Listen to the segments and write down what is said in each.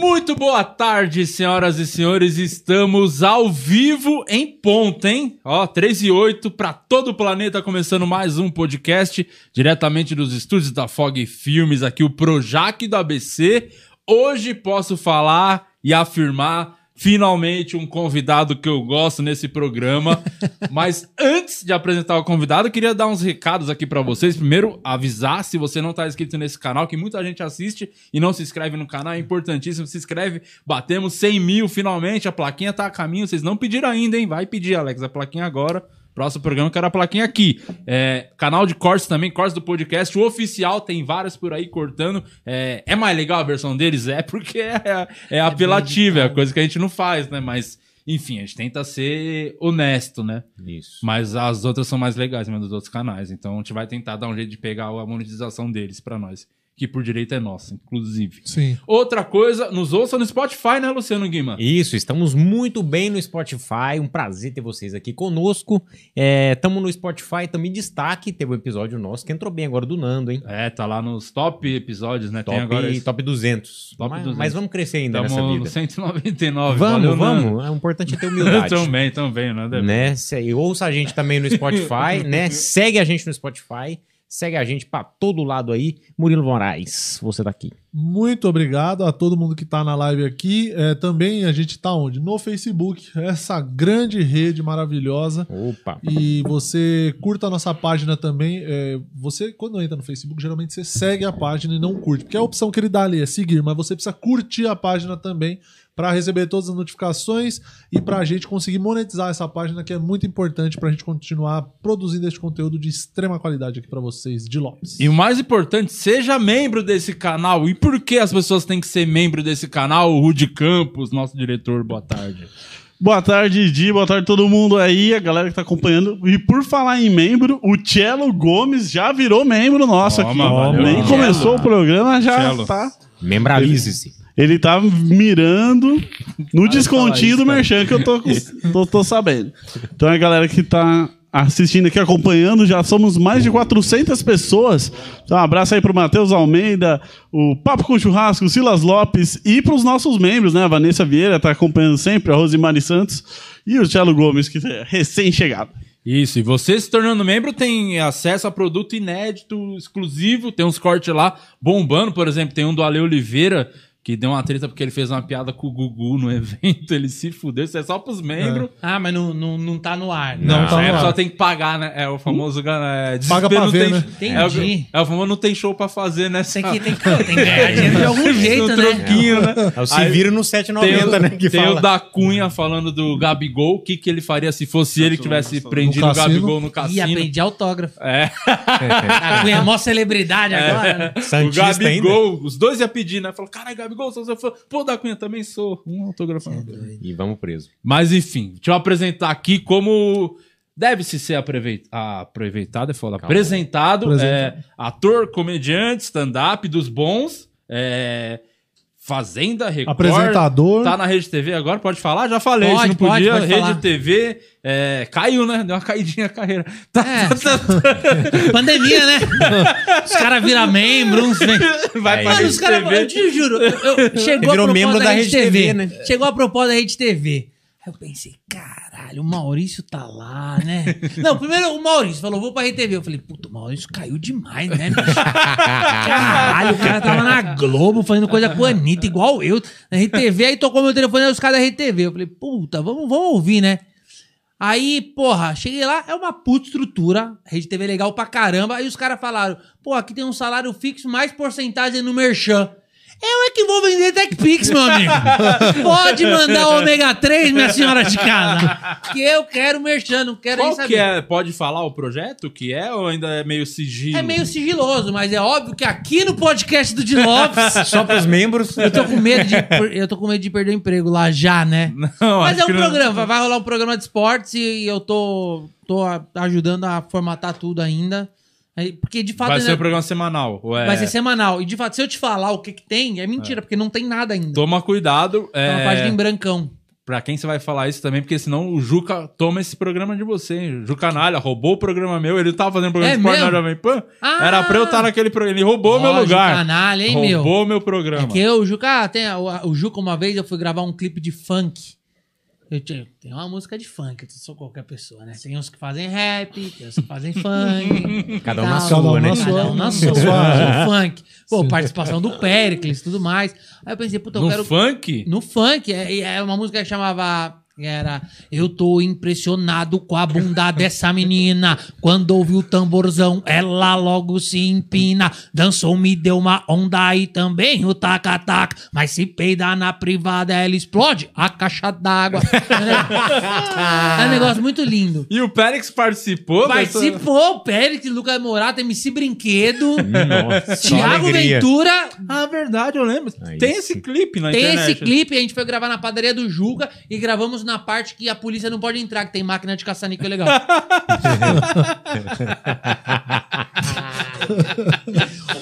Muito boa tarde, senhoras e senhores. Estamos ao vivo em ponto, hein? Ó, 3 e 8 para todo o planeta, começando mais um podcast diretamente dos estúdios da Fog Filmes, aqui o Projac do ABC. Hoje posso falar e afirmar finalmente um convidado que eu gosto nesse programa. Mas antes de apresentar o convidado, eu queria dar uns recados aqui para vocês. Primeiro, avisar se você não tá inscrito nesse canal, que muita gente assiste e não se inscreve no canal, é importantíssimo. Se inscreve, batemos 100 mil finalmente, a plaquinha tá a caminho. Vocês não pediram ainda, hein? Vai pedir, Alex, a plaquinha agora. Próximo programa, eu quero a plaquinha aqui. É, canal de cortes também, cortes do podcast. O oficial tem vários por aí cortando. É, é mais legal a versão deles? É porque é, é apelativa, é coisa que a gente não faz, né? Mas, enfim, a gente tenta ser honesto, né? Isso. Mas as outras são mais legais, mesmo dos outros canais. Então a gente vai tentar dar um jeito de pegar a monetização deles pra nós. Que por direito é nossa, inclusive. Sim. Outra coisa, nos ouça no Spotify, né, Luciano Guima? Isso, estamos muito bem no Spotify. Um prazer ter vocês aqui conosco. Estamos no Spotify, também destaque. Teve um episódio nosso que entrou bem agora do Nando, hein? É, tá lá nos top episódios, né? Top, Tem agora esse- top 200. Top mas, 200. mas vamos crescer ainda nessa Tamo no vida. 199. Vamos, valeu, Nando. vamos. É importante ter humildade. também, também, né? Né? Ouça a gente também no Spotify, né? Segue a gente no Spotify. Segue a gente pra todo lado aí. Murilo Moraes, você tá aqui. Muito obrigado a todo mundo que tá na live aqui. É, também a gente tá onde? No Facebook, essa grande rede maravilhosa. Opa. E você curta a nossa página também. É, você, quando entra no Facebook, geralmente você segue a página e não curte. Porque a opção que ele dá ali é seguir, mas você precisa curtir a página também para receber todas as notificações e para a gente conseguir monetizar essa página que é muito importante para a gente continuar produzindo este conteúdo de extrema qualidade aqui para vocês, de Lopes. E o mais importante, seja membro desse canal. E por que as pessoas têm que ser membro desse canal? O Rudy Campos, nosso diretor, boa tarde. Boa tarde, Di. Boa tarde todo mundo aí, a galera que tá acompanhando. E por falar em membro, o Cello Gomes já virou membro nosso Toma, aqui. valeu, Nem começou o programa, já Cello. tá. Membralize-se. Ele tá mirando no descontinho do isso, Merchan que eu tô, tô, tô sabendo. Então a galera que tá assistindo aqui, acompanhando, já somos mais de 400 pessoas. Então um abraço aí pro Matheus Almeida, o Papo com Churrasco, o Silas Lopes e pros nossos membros, né? A Vanessa Vieira tá acompanhando sempre, a Rosemary Santos e o Thiago Gomes, que é recém-chegado. Isso, e você se tornando membro tem acesso a produto inédito, exclusivo, tem uns cortes lá bombando, por exemplo, tem um do Ale Oliveira, que deu uma treta porque ele fez uma piada com o Gugu no evento, ele se fudeu, isso é só pros membros. Ah, mas não, não, não tá no ar. Não, tá é, no ar. só tem que pagar, né? É o famoso é, Paga pra não ver, tem, né? É, o, Entendi. é o famoso não tem show pra fazer, né? Tem que, tem, que, tem que ganhar dinheiro de algum jeito, um né? troquinho, né? É o Se vira no Tem, 790, o, né? Que tem fala. o da Cunha falando do Gabigol, o que, que ele faria se fosse ele que tivesse prendido o. Gabigol no Ia cassino. pedir autógrafo. É. A Cunha é mó celebridade agora, né? O Gabigol, os dois iam pedir, né? Falou, cara, Gabigol, sou seu fã. Pô, da Cunha também sou. Um autografando. E vamos preso. Mas enfim, deixa eu apresentar aqui como deve-se ser apreveit- aproveitado, é foda, apresentado. Apresentado. É, ator, comediante, stand-up dos bons. É, Fazenda, Record. Apresentador. Tá na Rede TV agora, pode falar? Já falei, Pode, não pode, podia. pode Rede falar. TV, é, caiu, né? Deu uma caidinha a carreira. Tá, É. tá- tá- Pandemia, né? Os caras viram membro, uns vem. vai pra Mano, Rede os caras, TV. eu te juro, eu, eu- chegou a Virou proposta membro da, da Rede Rede TV, TV, né? Chegou a proposta da Rede TV. Aí eu pensei, caralho, o Maurício tá lá, né? Não, primeiro o Maurício falou, vou pra Rede TV. Eu falei, puta, o Maurício caiu demais, né? Caralho, o cara tava na Globo fazendo coisa com a Anitta, igual eu, na Rede TV. Aí tocou meu telefone, aí os caras da Rede TV. Eu falei, puta, vamos, vamos ouvir, né? Aí, porra, cheguei lá, é uma puta estrutura, rede TV legal pra caramba. Aí os caras falaram, pô, aqui tem um salário fixo, mais porcentagem no Merchan. Eu é que vou vender TechPix, meu amigo. Pode mandar o ômega 3, minha senhora de casa. Que eu quero Merchan, não quero nem Qual saber. que é? Pode falar o projeto que é ou ainda é meio sigilo? É meio sigiloso, mas é óbvio que aqui no podcast do Di Lopes, Só pros membros. eu tô com medo de, eu tô com medo de perder o emprego lá já, né? Não, Mas é um que não- programa, vai- rolar um programa de esportes e eu tô, tô ajudando a formatar tudo ainda. Porque de fato Vai ser um programa semanal. ou é- vai ser semanal. E de fato, se eu te falar o que, que tem, é mentira, porque não tem nada ainda. Toma cuidado. É uma É... página em brancão. pra quem você vai falar isso também, porque senão o Juca toma esse programa de você, hein? Juca Nalha roubou o programa meu, ele tava fazendo programa É de esporte na? Jovem Pan. Ah! Era pra eu estar naquele programa. Ele roubou meu Ó, lugar. Juca hein, meu? roubou meu programa. É que eu, o Juca, tem, o, o Juca, uma vez eu fui gravar um clipe de funk. Eu tinha, tem uma música de funk, eu sou qualquer pessoa, né? Tem uns que fazem rap, tem uns que fazem funk. Cada um tal. na Cada um sua, né? na Cada um na Sua. sua, Sua. no funk. Pô, participação do Pericles e tudo mais. Aí eu pensei, puta, eu No quero... funk? No funk, é, é uma música que chamava. Era Eu tô impressionado com a bunda dessa menina. Quando ouvi o tamborzão, ela logo se empina. Dançou, me deu uma onda e também o taca-taca. Mas se peidar na privada, ela explode a caixa d'água. é um negócio muito lindo. E o Périx participou? dessa- Participou Pérez, Lucas Morato, MC Brinquedo, Thiago. Ventura. Ah, verdade, eu lembro. Aí Tem sim. esse clipe na Tem internet. esse clipe, a gente foi gravar na padaria do Juca e gravamos na parte que a polícia não pode entrar, que tem máquina de caça-níquel legal.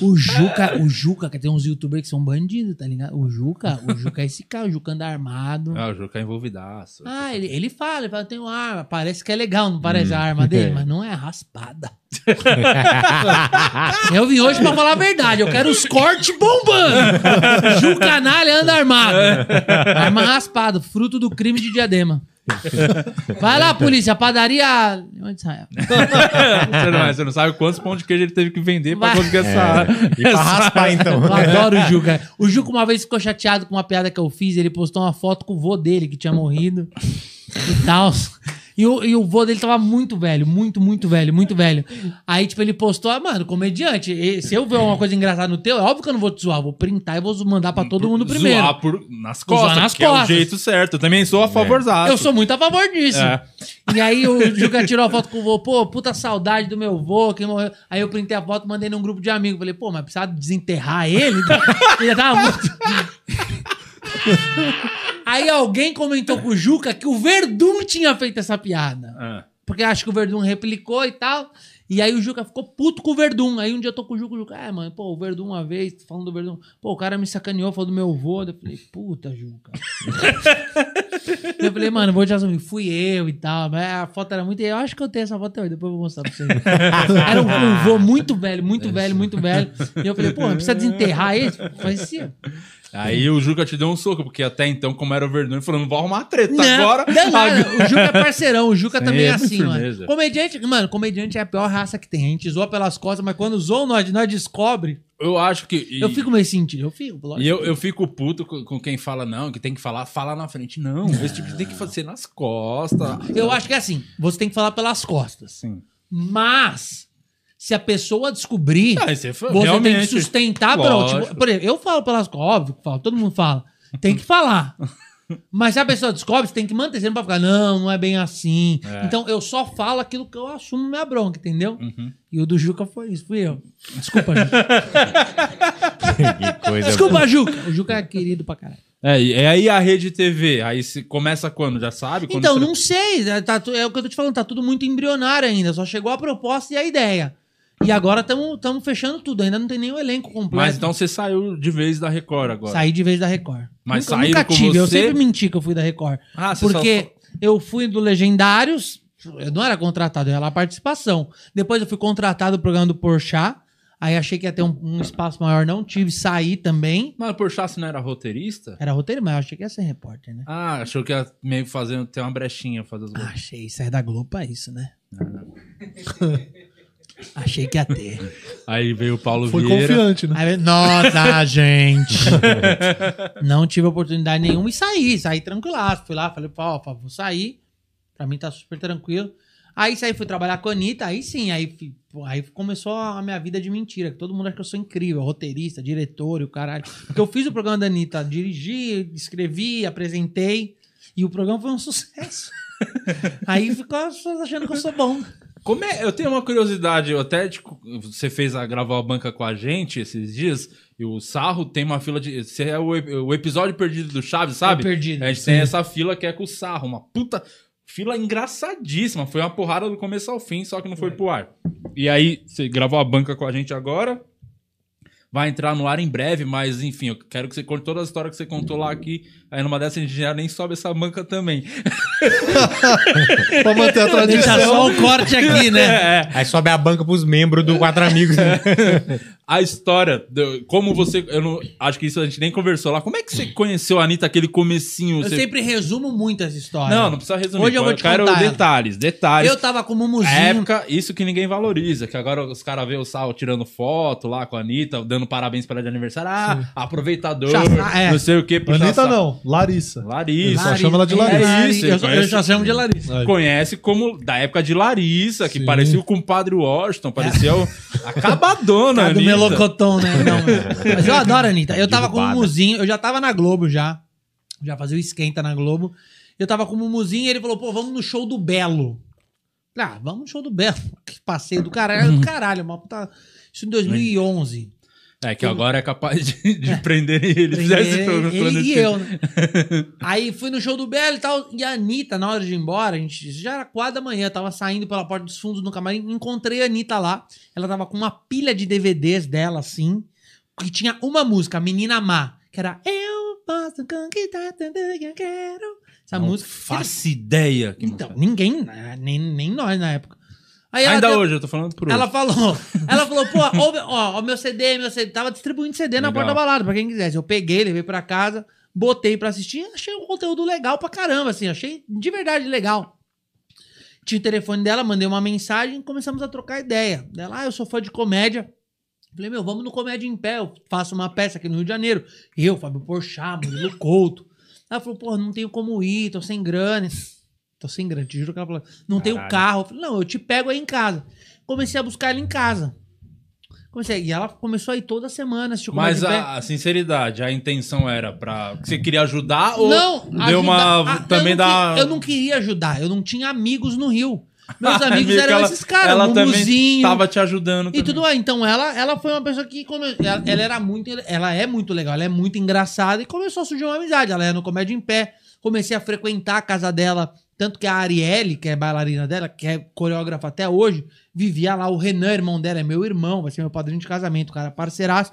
o Juca, o Juca, que tem uns youtubers que são bandidos, tá ligado? O Juca, o Juca é esse cara, o Juca anda armado. Ah, o Juca é envolvidaço. Ah, ele, ele fala, ele fala, tem uma arma, parece que é legal, não parece a arma dele, mas não é raspada. eu vim hoje pra falar a verdade, eu quero os cortes bombando. Ju Canalha anda armado. Arma raspada, fruto do crime de diadema. Vai lá, polícia, padaria. Onde sai? você, não, você não sabe quantos pão de queijo ele teve que vender pra Vai. conseguir essa. E pra raspar, então. Eu adoro o Juca. O Juca uma vez ficou chateado com uma piada que eu fiz. Ele postou uma foto com o vô dele que tinha morrido e tal. E o, e o vô dele tava muito velho, muito, muito velho, muito velho. Aí, tipo, ele postou, ah, mano, comediante, e se eu ver uma coisa engraçada no teu, é óbvio que eu não vou te zoar, vou printar e vou mandar pra todo mundo primeiro. Zoar por, nas Zoar costas, nas que é o costas. jeito certo. Eu também sou a favorzaço. Eu sou muito a favor disso. É. E aí o Juca tirou a foto com o vô, pô, puta saudade do meu vô, que morreu. Aí eu printei a foto, mandei num grupo de amigos. Falei, pô, mas precisava desenterrar ele? ele já tava muito... Aí alguém comentou com o Juca que o Verdun tinha feito essa piada. Ah. Porque acho que o Verdun replicou e tal. E aí o Juca ficou puto com o Verdun. Aí um dia eu tô com o Juca, o Juca, é, mano, pô, o Verdun uma vez, falando do Verdun, pô, o cara me sacaneou, falou do meu avô. Eu falei, puta, Juca. eu falei, mano, vou te assumir, fui eu e tal. Mas a foto era muito. Eu acho que eu tenho essa foto aí, depois eu vou mostrar pra vocês. Era um, um vô muito velho, muito velho, muito velho. E eu falei, pô, precisa desenterrar ele? Parecia. Aí o Juca te deu um soco, porque até então, como era o Verdun, ele falou: não vou arrumar treta Não, agora. não, nada. agora- O Juca é parceirão, o Juca Sim, também é é assim, firmeza. mano. Comediante, mano, comediante é a pior raça que tem. A gente zoa pelas costas, mas quando zoam, nós, nós descobre. Eu acho que. e- Eu fico meio sentido, eu fico, lógico. E eu, eu fico puto com, com quem fala, não, que tem que falar, fala na frente. Não, esse tipo de tem que fazer nas costas. Eu acho que é assim, você tem que falar pelas costas. Sim. Mas, se a pessoa descobrir, Ah, esse foi- você tem que sustentar. Lógico. tipo, por exemplo, eu falo pelas óbvio que falo, todo mundo fala. Tem que falar. Mas se a pessoa descobre, você tem que manter. Você não pode ficar, não, não é bem assim. É. Então eu só falo aquilo que eu assumo minha bronca, entendeu? Uhum. E o do Juca foi isso, fui eu. Desculpa, Juca. que coisa Desculpa, Juca. O Juca é querido pra caralho. É, e aí a rede TV, aí se começa quando? Já sabe? Quando Então, você- não sei. né, tá é o que eu tô te falando, tá tudo muito embrionário ainda. Só chegou a proposta e a ideia. E agora estamos fechando tudo, ainda não tem nem o elenco completo. Mas então você saiu de vez da Record agora. Saí de vez da Record. Mas nunca, nunca com tive, eu você? sempre menti que eu fui da Record. Ah, você Porque eu fui do Legendários, eu não era contratado, eu era lá participação. Depois eu fui contratado do programa do Porchat, aí achei que ia ter um, um espaço maior, não tive, saí também. Mas por você não era roteirista? Era roteiro, mas eu achei que ia ser repórter, né? Ah, achou que ia meio fazendo, ter uma brechinha fazer os Ah, achei, sair da Globo pra isso, né? achei que ia ter. Aí veio o Paulo Foi Vieira. confiante, né? Aí, nossa, gente. não tive oportunidade nenhuma e saí, saí tranquilaço. Fui lá, falei, ó, vou sair. Pra mim tá super tranquilo. Aí saí, fui trabalhar com a Anitta, aí sim, aí, pô, aí começou a minha vida de mentira, que todo mundo acha que eu sou incrível, roteirista, diretor e o caralho. Porque eu fiz o programa da Anitta, dirigi, escrevi, apresentei, e o programa foi um sucesso. aí ficou as pessoas achando que eu sou bom. Como é? Eu tenho uma curiosidade, eu até tipo, você fez a gravar a banca com a gente esses dias, e o Sarro tem uma fila de. Você é o, o episódio perdido do Chaves, sabe? É perdido, A gente tem essa fila que é com o Sarro, uma puta fila engraçadíssima. Foi uma porrada do começo ao fim, só que não foi pro ar. E aí, você gravou a banca com a gente agora. Vai entrar no ar em breve, mas enfim, eu quero que você conte toda a história que você contou lá aqui. Aí numa dessas a gente já nem sobe essa banca também. pra manter a Deixa tradição. só o corte aqui, né? É, Aí sobe a banca pros membros do Quatro Amigos. né? a história, do- como você. Eu não, acho que isso a gente nem conversou lá. Como é que você conheceu a Anitta aquele comecinho? Eu Você- sempre resumo muito essa história. Não, não precisa resumir. Hoje eu vou te quero contar ela. detalhes, detalhes. Eu tava com o Mumuzinho. época, isso que ninguém valoriza, que agora os caras vê o Sal tirando foto lá com a Anitta, dando parabéns pra ela de aniversário. Ah, aproveitador, Chafá- é. não sei o que. Anitta não, Larissa. Larissa. Só chama ela de Larissa. É isso, eu, só- eu conhece- já chamo de Larissa. Aí. Conhece como da época de Larissa, que Sim. parecia o compadre Washington, parecia o acabadona, Anitta. Melocotão, né? Não, mas eu adoro a Anitta. Eu tava com o. Mumuzinho, eu já tava na Globo já. Já fazia o esquenta na Globo. Eu tava com o Mumuzinho e ele falou, pô, vamos no show do Belo. Ah, vamos no show do Belo. Que passeio do caralho. do caralho, uma puta... Isso em 2011. É que agora é capaz de, de prender ele. fizesse Ele, ele e eu, né? Aí fui no show do Belo e tal. E a Anitta, na hora de ir embora, a gente já era quatro da manhã, tava saindo pela porta dos fundos no camarim. Encontrei a Anitta lá. Ela tava com uma pilha de DVDs dela, assim. Que tinha uma música, Menina Má, que era Eu posso conquistar tudo que eu quero. Essa Não música. faço ideia. que Então, música. ninguém, né, nem, nem nós na época. Aí Ainda deu- hoje, eu tô falando por hoje. ela falou, ela falou, pô, ó, ó, ó, meu CD, meu CD, tava distribuindo CD na Legal. porta da balada, pra quem quisesse. Eu peguei, levei pra casa, botei pra assistir, achei um conteúdo legal pra caramba, assim, achei de verdade legal. Tinha o telefone dela, mandei uma mensagem, começamos a trocar ideia. Ela, ah, eu sou fã de comédia. Falei, meu, vamos no Comédia em Pé, eu faço uma peça aqui no Rio de Janeiro. Eu, Fábio Porchat, Murilo Couto. Ela falou, pô, não tenho como ir, tô sem grana. Tô sem grana, te juro que ela falou, não tenho Caralho. carro. Eu falei, não, eu te pego aí em casa. Comecei a buscar ela em casa. Comecei, e ela começou a ir toda semana, assistir Mas a, a sinceridade, a intenção era pra. Você queria ajudar ou Não, deu ajudar- uma. ah, também eu dá. que- eu não queria ajudar, eu não tinha amigos no Rio. Meus amigos eram ela- esses caras, Ela também Mumuzinho. tava te ajudando. E também. tudo mais. Então, ela, ela foi uma pessoa que. come- Ela, ela era muito. Ela é muito legal, ela é muito engraçada e começou a surgir uma amizade. Ela é no Comédia em Pé. Comecei a frequentar a casa dela. Tanto que a Arielle, que é bailarina dela, que é coreógrafa até hoje, vivia lá. O Renan, irmão dela, é meu irmão, vai ser meu padrinho de casamento, cara, parceiraço.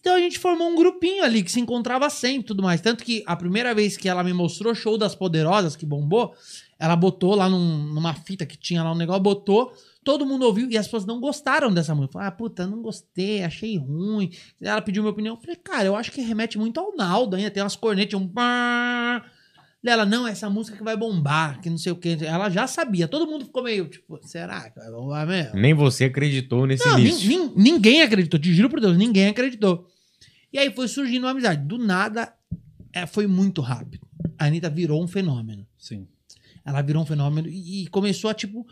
Então a gente formou um grupinho ali que se encontrava sempre e tudo mais. Tanto que a primeira vez que ela me mostrou Show das Poderosas, que bombou, ela botou lá num- numa fita que tinha lá um negócio, botou, todo mundo ouviu e as pessoas não gostaram dessa música. Falaram, ah, puta, não gostei, achei ruim. Ela pediu minha opinião. Eu falei, cara, eu acho que remete muito ao Naldo ainda. Tem umas cornetas, um. Pá. Dela, não, essa música que vai bombar, que não sei o que. Ela já sabia. Todo mundo ficou meio, tipo, será que vai bombar mesmo? Nem você acreditou nesse Não, nin- início. nin- ninguém acreditou, te juro por Deus, ninguém acreditou. E aí foi surgindo uma amizade. Do nada, é, foi muito rápido. A Anitta virou um fenômeno. Sim. Ela virou um fenômeno e, e começou a, tipo.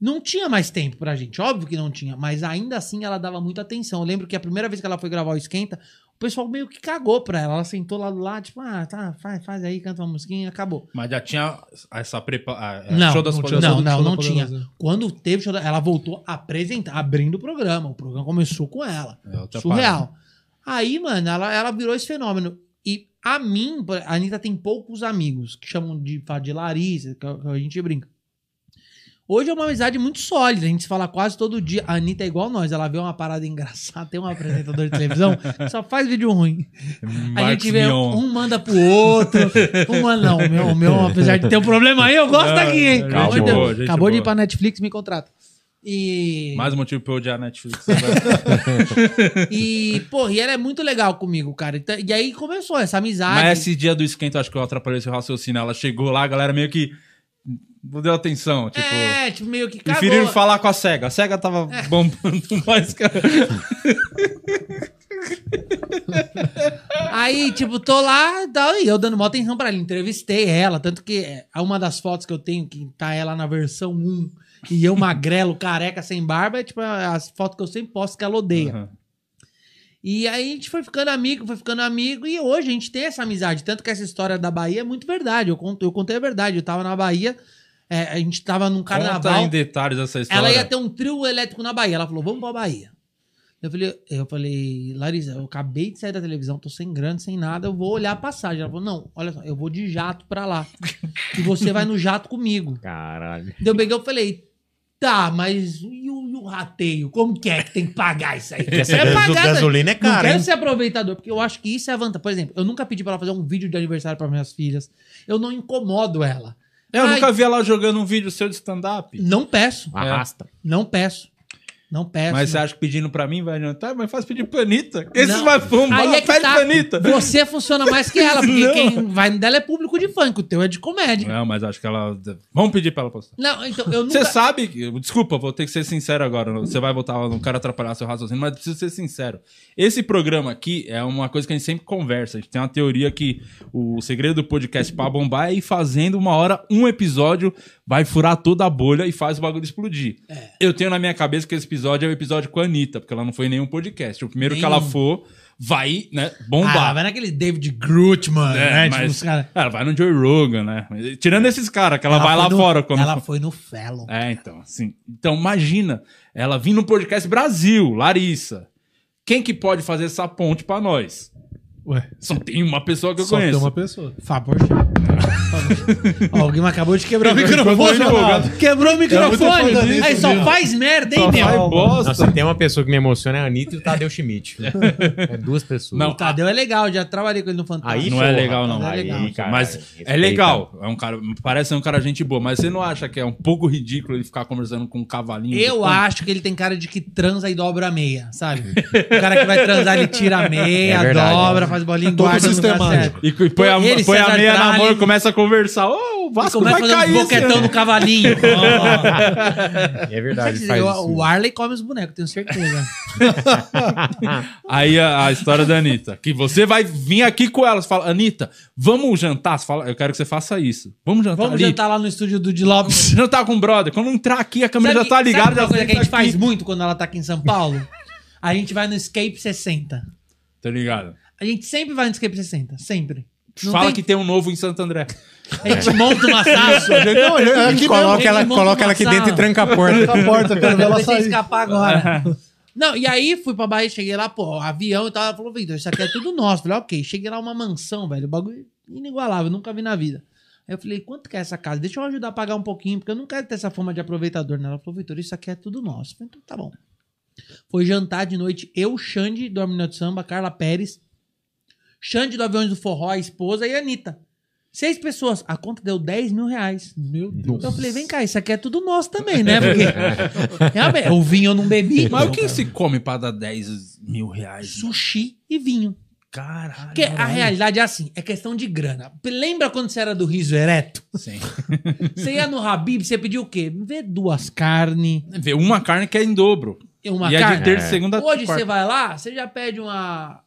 Não tinha mais tempo pra gente, óbvio que não tinha, mas ainda assim ela dava muita atenção. Eu lembro que a primeira vez que ela foi gravar o Esquenta, pessoal meio que cagou pra ela. Ela sentou lá do lado, tipo, ah, tá, faz, faz aí, canta uma musiquinha, acabou. Mas já tinha essa preparação. Não, show das não tinha. Não, não, da não tinha. Quando teve show, da- ela voltou a apresentar, abrindo o programa. O programa começou com ela. É Surreal. Aí, mano, ela, ela virou esse fenômeno. E a mim, a Anitta tem poucos amigos que chamam de, de Larissa, que a gente brinca. Hoje é uma amizade muito sólida, a gente se fala quase todo dia. A Anitta é igual nós, ela vê uma parada engraçada, tem um apresentador de televisão que só faz vídeo ruim. A Marcos gente vê, Mion. um manda pro outro, um manda, não, o meu, o meu, apesar de ter um problema aí, eu gosto Não, daqui, hein? gente Acabou de ir pra Netflix, me contrata. E... Mais um motivo pra eu odiar a Netflix. E, pô, e ela é muito legal comigo, cara. Então- E aí começou essa amizade. Mas esse dia do esquento, acho que eu atrapalhei esse raciocínio. Ela chegou lá, a galera meio que não deu atenção. Tipo, É, tipo, meio que cagou. preferiram falar com a SEGA. A SEGA tava bombando mais que a... Aí, tipo, tô lá e eu dando maior atenção pra ela. Entrevistei ela, tanto que é uma das fotos que eu tenho, que tá ela na versão 1, e eu magrelo, careca, sem barba, é tipo as fotos que eu sempre posto que ela odeia. Uhum. E aí a gente foi ficando amigo, foi ficando amigo, e hoje a gente tem essa amizade. Tanto que essa história da Bahia é muito verdade. Eu, conto, eu contei a verdade. Eu tava na Bahia, é, a gente tava num Conta carnaval. em detalhes essa história. Ela ia ter um trio elétrico na Bahia. Ela falou, vamos pra Bahia. Eu falei, eu falei, Larissa, eu acabei de sair da televisão, tô sem grana, sem nada, eu vou olhar a passagem. Ela falou, não, olha só, eu vou de jato pra lá. e você vai no jato comigo. Caralho. Daí eu peguei e falei, tá, mas e o, e o o rateio? Como que é que tem que pagar isso aí? essa É pagar, gasolina é Não cara, quero hein? ser aproveitador, porque eu acho que isso é a vantagem. Por exemplo, eu nunca pedi pra ela fazer um vídeo de aniversário para minhas filhas. Eu não incomodo ela. Eu Ai, nunca vi ela jogando um vídeo seu de stand-up. Não peço. Arrasta. Não peço. Não peço. Mas você acha que pedindo pra mim vai adiantar? Mas faz pedir pra Anitta. Esses Não. vai bombar, Aí é que pede tá. pra Anitta. Você funciona mais que ela, porque Não. quem vai dela é público de funk, o teu é de comédia. Não, mas acho que ela... Vamos pedir pra ela postar. Não, então eu Você nunca. sabe, que- desculpa, vou ter que ser sincero agora. Você vai botar, não quero atrapalhar seu raciocínio, mas preciso ser sincero. Esse programa aqui é uma coisa que a gente sempre conversa. A gente tem uma teoria que o segredo do podcast pra bombar é ir fazendo uma hora, um episódio, vai furar toda a bolha e faz o bagulho explodir. Eu tenho na minha cabeça que esse episódio é o episódio com a Anitta, porque ela não foi em nenhum podcast. O primeiro que ela for, vai, né, Ah, bombar. vai naquele David Grutman, É, né? Tipo, mas os caras. ela vai no Joe Rogan, né? Tirando esses caras, que ela, vai foi lá no- fora quando Ela foi no Fallon. é, então, assim. Então, imagina, ela vir no podcast Brasil, Larissa. Quem que pode fazer essa ponte pra nós? Ué, Só tem uma pessoa que eu só tem conheço. uma pessoa. Fábio Alguém acabou de quebrar o microfone. Quebrou o microfone. Aí só faz merda, hein, meu? se tem uma pessoa que me emociona é a Anitta e o Tadeu Schmidt. É duas pessoas. Não, O Tadeu é legal, já trabalhei com ele no Fantástico. Aí Não é legal, não. É legal. Aí, cara, mas respeita. é legal. É um cara, parece ser um cara gente boa, mas você não acha que é um pouco ridículo ele ficar conversando com um cavalinho? Eu acho que ele tem cara de que transa e dobra a meia, sabe? o cara que vai transar, ele tira a meia, É verdade. dobra, faz bolinha e Todo guarda no lugar sistemático. certo. E, põe a, põe a meia na mão e começa a conversar. Ô, o E Vasco vai fazer cair um boquetão no cavalinho. Ó. É verdade, dizer, faz o, isso. o Arley come os bonecos, tenho certeza. Aí a, a história da Anitta. Que você vai vir aqui com ela. Você fala, Anitta, vamos jantar? Você fala, eu quero que você faça isso. Vamos jantar Vamos ali. jantar lá no estúdio do Di Lopes. Jantar com o brother. Quando entrar aqui, a câmera Sabe- já tá ligada. Sabe uma coisa que a gente faz muito quando ela tá aqui em São Paulo? A gente vai no Escape 60. Tá ligado? A gente sempre vai no Escape 60. Sempre. Não Fala tem- que tem um novo em Santo André. A gente monta uma sala. Não, é aqui Coloca mesmo. ela, coloca ela aqui dentro sala. e tranca a porta. Tranca a porta, quero ver ela sair. escapar agora. Não, e aí fui pra Bahia, cheguei lá, pô, avião e tal. Ela falou, Vitor, isso aqui é tudo nosso. Falei, ok. Cheguei lá, uma mansão, velho. O bagulho inigualável, nunca vi na vida. Aí eu falei, quanto que é essa casa? Deixa eu ajudar a pagar um pouquinho, porque eu não quero ter essa forma de aproveitador. Né? Ela falou, Vitor, isso aqui é tudo nosso. Eu falei, então tá bom. Foi jantar de noite, eu, Xande, do Arminio de Samba, Carla Pérez, Xande do Aviões do Forró, a esposa e a Anitta. Seis pessoas. A conta deu 10 mil reais. Meu Deus. Então eu falei, vem cá, isso aqui é tudo nosso também, né? Porque realmente, o vinho eu não bebi. Mas o que se come pra dar 10 mil reais? Sushi e vinho. Caralho. Porque a realidade é assim, é questão de grana. Lembra quando você era do riso ereto? Sim. Você ia no Habib, você pediu o quê? Vê duas carnes, Vê uma carne que é em dobro. uma e é carne. de terça, segunda, Hoje quarta. você vai lá, você já pede uma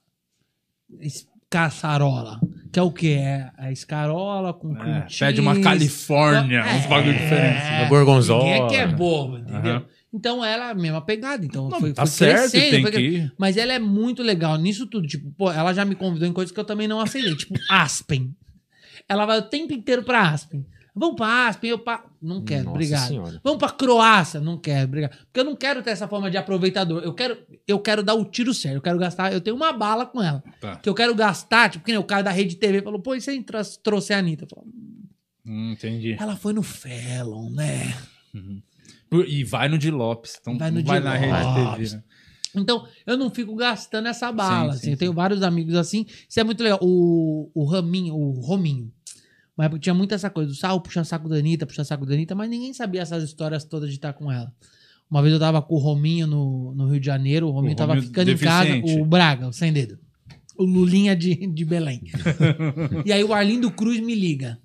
caçarola, que é o quê? É a escarola com É, cheese. pede uma Califórnia, uns bagulho diferentes. Uma gorgonzola. Ninguém é que é bobo, entendeu? Aham. Então ela é a mesma pegada. Então Não, foi, tá foi certo, crescendo, tem foi que. Mas ela é muito legal nisso tudo. Tipo, pô, ela já me convidou em coisas que eu também não aceitei. tipo, Aspen. Ela vai o tempo inteiro pra Aspen. Vamos pra Aspen, eu pa... Não quero, Nossa obrigado. Senhora. Vamos pra Croácia, não quero, obrigado. Porque eu não quero ter essa forma de aproveitador. Eu quero, eu quero dar o tiro sério. Eu quero gastar. Eu tenho uma bala com ela. Tá. Que eu quero gastar, tipo, que nem o cara da Rede TV falou, pô, e gente trouxe- a Anitta? Eu falo, Hum, entendi. ela foi no Fallon, né? Por- E vai no de Lopes. Então Vai no vai na rede. TV. Né? Então, eu não fico gastando essa bala. Sim, assim. sim, eu tenho sim. vários amigos assim. Isso é muito legal. O, o Raminho, o Rominho. Mas tinha muito essa coisa, do sal puxando saco da Anitta, puxando saco da Anitta, mas ninguém sabia essas histórias todas de estar com ela. Uma vez eu tava com o Rominho no, no Rio de Janeiro, o Rominho O tava Rominho ficando em casa, deficiente. o Braga, o sem dedo. O Lulinha de, de Belém. e aí o Arlindo Cruz me liga.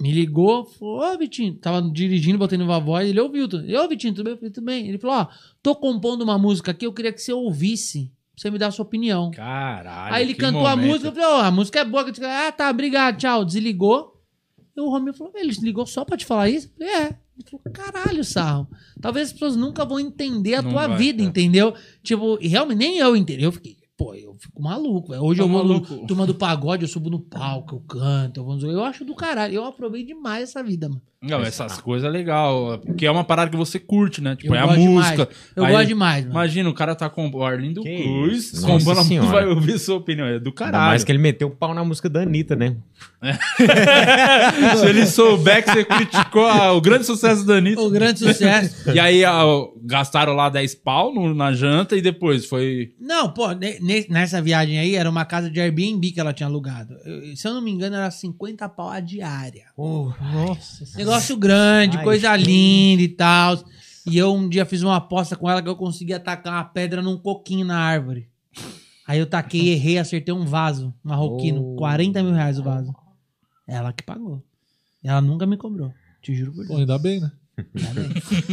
Me ligou, falou, ô Vitinho, tava dirigindo, botei no voz, ele ouviu tudo. Ô Vitinho, tudo bem? Eu falei, tudo bem. Ele falou, ó, tô compondo uma música aqui, eu queria que você ouvisse, você me dar a sua opinião. Caralho. Aí ele cantou a momento. música, eu falei, ó, a música é boa. Eu disse, ah, tá, obrigado, tchau. Desligou. E o Romeu falou, ele desligou só pra te falar isso? Eu falei, é. Ele falou, caralho, Sarro. Talvez as pessoas nunca vão entender a Não tua vai, vida, é. entendeu? Tipo, e realmente nem eu entendi. Eu fiquei, pô, eu fico maluco. velho. Hoje Tá eu vou maluco. no turma do pagode, eu subo no palco, eu canto, eu, vou eu acho do caralho. Eu aprovei demais essa vida, mano. Não, essas coisas é legal. Porque é uma parada que você curte, né? Tipo, Eu é a música. demais. Eu Aí- gosto demais, mano. Imagina, o cara tá com o Arlindo Que Cruz, Nossa a vai ouvir sua opinião. É do Ainda caralho. mais que ele meteu o pau na música da Anitta, né? Se ele souber que você criticou a- o grande sucesso da Anitta. O grande sucesso. E aí a- gastaram lá 10 pau no- na janta e depois foi. Não, pô, ne- ne- nessa viagem aí era uma casa de Airbnb que ela tinha alugado. Eu- se eu não me engano, era 50 pau a diária. nossa. Negócio grande, Ai, coisa gente. linda e tal. E eu um dia fiz uma aposta com ela que eu consegui atacar uma pedra num coquinho na árvore. Aí eu taquei, errei, acertei um vaso marroquino. Oh. 40 mil reais o vaso. Ela que pagou. Ela nunca me cobrou. Te juro por Pô, Deus. ainda bem, né?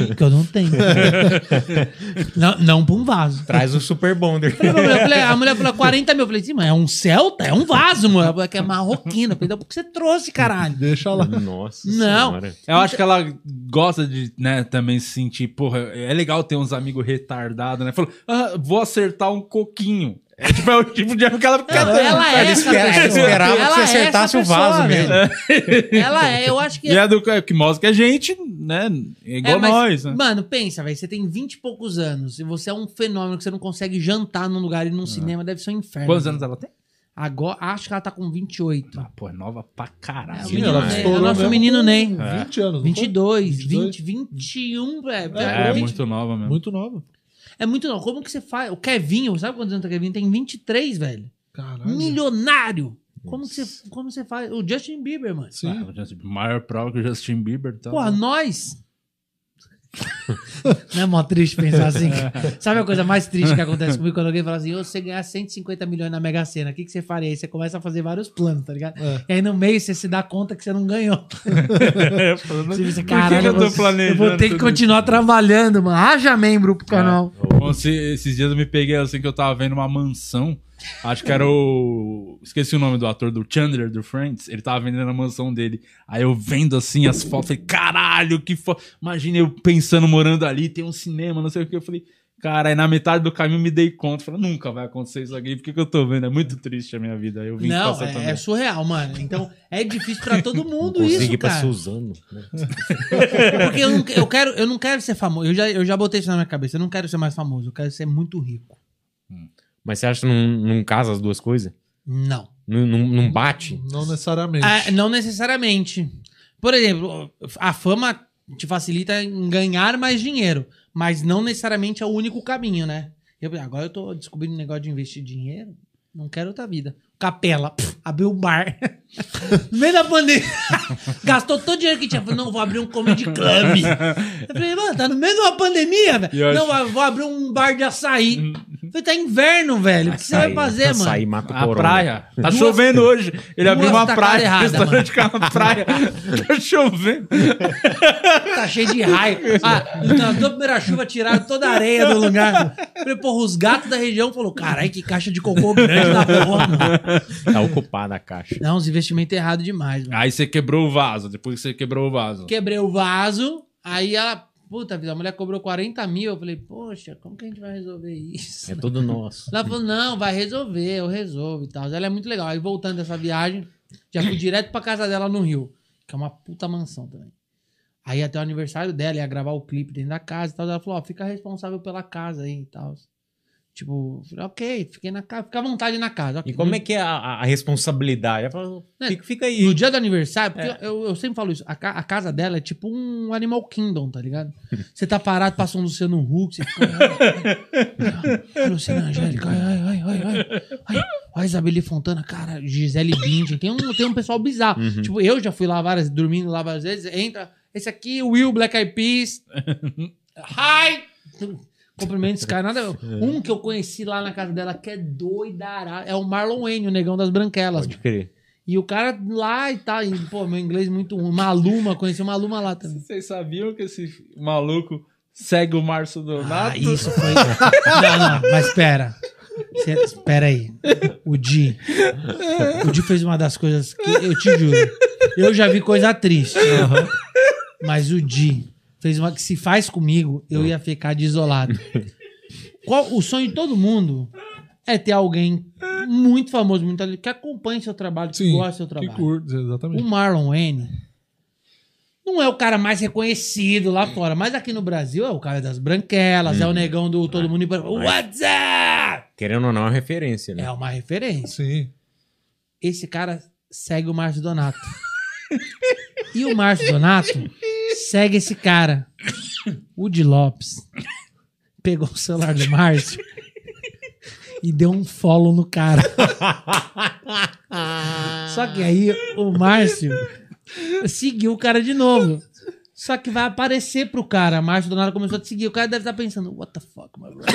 Porque eu não tenho. não, não pra um vaso. Traz o Super Bonder. Falei a mulher falou 40 mil. Eu falei, sim, mas é um Celta? É um vaso, mulher. Ela falou que é marroquino. Eu falei, então por que você trouxe, caralho? Deixa lá. Nossa Não. senhora. Eu acho que ela gosta de, né, também se sentir, porra, é legal ter uns amigos retardados, né? Falou, ah, vou acertar um coquinho. É tipo, é o tipo de amigo que ela fica ela sabe? é essa espera- pessoa. esperava que Ela você é acertasse o vaso pessoa, mesmo. velho. Ela é, eu acho que... E é do que mostra que a gente, né, é igual É, mas, nós, né? Mano, pensa, velho. Você tem 20 e poucos anos. E você é um fenômeno que você não consegue jantar num lugar e num cinema. Deve ser um inferno. Quantos anos ela tem? Agora, acho que ela tá com 28. Ah, pô, é nova pra É, caralho. o Sim, menino ela é o nosso mesmo menino Ney. 20 anos. não foi? 22, 22? 20, 21, velho. É, É, muito, muito nova mesmo. Muito nova. É muito não. Como que você faz? O Kevinho, sabe quantos anos tem o Kevin? Tem 23, velho. Caralho. Milionário. Como que, você, como você faz? O Justin Bieber, mano. Sim. Ah, o Justin- maior prova que o Justin Bieber. Então, Porra, nós. Não é mó triste pensar assim? Sabe a coisa mais triste que acontece comigo quando alguém fala assim: "Ô, você ganhar 150 milhões na Mega Sena, o que, que você faria? Aí você começa a fazer vários planos, tá ligado? É. E aí no meio você se dá conta que você não ganhou. Por Você pensa, que caralho, que eu tô vou- planejando eu vou ter que tudo continuar trabalhando, mano. Haja membro pro canal. Bom, se- esses dias eu me peguei assim que eu tava vendo uma mansão. Acho que era o. Esqueci o nome do ator do Chandler do Friends. Ele tava vendendo a mansão dele. Aí eu vendo assim as fotos, falei, caralho, que foda. Imagina eu pensando, morando ali, tem um cinema, não sei o que. Eu falei, cara, aí na metade do caminho me dei conta. Falei, nunca vai acontecer isso aqui. Por que, que eu tô vendo? É muito triste a minha vida. Aí Eu vim Não, é, também. é surreal, mano. Então é difícil pra todo mundo Consegui isso, pra cara. Suzano. né? Porque eu não, eu, quero, eu não quero ser famoso. Eu já, eu já botei isso na minha cabeça. Eu não quero ser mais famoso. Eu quero ser muito rico. Mas você acha que não, não casa as duas coisas? Não. Não, não, não bate? Não necessariamente. Ah, não necessariamente. Por exemplo, a fama te facilita em ganhar mais dinheiro, mas não necessariamente é o único caminho, né? Eu, agora eu tô descobrindo um negócio de investir dinheiro, não quero outra vida. Capela, pff, abriu um bar. no meio da pandemia. Gastou todo o dinheiro que tinha. Falei, não, vou abrir um comedy club. Eu falei, mano, tá no meio de uma pandemia, velho. Não, acho- vou abrir um bar de açaí. Eu falei, tá inverno, velho. O que você vai fazer, mano? Açaí mata o A praia. Tá Duas- chovendo hoje. Ele abriu duas uma tacadas praia. errada, restaurante com a praia. tá chovendo. Tá cheio de raio. Ah, na tua primeira chuva tiraram toda a areia do lugar. Falei, porra, os gatos da região falaram: caralho, que caixa de cocô grande da porra, mano. Tá ocupada a caixa. Não, os investimentos errados demais, mano. Aí você quebrou o vaso. Depois que você quebrou o vaso. Quebrei o vaso, aí ela. Puta vida, a mulher cobrou 40 mil. Eu falei, poxa, como que a gente vai resolver isso? É tudo nosso. Ela falou, não, vai resolver, eu resolvo e tal. Ela é muito legal. Aí voltando dessa viagem, já fui direto pra casa dela no Rio, que é uma puta mansão também. Aí até o aniversário dela, ia gravar o clipe dentro da casa e tal. Ela falou, ó, fica responsável pela casa aí e tal. Tipo, ok, fiquei na casa, fica à vontade na casa. E como é que é a, a- responsabilidade? Ela falou, É, fica, fica aí. No dia do aniversário, porque eu, eu sempre falo isso, a, a casa dela é tipo um Animal Kingdom, tá ligado? Você tá parado, passa um Luciano Huck, você fica. Ai, Luciana Angélica, ai, ai, ai, ai, ai, ai, Isabeli Fontana, cara, Gisele Bündchen, tem um, tem um pessoal bizarro. Tipo, eu já fui lá várias, dormindo lá várias vezes, entra, esse aqui, Will Black Eyed Peas, hi! Cumprimento esse cara, nada. Um que eu conheci lá na casa dela que é doidará, é o Marlon Wayne, o negão das branquelas. Pode crer. E o cara lá e tal, e, pô, meu inglês muito ruim. Maluma, conheci uma Maluma lá também. Vocês sabiam que esse maluco segue o Márcio Donato? Ah, isso foi. não, não, mas espera. Cê- Espera aí. O Di. O Di fez uma das coisas que eu te juro. Eu já vi coisa triste. Mas o Di fez uma que se faz comigo, eu ia ficar desolado. Qual, o sonho de todo mundo é ter alguém muito famoso, muito que acompanhe seu trabalho, que Sim, gosta do seu que trabalho. O exatamente. Marlon Wayne não é o cara mais reconhecido lá fora, mas aqui no Brasil é o cara das branquelas, é o negão do Todo Mundo... What's up? Querendo ou não, é uma referência, né? É uma referência. Sim. Esse cara segue o Márcio Donato. e o Márcio Donato segue esse cara. De Lopes pegou o celular do Márcio e deu um follow no cara. Só que aí o Márcio seguiu o cara de novo. Só que vai aparecer pro cara. Márcio Donato começou a te seguir. O cara deve estar pensando: What the fuck, my brother?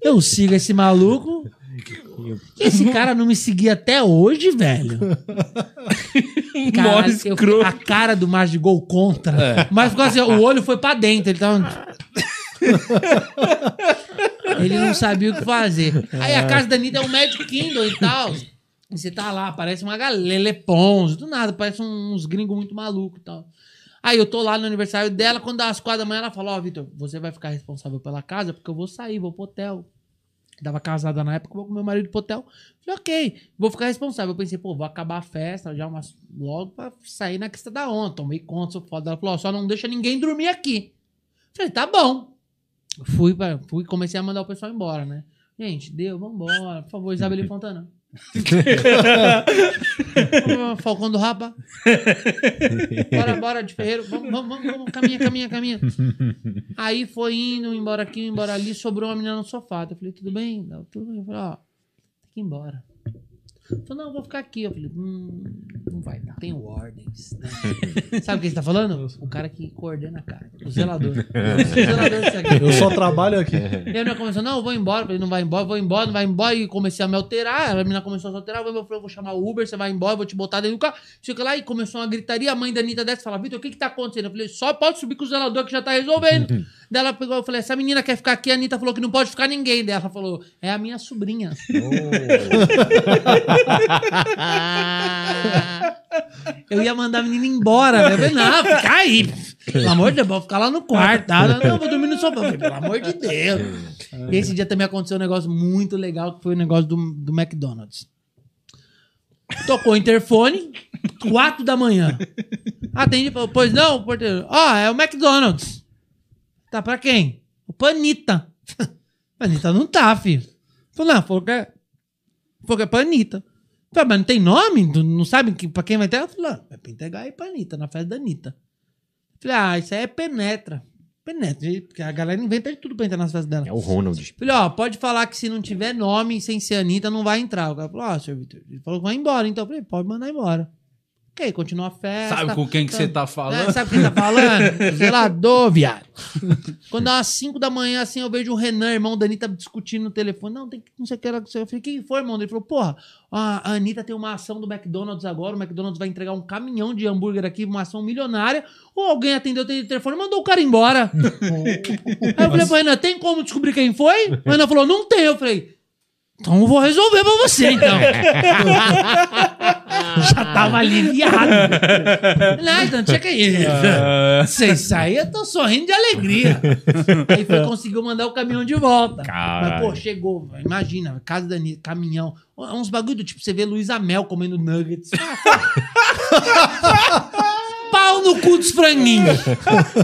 Eu sigo esse maluco. Esse cara não me seguia até hoje, velho. Cara, Mó eu- a cara do Márcio de gol contra. Mas ficou assim, o olho foi pra dentro. Ele tava. ele não sabia o que fazer. Aí a casa da Anitta é um Magic Kingdom e tal. E você tá lá, parece uma galera Pons, do nada, parece uns gringos muito malucos e tal. Aí eu tô lá no aniversário dela, quando dá as quatro da manhã, ela fala: Ó, Vitor, você vai ficar responsável pela casa, porque eu vou sair, vou pro hotel. Tava casada na época, vou com meu marido pro hotel. Falei, ok, vou ficar responsável. Eu pensei, pô, vou acabar a festa já umas, logo pra sair na questão da onda. Tomei conta, sou foda. Ela falou, só não deixa ninguém dormir aqui. Falei, tá bom. Fui, pra, fui comecei a mandar o pessoal embora, né? Gente, deu, vambora. Por favor, Isabelle Fontana. Falcão do Rapa. Bora, bora, de Ferreiro. Vamos, vamos, vamos. Caminha, caminha, caminha. Aí foi indo, embora aqui, embora ali. Sobrou uma menina no sofá. Eu falei, tudo bem? Tudo bem. Eu falei, ó, tem que ir embora. Falei, não, eu vou ficar aqui. Eu falei, hum, não vai dar. Tenho ordens. né? Sabe o que você tá falando? O cara que coordena a casa. O zelador. O zelador disso aqui. Eu só trabalho aqui. E aí a menina começou, não, eu vou embora. Eu falei, não vai embora, vou embora, não vai embora. E comecei a me alterar. A menina começou a se alterar. Eu falei, eu vou chamar o Uber, você vai embora, eu vou te botar dentro do carro. Chega lá e começou uma gritaria. A mãe da Anitta desce e fala, Vitor, o que que tá acontecendo? Eu falei, só pode subir com o zelador que já tá resolvendo. Daí ela pegou, eu falei, essa menina quer ficar aqui. A Anitta falou que não pode ficar ninguém. Daí ela falou, é a minha sobrinha. Eu ia mandar a menina embora. né? Eu falei, não, fica aí. Pelo amor de Deus, vou ficar lá no quarto. Tá? Ela, Não, vou dormir no sofá. Eu falei, pelo amor de Deus. E esse dia também aconteceu um negócio muito legal, que foi o negócio do, do McDonald's. Tocou o interfone, quatro da manhã. Falou, pois não, porteiro. Ó, é o McDonald's. Tá pra quem? O Panita. Panita não tá, filho. Falei, não, falou que é, falou que é Panita. Falei, mas não tem nome? Tu Não sabe que, pra quem vai ter? Ela falou, não, é pra entregar aí pra Anitta, na festa da Anitta. Falei, ah, isso aí é penetra. Penetra, porque a galera inventa de tudo pra entrar nas festas dela. É o Ronald. Falei, ó, pode falar que se não tiver nome sem ser Anitta, não vai entrar. O cara falou, ó, senhor Vitor. Ele falou que vai embora, então. Eu falei, pode mandar embora. Ok, continua a festa. Sabe com quem que você tá falando? É, sabe quem tá falando? Zelador, viado. Quando dá umas 5 da manhã, assim, eu vejo o Renan, irmão da Anitta, discutindo no telefone. Não, tem que, não sei o que era. Eu falei, quem foi, irmão? Ele falou, porra, a Anitta tem uma ação do McDonald's agora. O McDonald's vai entregar um caminhão de hambúrguer aqui, uma ação milionária. Ou alguém atendeu o telefone e mandou o cara embora. Aí eu falei pro Renan, tem como descobrir quem foi? O Renan falou, não tem. Eu falei, então eu vou resolver pra você, então. Já tava aliviado. Não, então tinha que ir. Você sai, eu tô sorrindo de alegria. Aí foi, conseguiu mandar o caminhão de volta. Mas, pô, chegou, imagina, casa da Anitta, caminhão. Uns bagulho do tipo, você vê Luísa Mel comendo nuggets. Pau no cu dos franguinhos.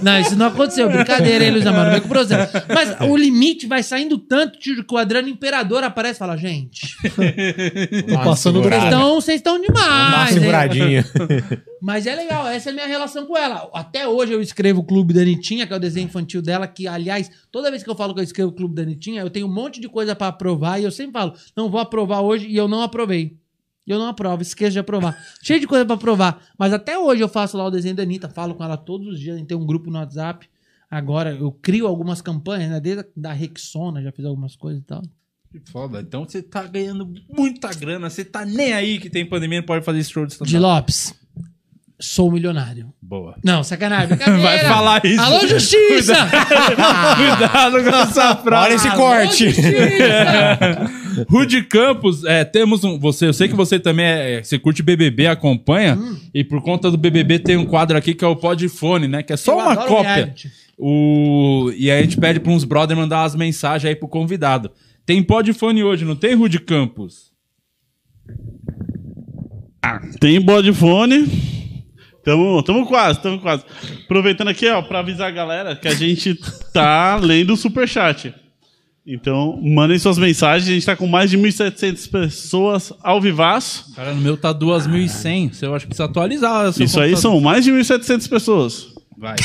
Não, isso não aconteceu. Brincadeira, hein, Mel? Não vem com processo. Mas o limite vai saindo tanto, tio, que o Adriano Imperador aparece e fala, gente, Tô passando do vocês estão- vocês estão Dá uma demais. hein? seguradinha. Mas é legal, essa é a minha relação com ela. Até hoje eu escrevo o Clube da Anitinha, que é o desenho infantil dela, que, aliás, toda vez que eu falo que eu escrevo o Clube da Anitinha, eu tenho um monte de coisa pra aprovar e eu sempre falo, não vou aprovar hoje e eu não aprovei. Eu não aprovo, esqueço de aprovar. Cheio de coisa pra aprovar. Mas até hoje eu faço lá o desenho da Anitta, falo com ela todos os dias, a gente tem um grupo no WhatsApp. Agora eu crio algumas campanhas, né? Desde a da Rexona, já fiz algumas coisas e tal. Que foda. Então você tá ganhando muita grana. Você tá nem aí que tem pandemia, não pode fazer esse show de stand-up. De Lopes, sou milionário. Boa. Não, sacanagem. Vai falar isso. Alô, Justiça! Cuidado com essa frase. Olha esse corte. Rude Campos, é, temos um. Você, eu sei que você também é, você curte BBB, acompanha. Hum. E por conta do BBB tem um quadro aqui que é o Podfone, né? Que é só Eu uma adoro cópia. reality. O, e aí a gente pede para uns brother mandar umas mensagens aí pro convidado. Tem podfone hoje, não tem, Rude Campos? Tem Vodafone. Tamo, tamo quase, tamo quase. Aproveitando aqui, ó, pra avisar a galera que a gente tá lendo o superchat. Então, mandem suas mensagens. A gente tá com mais de 1.700 pessoas ao vivaço. Cara, no meu tá 2.100. Você eu acho que precisa atualizar. Isso aí são mais de 1.700 pessoas. Vai.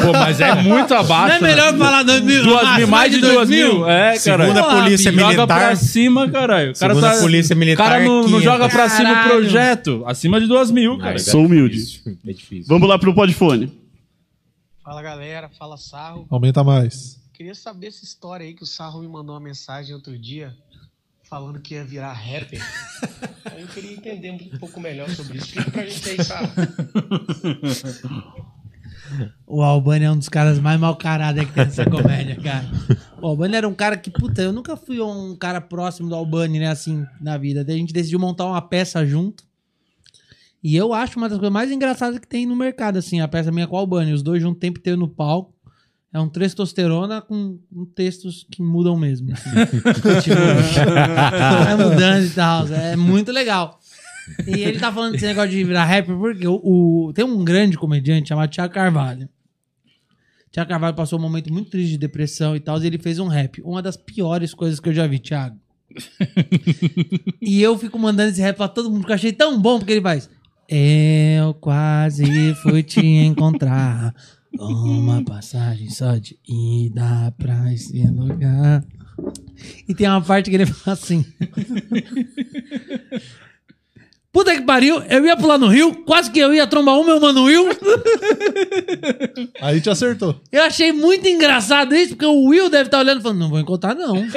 Pô, mas é muito Não abaixo. é melhor né? falar dois mil? Duas mil, mais de duas mil? É, cara. Segundo a Porra, polícia filho, Joga pra militar, cima, caralho. O cara Segundo a tá, polícia militar, O cara não, não 500. joga pra cima o Caralho. projeto. Acima de duas mil, cara. Sou humilde. é difícil. Vamos lá pro podfone. Fala galera, fala Sarro. Aumenta mais. Queria saber essa história aí que o Sarro me mandou uma mensagem outro dia falando que ia virar rapper. Aí eu queria entender um pouco melhor sobre isso. Explica pra gente aí, Sarro. O Albani é um dos caras mais mal carados que tem nessa comédia, cara. O Albani era um cara que, puta, eu nunca fui um cara próximo do Albani, né, assim, na vida. Daí a gente decidiu montar uma peça junto. E eu acho uma das coisas mais engraçadas que tem no mercado, assim, a peça minha com o Albani. Os dois juntos o tempo inteiro no palco. É um testosterona com, com textos que mudam mesmo. assim. tipo, vai mudando e tal. É muito legal. E ele tá falando desse negócio de virar rapper porque o, o- tem um grande comediante chamado Tiago Carvalho. Tiago Carvalho passou um momento muito triste de depressão e tal, e ele fez um rap. Uma das piores coisas que eu já vi, Thiago. e eu fico mandando esse rap pra todo mundo, porque eu achei tão bom, porque ele faz. Eu quase fui te encontrar. Uma passagem só de ida pra esse lugar. E tem uma parte que ele fala assim. Puta que pariu, eu ia pular no rio, quase que eu ia trombar o meu mano Will. Aí te acertou. Eu achei muito engraçado isso, porque o Will deve estar olhando e falando: não vou encontrar, não.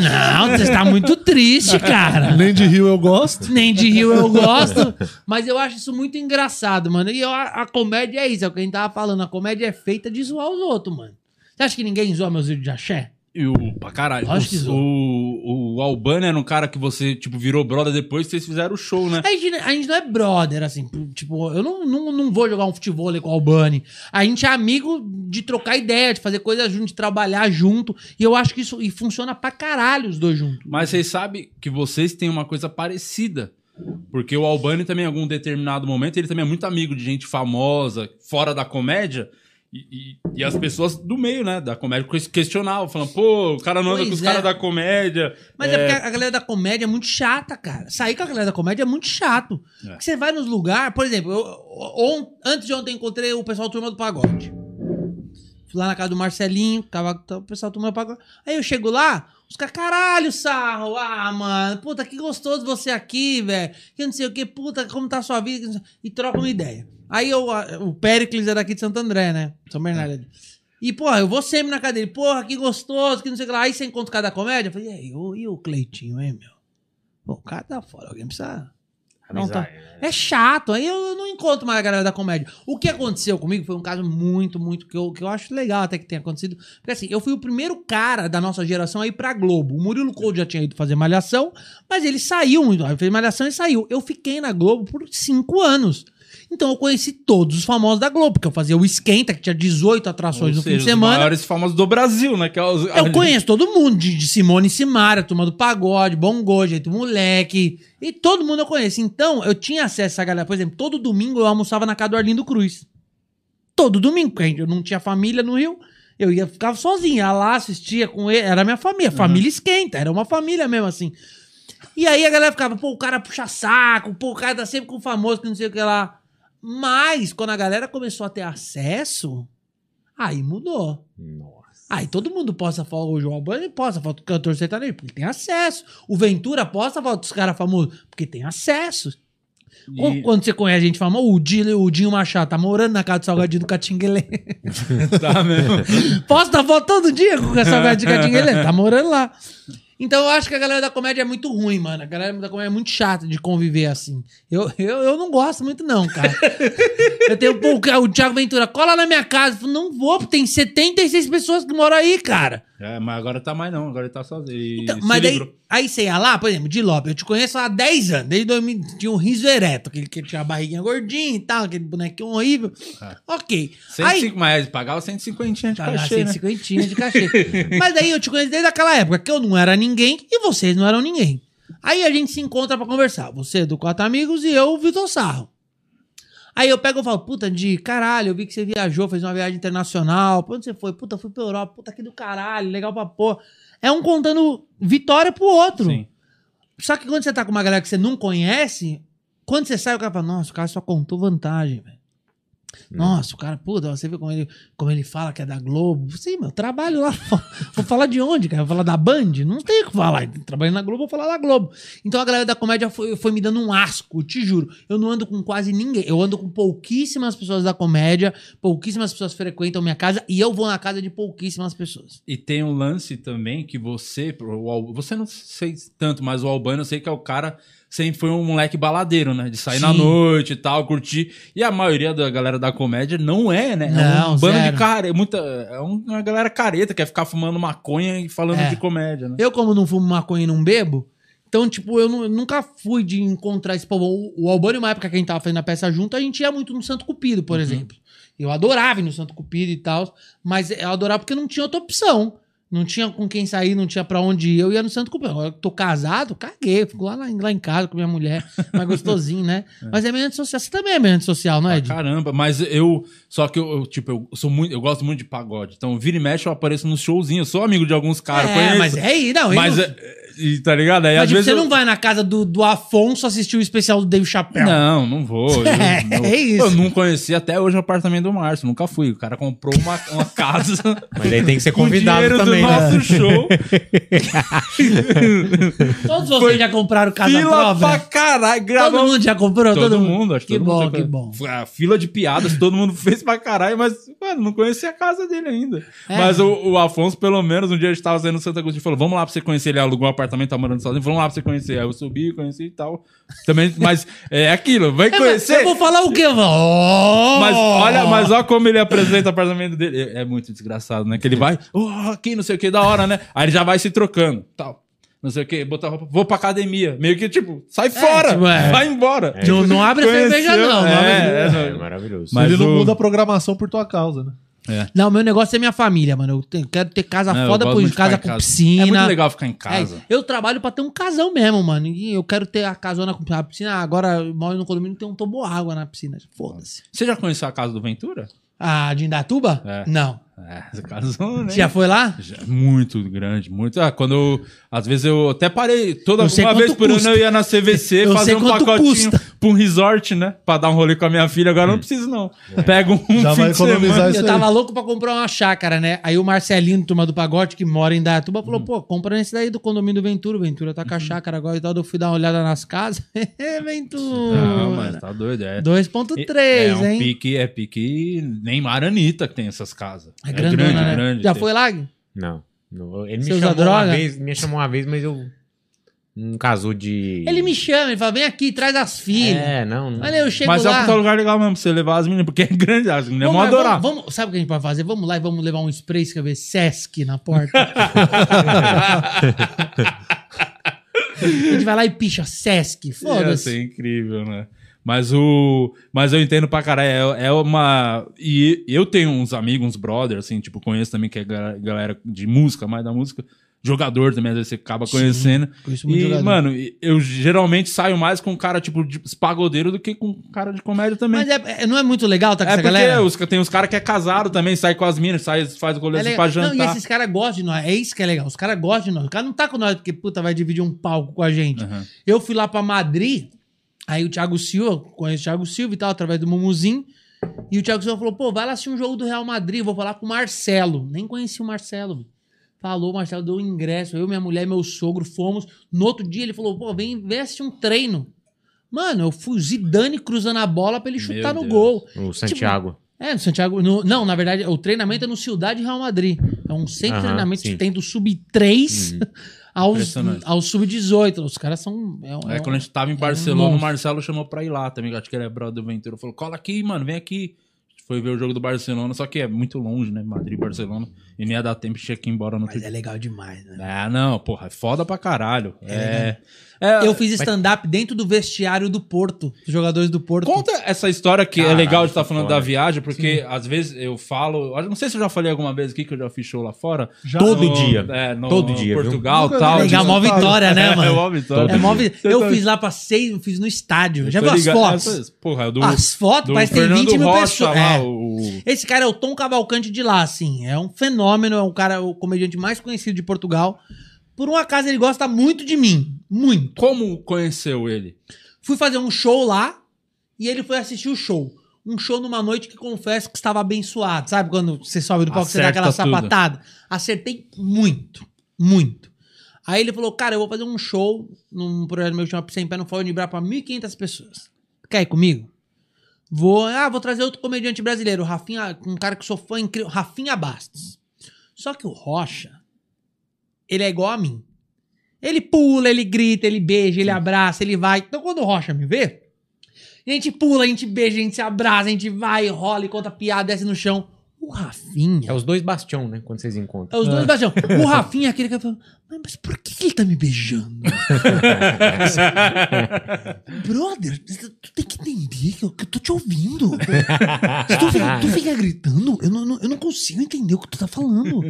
não, você está muito triste, cara. Nem de Rio eu gosto. Nem de rio eu gosto, mas eu acho isso muito engraçado, mano. E eu- a, a comédia é isso, é o que a gente tava falando. A comédia é feita de zoar os outros, mano. Você acha que ninguém zoa meus vídeos de axé? E o, pra caralho. Lógico que O, o, o Albani era um cara que você, tipo, virou brother depois que vocês fizeram o show, né? A gente, a gente não é brother, assim. Tipo, eu não, não, não vou jogar um futebol com o Albani. A gente é amigo de trocar ideia, de fazer coisas junto, de trabalhar junto. E eu acho que isso e funciona pra caralho os dois juntos. Mas vocês sabem que vocês têm uma coisa parecida. Porque o Albani também, em algum determinado momento, ele também é muito amigo de gente famosa, fora da comédia. E, e- e as pessoas do meio, né, da comédia ques- questionavam, falando, pô, o cara não anda Pois com os é. caras da comédia. Mas é. porque a galera da comédia é muito chata, cara. Sair com a galera da comédia é muito chato. É. Você vai nos lugares, por exemplo, eu, on- antes de ontem encontrei o pessoal da Turma do Pagode. Fui lá na casa do Marcelinho, com o pessoal da Turma do Pagode. Aí eu chego lá, os caras, caralho, sarro, ah, mano, puta, que gostoso você aqui, velho. Que não sei o que, puta, como tá a sua vida, e troca uma ideia. Aí eu, o Pericles é daqui de Santo André, né? São Bernardo. ali. E, porra, eu vou sempre na dele, porra, que gostoso, que não sei o que lá. Aí você encontra o cara da comédia, eu falei, e aí, ô, e o Cleitinho, hein, meu? Pô, o cara tá fora, alguém precisa. Não, tá- É chato, aí eu não encontro mais a galera da comédia. O que aconteceu comigo foi um caso muito, muito, que eu, que eu acho legal até que tenha acontecido. Porque assim, eu fui o primeiro cara da nossa geração a ir pra Globo. O Murilo Couto já tinha ido fazer Malhação, mas ele saiu, muito. Ele fez Malhação e saiu. Eu fiquei na Globo por cinco anos. Então eu conheci todos os famosos da Globo, porque eu fazia o Esquenta, que tinha 18 atrações Ou no seja, fim de os semana. maiores famosos do Brasil, né? Que é os, Eu conheço todo mundo, de, de Simone e Simara, turma do pagode, Bongô, jeito moleque. E todo mundo eu conheço. Então, eu tinha acesso a essa galera. Por exemplo, todo domingo eu almoçava na casa do Arlindo Cruz. Todo domingo, porque eu não tinha família no Rio. Eu ia ficava sozinho, ia lá, assistia com ele. Era minha família. Família esquenta, era uma família mesmo assim. E aí a galera ficava, pô, o cara puxa saco, pô, o cara tá sempre com o famoso, que não sei o que lá. Mas, quando a galera começou a ter acesso, aí mudou. Aí todo mundo posta foto, o João Albani posta foto do cantor sertanejo, porque tem acesso. O Ventura posta foto dos caras famosos, porque tem acesso. Qu- Quando você conhece gente famosa, o Dinho, o Dinho Machado tá morando na casa do Salgadinho do Catinguelê. Tá mesmo. Posta foto todo dia com o Salgadinho do Catinguelê, tá morando lá. Então eu acho que a galera da comédia é muito ruim, mano. A galera da comédia é muito chata de conviver assim. Eu, eu, eu não gosto muito, não, cara. eu tenho, pô, o Thiago Ventura, cola na minha casa. Eu falo, não vou, porque tem 76 pessoas que moram aí, cara. É, mas agora tá mais não, agora ele tá sozinho. Então, mas daí, livrou. aí você ia lá, por exemplo, de Lopes, eu te conheço há 10 anos, desde 2000, tinha um riso ereto, aquele que tinha a barriguinha gordinha e tal, aquele bonequinho horrível. Ah. Ok. Aí, 105, mas pagava 150 de Tá lá, cachê, né? 150 de cachê. Mas daí eu te conheço desde aquela época que eu não era ninguém e vocês não eram ninguém. Aí a gente se encontra pra conversar. Você do Quatro Amigos e eu, o Vitor Sarro. Aí eu pego e falo, puta, de caralho, eu vi que você viajou, fez uma viagem internacional. Pra onde você foi? Puta, fui pra Europa. Puta, que do caralho, legal pra pôr. É um contando vitória pro outro. Sim. Só que quando você tá com uma galera que você não conhece, quando você sai, o cara fala, nossa, o cara só contou vantagem, velho. Nossa, o cara, puta, você viu como ele, como ele fala que é da Globo? Sim, meu, trabalho lá. Vou falar de onde, cara? Vou falar da Band? Não tem o que falar. Trabalhando na Globo, vou falar da Globo. Então a galera da comédia foi, foi me dando um asco, te juro. Eu não ando com quase ninguém. Eu ando com pouquíssimas pessoas da comédia, pouquíssimas pessoas frequentam minha casa e eu vou na casa de pouquíssimas pessoas. E tem um lance também que você, o você não sei tanto, mas o Albano eu sei que é o cara sempre foi um moleque baladeiro, né? De sair na Sim. noite e tal, curtir. E a maioria da galera da comédia não é, né? é Não, um bando zero. de cara, é muita, é uma galera careta que quer ficar fumando maconha e falando É. de comédia, né? Eu, como não fumo maconha e não bebo, então, tipo, eu, nu- nunca fui de encontrar esse povo. O, o Albano, uma época que a gente tava fazendo a peça junto, a gente ia muito no Santo Cupido, por exemplo. Eu adorava ir no Santo Cupido e tal, mas eu adorava porque não tinha outra opção. Não tinha com quem sair, não tinha pra onde ir. Eu ia no Santo Cupido. Agora que tô casado, caguei. Fico lá, lá em casa com minha mulher. Mais gostosinho, né? Mas é meio social. Você também é meio social, não é, Ed? Caramba, mas eu. Só que eu, eu, tipo, eu sou muito. Eu gosto muito de pagode. Então, vira e mexe, eu apareço nos showzinhos. Eu sou amigo de alguns caras. é, mas é aí, não. Mas, não- é- e, tá ligado? Aí, mas às tipo, vezes. você eu- não vai na casa do, do Afonso assistir o especial do Dave Chappelle. Não, não vou. Eu, É, eu- é isso. Eu não conheci até hoje o apartamento do Márcio. Nunca fui. O cara comprou uma, uma casa. Mas aí tem que ser com convidado dinheiro também, do né? nosso show. Todos vocês Foi já compraram casa fila própria? pra caralho. Todo mundo já comprou? Todo, mundo, acho que Que todo mundo bom, já que bom. Foi A fila de piadas, todo mundo fez pra caralho, mas, mano, não conhecia a casa dele ainda. É. Mas o, o Afonso, pelo menos, um dia a gente tava saindo no Santa Cruz e falou: vamos lá pra você conhecer. Ele alugou um apartamento, tá morando sozinho, vamos lá pra você conhecer. Aí eu subi, conheci e tal. Também, mas é aquilo, vai É, conhecer. Eu vou falar o quê? Vou- Oh! Mas olha, mas olha como ele apresenta o apartamento dele. É, é muito desgraçado, né? Que ele vai, oh, aqui, não sei o que, da hora, né? Aí ele já vai se trocando, tal. Não sei o que, botar roupa, vou pra academia. Meio que tipo, sai fora, tipo, é. vai embora. Não, não abre a Conheceu, cerveja, não. não, é, abre- é. É maravilhoso. Mas Ele não o- muda a programação por tua causa, né? Não, meu negócio é minha família, mano. Eu te- quero ter casa eu foda, por casa com casa. piscina. É muito legal ficar em casa. É, eu trabalho pra ter um casão mesmo, mano. E eu quero ter a casona com a piscina. Ah, Agora eu moro no condomínio tem um toboágua na piscina. Foda-se. Você já conheceu a casa do Ventura? Ah, de Indatuba? É. Não. É, casou, né? Você já foi lá? Já, muito grande, muito. Ah, quando eu, às vezes eu até parei, toda uma vez por custa. ano eu ia na CVC Eu fazer um pacotinho custa. Pra um resort, né? Pra dar um rolê com a minha filha. Agora não preciso, não. Pego um Já fim vai de economizar semana. isso Eu aí. tava louco pra comprar uma chácara, né? Aí o Marcelinho, turma do pagode, que mora em Datuba, falou: pô, compra esse daí do condomínio do Ventura. O Ventura tá com a chácara agora e tal. Eu fui dar uma olhada nas casas. Ventura. Não, mas tá doido, é. 2.3, é um hein? pique, é pique Neymar Anitta que tem essas casas. É grandona, né? Já tem. foi lá? Não. não. Ele me Você usa chamou droga? uma vez, me chamou uma vez, mas eu não casou de. Ele me chama, ele fala: vem aqui, traz as filhas. É, não. não. Olha, eu chego Mas é lá. um puta lugar legal mesmo pra você levar as meninas, porque é grande, as meninas vão adorar. vamos, vamos- sabe o que a gente pode fazer? Vamos lá e vamos levar um spray escrever Sesc na porta. a gente vai lá e picha Sesc. Foda-se. ser incrível, né? Mas o. Mas eu entendo pra caralho. É, é uma. E eu tenho uns amigos, uns brothers, assim, tipo, conheço também que é ga- galera de música, mais da música. Jogador também, às vezes você acaba conhecendo. muito e, jogador. mano, eu geralmente saio mais com um cara, tipo, de pagodeiro do que com um cara de comédia também. Mas é- é- não é muito legal tá com É essa galera? os, tem uns caras que é casado também, sai com as minas, sai, faz o É colete legal. pra jantar. Não, e esses caras gostam de nós. É isso que é legal. Os caras gostam de nós. O cara não tá com nós porque, puta, vai dividir um palco com a gente. Aham. Eu fui lá pra Madrid, aí o Thiago Silva, conheço o Thiago Silva e tal, através do Mumuzinho. E o Thiago Silva falou: pô, vai lá assistir um jogo do Real Madrid, vou falar com o Marcelo. Nem conheci o Marcelo. Meu. Falou, o Marcelo deu o ingresso. Eu, minha mulher e meu sogro fomos. No outro dia ele falou: pô, vem, vem assistir um treino. Mano, eu fui o Zidane cruzando a bola pra ele Meu chutar no Deus. gol. O Santiago. É, no Santiago. no- não, na verdade, o treinamento é no Cidade Real Madrid. É um centro de Aham, treinamento sim. que tem do Sub-3 aos, Impressionante. aos sub-18. Os caras são. É, um- É, quando a gente tava em um Barcelona, o monstro. Marcelo chamou pra ir lá também. Acho que ele é brother do Ventura. Falou, cola aqui, mano, vem aqui. A gente Foi ver o jogo do Barcelona, só que é muito longe, né? Madrid e Barcelona. E nem ia dar tempo de ir embora no Mas é legal demais, né? Ah, não, porra, é foda pra caralho. É. é- Eu fiz stand-up dentro do vestiário do Porto, dos jogadores do Porto. Conta essa história que é Caralho, legal de estar que falando foda. da viagem, porque às vezes eu falo. eu Não sei se eu já falei alguma vez aqui que eu já fiz show lá fora. Já Todo No- dia. É, no Todo dia, viu? Portugal e tal. Legal, mó vitória, né, É, mano? mó vitória. É mó Eu tá- fiz lá pra seis, eu fiz no estádio. Já Tô viu as fotos? Porra, do, As fotos, do parece que tem Fernando 20 mil Rocha pessoas. É. Esse cara é o Tom Cavalcante de lá, assim. É um fenômeno, é um cara, o comediante mais conhecido de Portugal. Por um acaso, ele gosta muito de mim. Muito. Como conheceu ele? Fui fazer um show lá e ele foi assistir o show. Um show numa noite que confesso que estava abençoado. Sabe quando você sobe do palco e você dá aquela tudo. sapatada? Acertei muito. Muito. Aí ele falou, cara, eu vou fazer um show num projeto meu que chama Sem Pé no Fogo de Ibra pra 1.500 pessoas. Quer ir comigo? Vou, ah, vou trazer outro comediante brasileiro, Rafinha, um cara que sou fã incrível, Rafinha Bastos. Só que o Rocha, ele é igual a mim. Ele pula, ele grita, ele beija, ele abraça, ele vai. Então quando o Rocha me vê, a gente pula, a gente beija, a gente se abraça, a gente vai, rola e conta piada, desce no chão. O Rafinha. É os dois bastião, né? Quando vocês encontram. É os dois baixão. O Rafinha é aquele que fala, mas, mas por que, ele tá me beijando? Brother, tu tem que entender que eu, que eu tô te ouvindo. Se tu, fica, tu fica gritando, eu não, não- eu não consigo entender o que tu tá falando.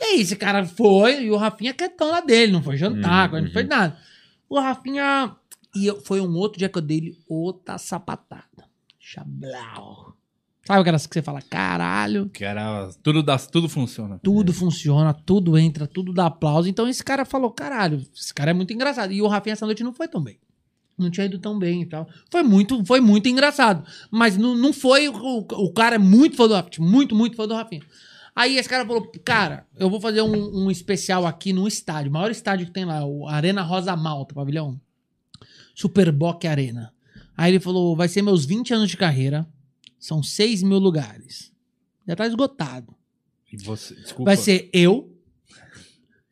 E aí, esse cara foi, e o Rafinha quietão lá dele, não foi jantar, não foi nada. O Rafinha. E eu- foi um outro dia que eu dei outra sapatada. Chablau. Sabe aquelas que você fala, caralho. Que era. Tudo, dá, tudo funciona. Tudo funciona, tudo entra, tudo dá aplauso. Então esse cara falou: caralho, esse cara é muito engraçado. E o Rafinha essa noite não foi tão bem. Não tinha ido tão bem e tal. Foi muito, foi muito engraçado. Mas não, não foi. O, o cara é muito fã do Rafinha. Muito, muito fã do Rafinha. Aí esse cara falou: cara, eu vou fazer um, um especial aqui num estádio. O maior estádio que tem lá, o Arena Rosa Malta, pavilhão. Superboc Arena. Aí ele falou: vai ser meus 20 anos de carreira. São 6 mil lugares. Já tá esgotado. Você. Vai ser eu,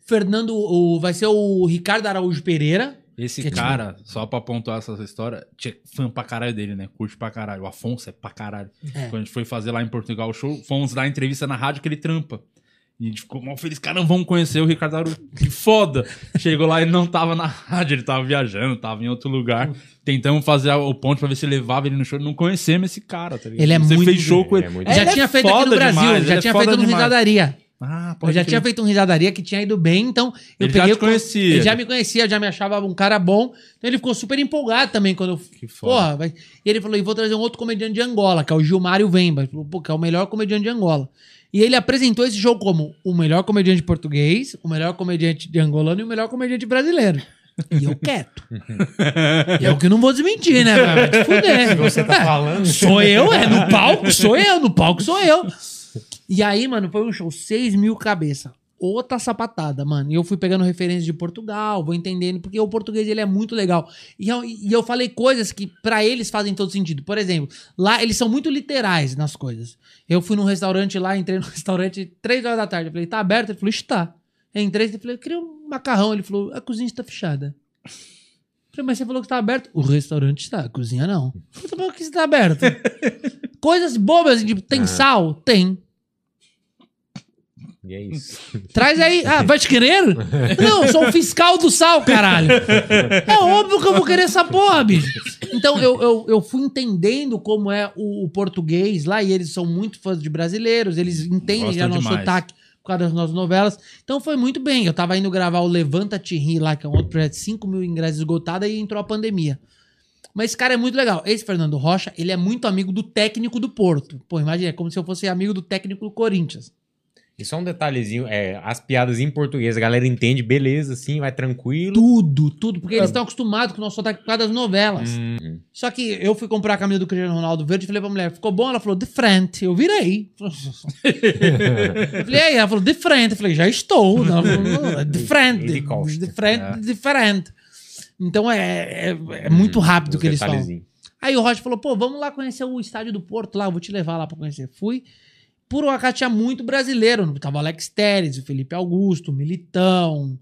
Fernando, o, vai ser o Ricardo Araújo Pereira. Esse é cara, só pra pontuar essa história, tinha fã pra caralho dele, né? Curte pra caralho. O Afonso é pra caralho. É. Quando a gente foi fazer lá em Portugal o show, fomos dar entrevista na rádio que ele trampa. E a gente ficou mal feliz. Cara, vamos conhecer o Ricardo Araújo. Que foda! Chegou lá, ele não tava na rádio, ele tava viajando, tava em outro lugar. Tentamos fazer o ponto pra ver se levava ele no show. Não conhecemos esse cara, tá ligado? Ele é Você muito- fez show com ele. ele é muito- já Ele é tinha feito aqui no Brasil, demais, já é tinha foda feito no demais. Risadaria. Ah, Eu já crer. tinha feito um Risadaria que tinha ido bem, então eu Ele já peguei. te conhecia. Ele já me conhecia, já me achava um cara bom. Então ele ficou super empolgado também quando eu. Que foda. Porra, vai... E ele falou: e vou trazer um outro comediante de Angola, que é o Gilmário Vemba. Ele falou, pô, que é o melhor comediante de Angola. E ele apresentou esse jogo como o melhor comediante português, o melhor comediante de angolano e o melhor comediante brasileiro. E eu quieto. e eu que não vou desmentir, né? Vai te fuder. Você tá falando? Sou eu, é. No palco sou eu, no palco sou eu. E aí, mano, foi um show, 6 mil cabeça. Outra sapatada, mano. E eu fui pegando referências de Portugal, vou entendendo, porque o português ele é muito legal. E eu, e eu falei coisas que pra eles fazem todo sentido. Por exemplo, lá eles são muito literais nas coisas. Eu fui num restaurante lá, entrei no restaurante 3 horas da tarde. Eu falei, tá aberto? Ele falou, está. Entrei e falei, eu queria um macarrão. Ele falou, a cozinha está fechada. Eu Falei, mas você falou que tá aberto? O restaurante está, a cozinha não. Eu falei, por que está aberto? Coisas bobas, tipo, tem sal? Tem. E é isso. Traz aí. Ah, vai te querer? Não, eu sou o fiscal do sal, caralho. É óbvio que eu vou querer essa porra, bicho. Então eu, eu, eu fui entendendo como é o, o português lá, e eles são muito fãs de brasileiros, eles entendem Gostam já nosso demais. sotaque por causa das nossas novelas. Então foi muito bem. Eu tava indo gravar o Levanta Te Ri lá, que é um outro projeto, 5 mil ingressos esgotados, e entrou a pandemia. Mas esse cara é muito legal. Esse Fernando Rocha, ele é muito amigo do técnico do Porto. Pô, imagina, é como se eu fosse amigo do técnico do Corinthians. E só um detalhezinho, é, as piadas em português, a galera entende, beleza, assim, vai tranquilo. Tudo, tudo. Porque eles estão acostumados com o nosso sotaque por causa das novelas. Hum. Só que eu fui comprar a camisa do Cristiano Ronaldo verde e falei pra mulher, ficou bom? Ela falou, de frente. Eu virei. eu falei, aí? Ela falou, de frente. Eu falei, já estou. Ela falou, "Não, de frente. De. De frente, diferente. Então é, é, é muito rápido o Os que eles falam. Aí o Rocha falou, pô, vamos lá conhecer o estádio do Porto lá, eu vou te levar lá pra conhecer. Fui. Por um acaso tinha muito brasileiro. Tava o Alex Teres, o Felipe Augusto, o Militão.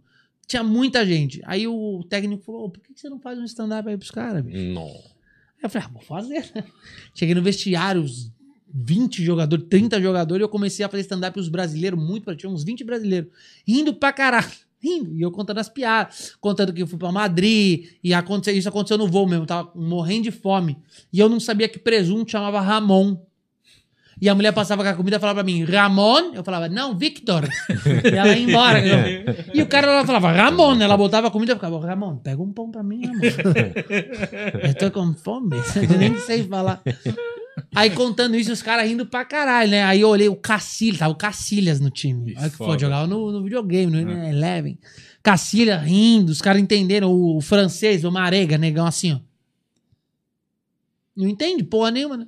Tinha muita gente. Aí o técnico falou: "Ô, por que você não faz um stand-up aí pros caras, bicho? Não. Aí eu falei, ah, vou fazer. né? Cheguei no vestiário, os 20 jogadores, 30 jogadores, e eu comecei a fazer stand-up os brasileiros, muito, pra- tinha uns 20 brasileiros, rindo pra caralho. E eu contando as piadas, contando que eu fui pra Madrid, e aconteceu, isso aconteceu no voo mesmo, tava morrendo de fome. E eu não sabia que presunto chamava Ramon. E a mulher passava com a comida e falava pra mim, Ramon? Eu falava, não, Victor. e ela ia embora. E o cara ela falava, Ramon. Ela botava a comida e ficava, Ramon, pega um pão pra mim, Ramon. Eu tô com fome, eu nem sei falar. Aí contando isso, os caras rindo pra caralho, né? Aí eu olhei o Cacilhas, tava o Cacilhas no time. Olha que foda. foda, jogava no, no videogame, no Eleven. Cacilhas rindo, os caras entenderam. O, francês, o Marega, negão assim, ó. Não entende porra nenhuma, né?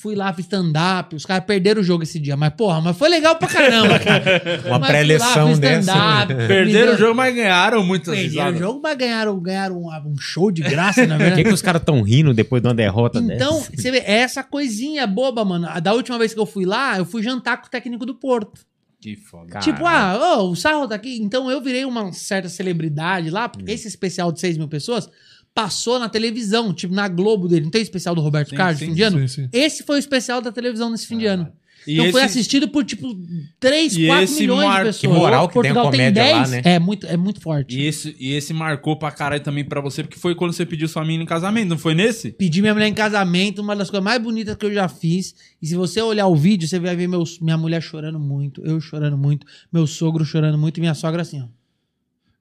Fui lá, fiz stand-up. Os caras perderam o jogo esse dia. Mas, porra, mas foi legal pra caramba, cara. Uma pré-eleção dessa. me Perderam o jogo, mas ganharam muitas Perderam o jogo, mas ganharam, ganharam um, um show de graça, na Por verdade. que, que os caras tão rindo depois de uma derrota Então, dessa? você vê, é essa coisinha boba, mano. A Da última vez que eu fui lá, eu fui jantar com o técnico do Porto. Que foda. Tipo, ah, ô, o Sarro tá aqui. Então eu virei uma certa celebridade lá, porque esse especial de 6 mil pessoas passou na televisão, tipo na Globo dele. Não tem o especial do Roberto Sim, Carlos, sim, fim de ano? sim, sim. Esse foi o especial da televisão nesse fim de ano. E então foi esse- assistido por, tipo, 3, E 4 esse milhões mar- de que pessoas. moral que tem a Portugal tem comédia lá, 10. né? É muito, é muito forte. E esse, e esse marcou pra caralho também pra você, porque foi quando você pediu sua mina em casamento, não foi nesse? Pedi minha mulher em casamento, uma das coisas mais bonitas que eu já fiz. E se você olhar o vídeo, você vai ver meu, minha mulher chorando muito, eu chorando muito, meu sogro chorando muito e minha sogra assim, ó.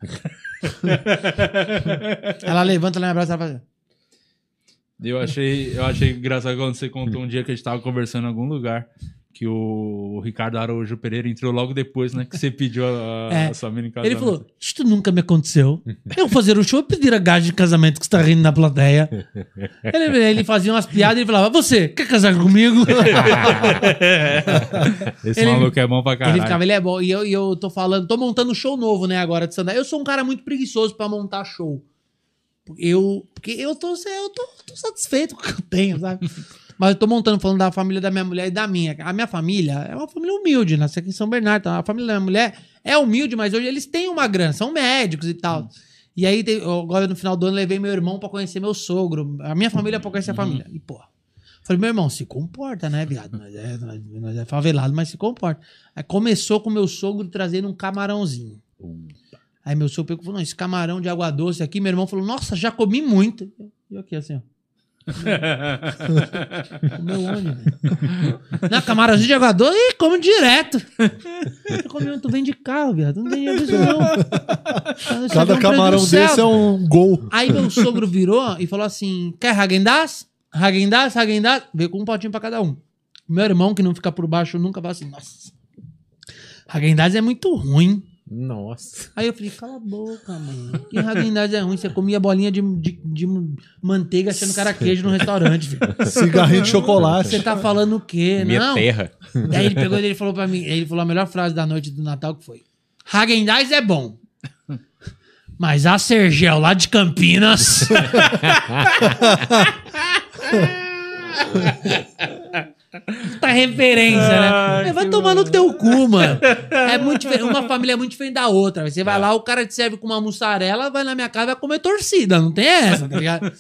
ela levanta, ela me abraça ela faz. assim. Eu achei, eu achei engraçado quando você contou um dia que a gente tava conversando em algum lugar. Que o Ricardo Araújo Pereira entrou logo depois, né? Que você pediu a, a É. sua mina em casamento. Ele falou: Isto nunca me aconteceu. Eu fazer o show e pedir a gaja de casamento que está rindo na plateia. Ele, ele fazia umas piadas e ele falava: Você quer casar comigo? Esse ele- maluco é bom pra caralho. Ele ficava, ele é bom. E eu, e eu tô falando, tô montando um show novo, né, agora de stand-up. Eu sou um cara muito preguiçoso pra montar show. Eu, porque eu tô, eu tô, tô satisfeito com o que eu tenho, sabe? Mas eu tô montando, falando da família da minha mulher e da minha. A minha família é uma família humilde, nasci aqui em São Bernardo. Então a família da minha mulher é humilde, mas hoje eles têm uma grana, são médicos e tal. E aí, agora no final do ano, levei meu irmão pra conhecer meu sogro. A minha família pra conhecer a família. E, porra. Falei, meu irmão, se comporta, né, viado? Nós é, nós, é favelado, mas se comporta. Aí começou com meu sogro trazendo um camarãozinho. Aí meu sogro pegou e falou: não, esse camarão de água doce aqui, meu irmão falou, nossa, já comi muito. E eu aqui assim, ó. Comeu onde? Não, camarãozinho de água doce, ih, come direto. Comi muito bem de carro, viado. Não tem disso, não. É Cada um camarão desse é um gol. Aí meu sogro virou e falou assim: quer Hagendaz? Hagendaz, Hagendaz? Veio com um potinho pra cada um. Meu irmão, que não fica por baixo, nunca fala assim: nossa, Hagendaz é muito ruim. Nossa. Aí eu falei: cala a boca, mano. Que Hagendaz é ruim? Você comia bolinha de, de, de manteiga achando que era queijo no restaurante, filho. Cigarrinho de chocolate. Você tá falando o quê? Minha não. terra. Aí ele pegou e ele falou pra mim, ele falou a melhor frase da noite do Natal que foi: Hagendaz é bom. Mas a Sergel lá de Campinas. Tá referência, né? Ai, Vai tomar no teu cu, mano. É muito diferente. Uma família é muito diferente da outra. Você vai lá, o cara te serve com uma mussarela, vai na minha casa vai comer torcida. Não tem essa, tá ligado?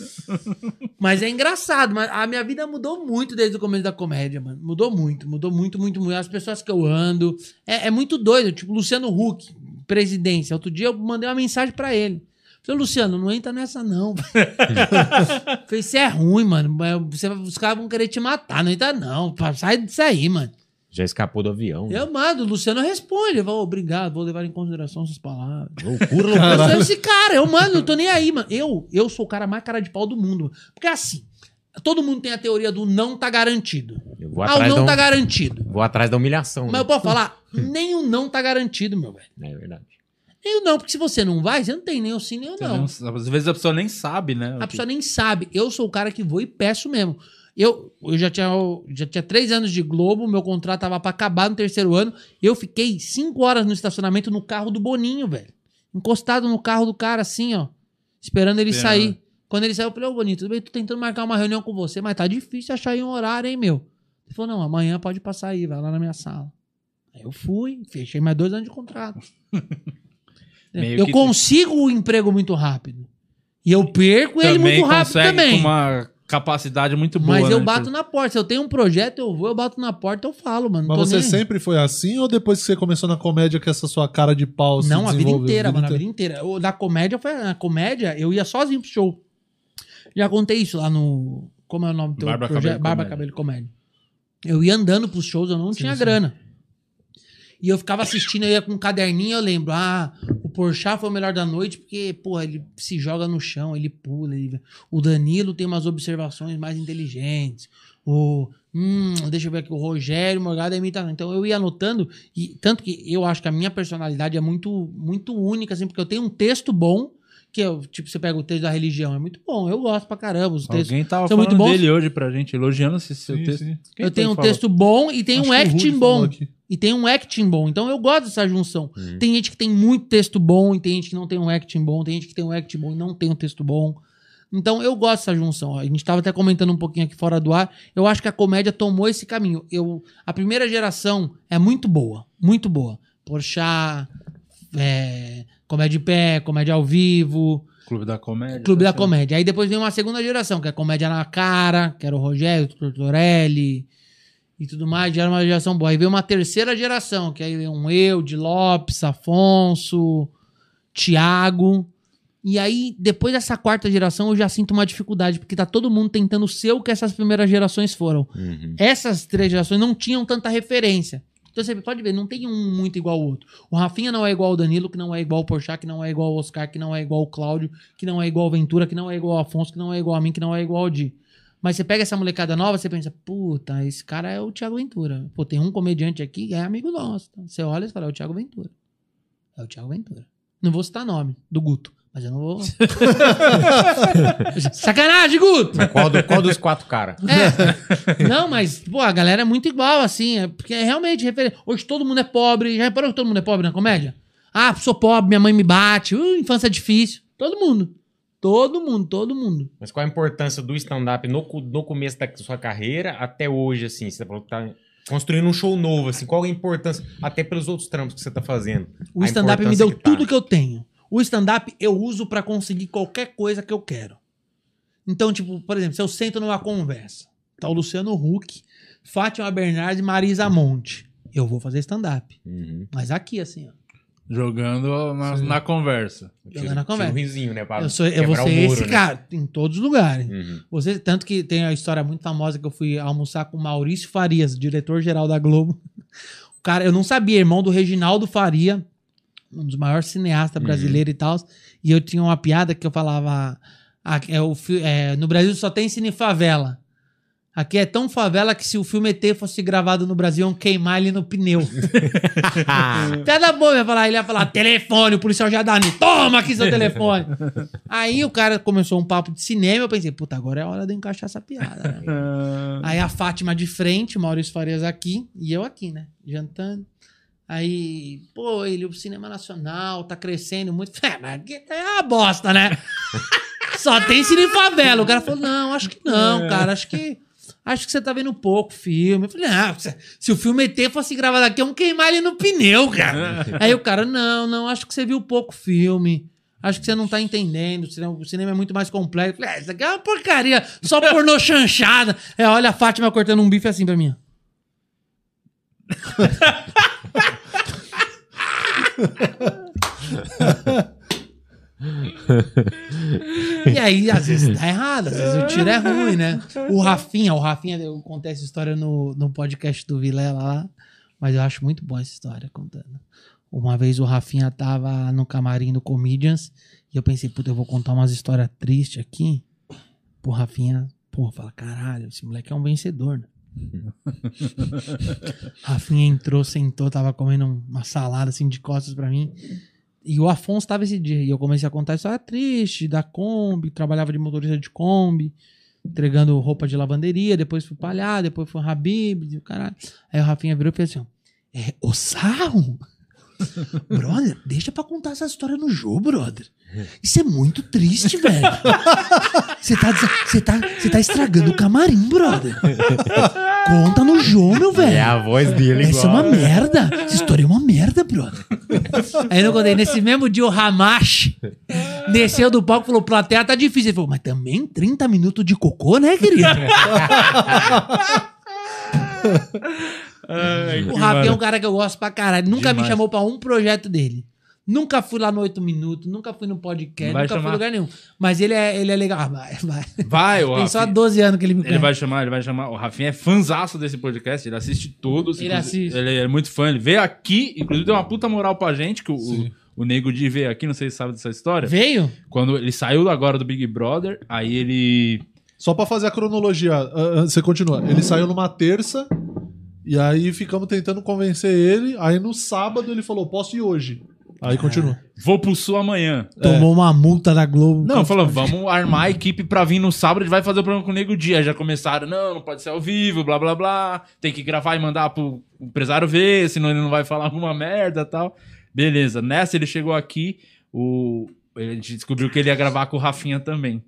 Mas é engraçado. Mas a minha vida mudou muito desde o começo da comédia, mano. Mudou muito, mudou muito, muito, muito. As pessoas que eu ando. É, é muito doido. Tipo, Luciano Huck, presidência. Outro dia eu mandei uma mensagem pra ele. Falei, Luciano, não entra nessa, não. Falei, você é ruim, mano. Você, os caras vão querer te matar. Não entra, não. Sai disso aí, mano. Já escapou do avião. Eu mando, o Luciano responde. Eu falo, obrigado, vou levar em consideração suas palavras. Loucura, Eu loucura. sou esse cara, eu mando, não tô nem aí, mano. Eu, eu sou o cara mais cara de pau do mundo. Porque assim, todo mundo tem a teoria do não tá garantido. Eu vou Ah, o atrás, não da, tá garantido. vou atrás da humilhação. Mas né? eu posso falar, nem o não tá garantido, meu velho. É verdade. Nem o não, porque se você não vai, você não tem nem o sim, nem o não. Às vezes a pessoa nem sabe, né? A pessoa nem sabe. Eu sou o cara que vou e peço mesmo. Eu, eu já, tinha, já tinha três anos de Globo, meu contrato tava pra acabar no terceiro ano. Eu fiquei cinco horas no estacionamento no carro do Boninho, velho. Encostado no carro do cara, assim, ó. Esperando ele Esperando. sair. Quando ele saiu, eu falei, ô Boninho, tudo bem, tô tentando marcar uma reunião com você, mas tá difícil achar aí um horário, hein, meu? Ele falou, não, amanhã pode passar aí, vai lá na minha sala. Aí eu fui, fechei mais dois anos de contrato. Meio eu que- consigo o emprego muito rápido. E eu perco ele também muito rápido também. com uma capacidade muito boa. Mas eu né? bato na porta. Se eu tenho um projeto, eu vou, eu bato na porta, eu falo, mano. Mas você nem sempre foi assim ou depois que você começou na comédia que essa sua cara de pau se Não, a vida inteira, mano. A inteira? vida inteira. Da comédia foi. Na comédia, eu ia sozinho pro show. Já contei isso lá no. Como é o nome do teu Barba, projeto? Cabelo, Barba Comédia. Cabelo Comédia. Eu ia andando pros shows, eu não tinha grana. E eu ficava assistindo, eu ia com um caderninho, eu lembro, ah, o Porchat foi o melhor da noite porque, porra, ele se joga no chão, ele pula, ele... o Danilo tem umas observações mais inteligentes, o, hum, deixa eu ver aqui, o Rogério Morgado é imitação. Então eu ia anotando, e tanto que eu acho que a minha personalidade é muito, muito única, assim, porque eu tenho um texto bom, que eu, tipo, você pega o texto da religião, é muito bom, eu gosto pra caramba, os textos Alguém tava são falando muito bons. dele hoje pra gente, elogiando esse seu Sim, texto. sim. Quem eu foi tenho que um falou? texto bom e tenho Acho um que o Rudy acting falou bom. aqui. E tem um acting bom. Então eu gosto dessa junção. Tem gente que tem muito texto bom e tem gente que não tem um acting bom. Tem gente que tem um acting bom e não tem um texto bom. Então eu gosto dessa junção. A gente estava até comentando um pouquinho aqui fora do ar. Eu acho que a comédia tomou esse caminho. Eu, a primeira geração é muito boa. Muito boa. Porchat, é, comédia de pé, comédia ao vivo. Clube da Comédia. Clube tá da. Comédia. Aí depois vem uma segunda geração, que é Comédia na Cara, que era o Rogério, o Tortorelli e tudo mais. Já era uma geração boa. Aí veio uma terceira geração, que aí veio um eu, de Lopes, Afonso, Tiago. E aí, depois dessa quarta geração, eu já sinto uma dificuldade, porque tá todo mundo tentando ser o que essas primeiras gerações foram. Essas três gerações não tinham tanta referência. Então você pode ver, não tem um muito igual ao outro. O Rafinha não é igual ao Danilo, que não é igual ao Porchat, que não é igual ao Oscar, que não é igual ao Cláudio, que não é igual ao Ventura, que não é igual ao Afonso, que não é igual a mim, que não é igual ao Di. Mas você pega essa molecada nova, você pensa, puta, esse cara é o Thiago Ventura. Pô, tem um comediante aqui que é amigo nosso. Você olha e fala, é o Thiago Ventura. É o Thiago Ventura. Não vou citar nome do Guto, mas eu não vou. Sacanagem, Guto! Qual, do- qual dos quatro caras? É. Não, mas, pô, a galera é muito igual, assim. É porque é realmente referência. Hoje todo mundo é pobre. Já reparou que todo mundo é pobre na comédia? Ah, sou pobre, minha mãe me bate. Uh, infância difícil. Todo mundo. Todo mundo, todo mundo. Mas qual a importância do stand-up no, no começo da sua carreira até hoje, assim? Você falou que tá construindo um show novo, assim. Qual a importância, até pelos outros trampos que você tá fazendo? O stand-up me deu tá. tudo que eu tenho. O stand-up eu uso pra conseguir qualquer coisa que eu quero. Então, tipo, por exemplo, se eu sento numa conversa, tá o Luciano Huck, Fátima Bernardes e Marisa Monte. Eu vou fazer stand-up. Uhum. Mas aqui, assim, ó. Jogando na, na conversa. Jogando na conversa. Tira um risinho, né? Pra Eu, sou, eu vou ser o muro, esse né? cara em todos os lugares. Uhum. Você, tanto que tem a história muito famosa que eu fui almoçar com o Maurício Farias, diretor-geral da Globo. O cara, eu não sabia, irmão do Reginaldo Faria, um dos maiores cineastas brasileiros e tal. E eu tinha uma piada que eu falava: ah, é o, é, no Brasil só tem cine favela. Aqui é tão favela que se o filme ET fosse gravado no Brasil, iam queimar ele no pneu. Piada boa, ia falar, ele ia falar, telefone, o policial já dá, toma aqui seu telefone. Aí o cara começou um papo de cinema, eu pensei, puta, agora é hora de encaixar essa piada. né? Aí a Fátima de frente, o Maurício Farias aqui, e eu aqui, né, jantando. Aí, pô, ele, o cinema nacional tá crescendo muito. É, mas aqui é uma bosta, né? Só tem cine favela. O cara falou, não, acho que não, cara, acho que... Acho que você tá vendo pouco filme. Eu falei, ah, se, o filme ET fosse gravado aqui, iam queimar ele no pneu, cara. Aí o cara, não, não, acho que você viu pouco filme. Acho que você não tá entendendo. O cinema, o cinema é muito mais complexo. Eu falei, ah, isso aqui é uma porcaria. Só pornô chanchada. É, olha a Fátima cortando um bife assim pra mim. E aí, às vezes tá errado, às vezes o tiro é ruim, né? O Rafinha, o Rafinha, eu essa história no, no podcast do Vilela lá, mas eu acho muito bom essa história contando. Uma vez o Rafinha tava no camarim do Comedians e eu pensei, puta, eu vou contar umas histórias tristes aqui. Pro Rafinha, pô, fala, caralho, esse moleque é um vencedor, né? Rafinha entrou, sentou, tava comendo uma salada assim de costas pra mim. E o Afonso tava esse dia. E eu comecei a contar história triste da Kombi, trabalhava de motorista de Kombi, entregando roupa de lavanderia, depois fui palhar, depois fui Habib, caralho. Aí o Rafinha virou e fez assim: É, o sarro? brother, deixa pra contar essa história no jogo, brother. Isso é muito triste, velho. Você tá, tá, tá estragando o camarim, brother. Conta no João, meu velho. É a voz dele Essa é igual. uma merda. Essa história é uma merda, brother. Aí eu contei, nesse mesmo dia o Ramache desceu do palco e falou, plateia tá difícil. Ele falou, mas também 30 minutos de cocô, né, querido? o Rafinha é um cara que eu gosto pra caralho. Nunca Demais. me chamou pra um projeto dele. Nunca fui lá no 8 Minutos, nunca fui no podcast, Vai nunca fui chamar? em lugar nenhum. Mas ele é, ele é legal. Ah, vai, vai. Vai, o Tem só Rafinha. 12 anos que ele me Ele conhece. vai chamar, ele vai chamar. O Rafinha é fãzaço desse podcast, ele assiste todos. Ele assiste. Ele é muito fã. Ele veio aqui, inclusive deu uma puta moral pra gente, que o, o, o Nego Di veio aqui, não sei se sabe dessa história. Veio? Quando ele saiu agora do Big Brother, aí ele. Só pra fazer a cronologia, ah, ah, você continua. Ele saiu numa terça, e aí ficamos tentando convencer ele. Aí no sábado ele falou: posso ir hoje. Aí continua. Vou pro Sul amanhã. Tomou uma multa da Globo. Não, falou, vamos armar a equipe pra vir no sábado, a gente vai fazer o programa com o Nego Dia. Já começaram, não, não pode ser ao vivo, blá blá blá. Tem que gravar e mandar pro empresário ver, senão ele não vai falar alguma merda e tal. Beleza, nessa ele chegou aqui, o... a gente descobriu que ele ia gravar com o Rafinha também.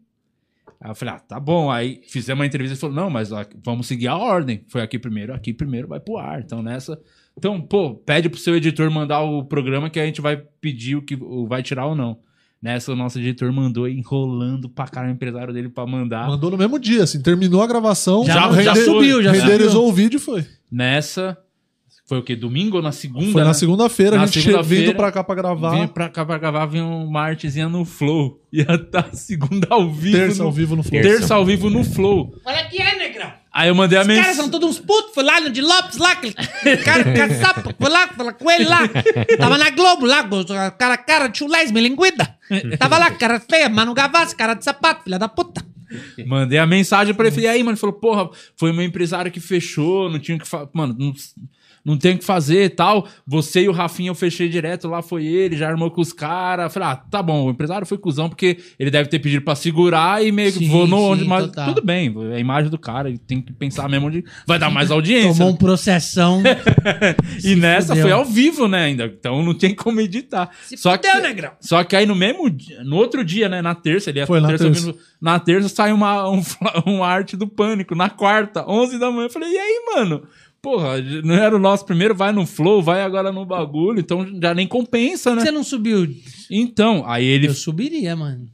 Aí eu falei, ah, tá bom. Aí fizemos uma entrevista e falou, não, mas ó, vamos seguir a ordem. Foi aqui primeiro, aqui primeiro vai pro ar. Então nessa. Então, pô, pede pro seu editor mandar o programa que a gente vai pedir o que o vai tirar ou não. Nessa, o nosso editor mandou enrolando pra caralho o empresário dele pra mandar. Mandou no mesmo dia, assim, terminou a gravação. Já- já rende- subiu, já renderizou o vídeo e foi. Nessa, foi o quê? Domingo ou na segunda? Foi na né? segunda-feira, Na a gente segunda-feira, vindo pra cá pra gravar. Vim pra cá pra gravar, vinha uma artezinha no Flow. Ia estar segunda ao vivo. Terça no... ao vivo no Flow. Terça ao vivo no Flow. Olha que é, negrão. Aí eu mandei a Os caras mensagem. são todos uns putos. Foi lá no de Lopes, lá, aquele cara sapo. Foi lá, lá com ele lá. Tava na Globo, lá, cara, cara de chulés, melinguida. Tava lá, cara feia, Mano Gavassi, cara de sapato, filha da puta. Mandei a mensagem pra ele. Falei, aí, mano? Ele falou, porra, foi meu empresário que fechou, não tinha o que fazer. Mano, não, não tem o que fazer e tal. Você e o Rafinha eu fechei direto, lá foi ele, já armou com os caras. Falei, ah, tá bom, o empresário foi cuzão, porque ele deve ter pedido pra segurar e meio que vou no sim, onde. Mas total. tudo bem, é a imagem do cara, ele tem que pensar mesmo onde vai dar mais audiência. Tomou um processão. e nessa fudeu. foi ao vivo, né, ainda. Então não tem como editar. Se só fudeu, que, negrão. Só que aí no mesmo dia, no outro dia, né, na terça, ele ia Foi na terça, na terça sai uma, um, uma arte do pânico. Na quarta, 11 da manhã, eu falei, e aí, mano? Porra, não era o nosso primeiro, vai no flow, vai agora no bagulho, então já nem compensa, né? Você não subiu? Então, aí ele Eu subiria, mano.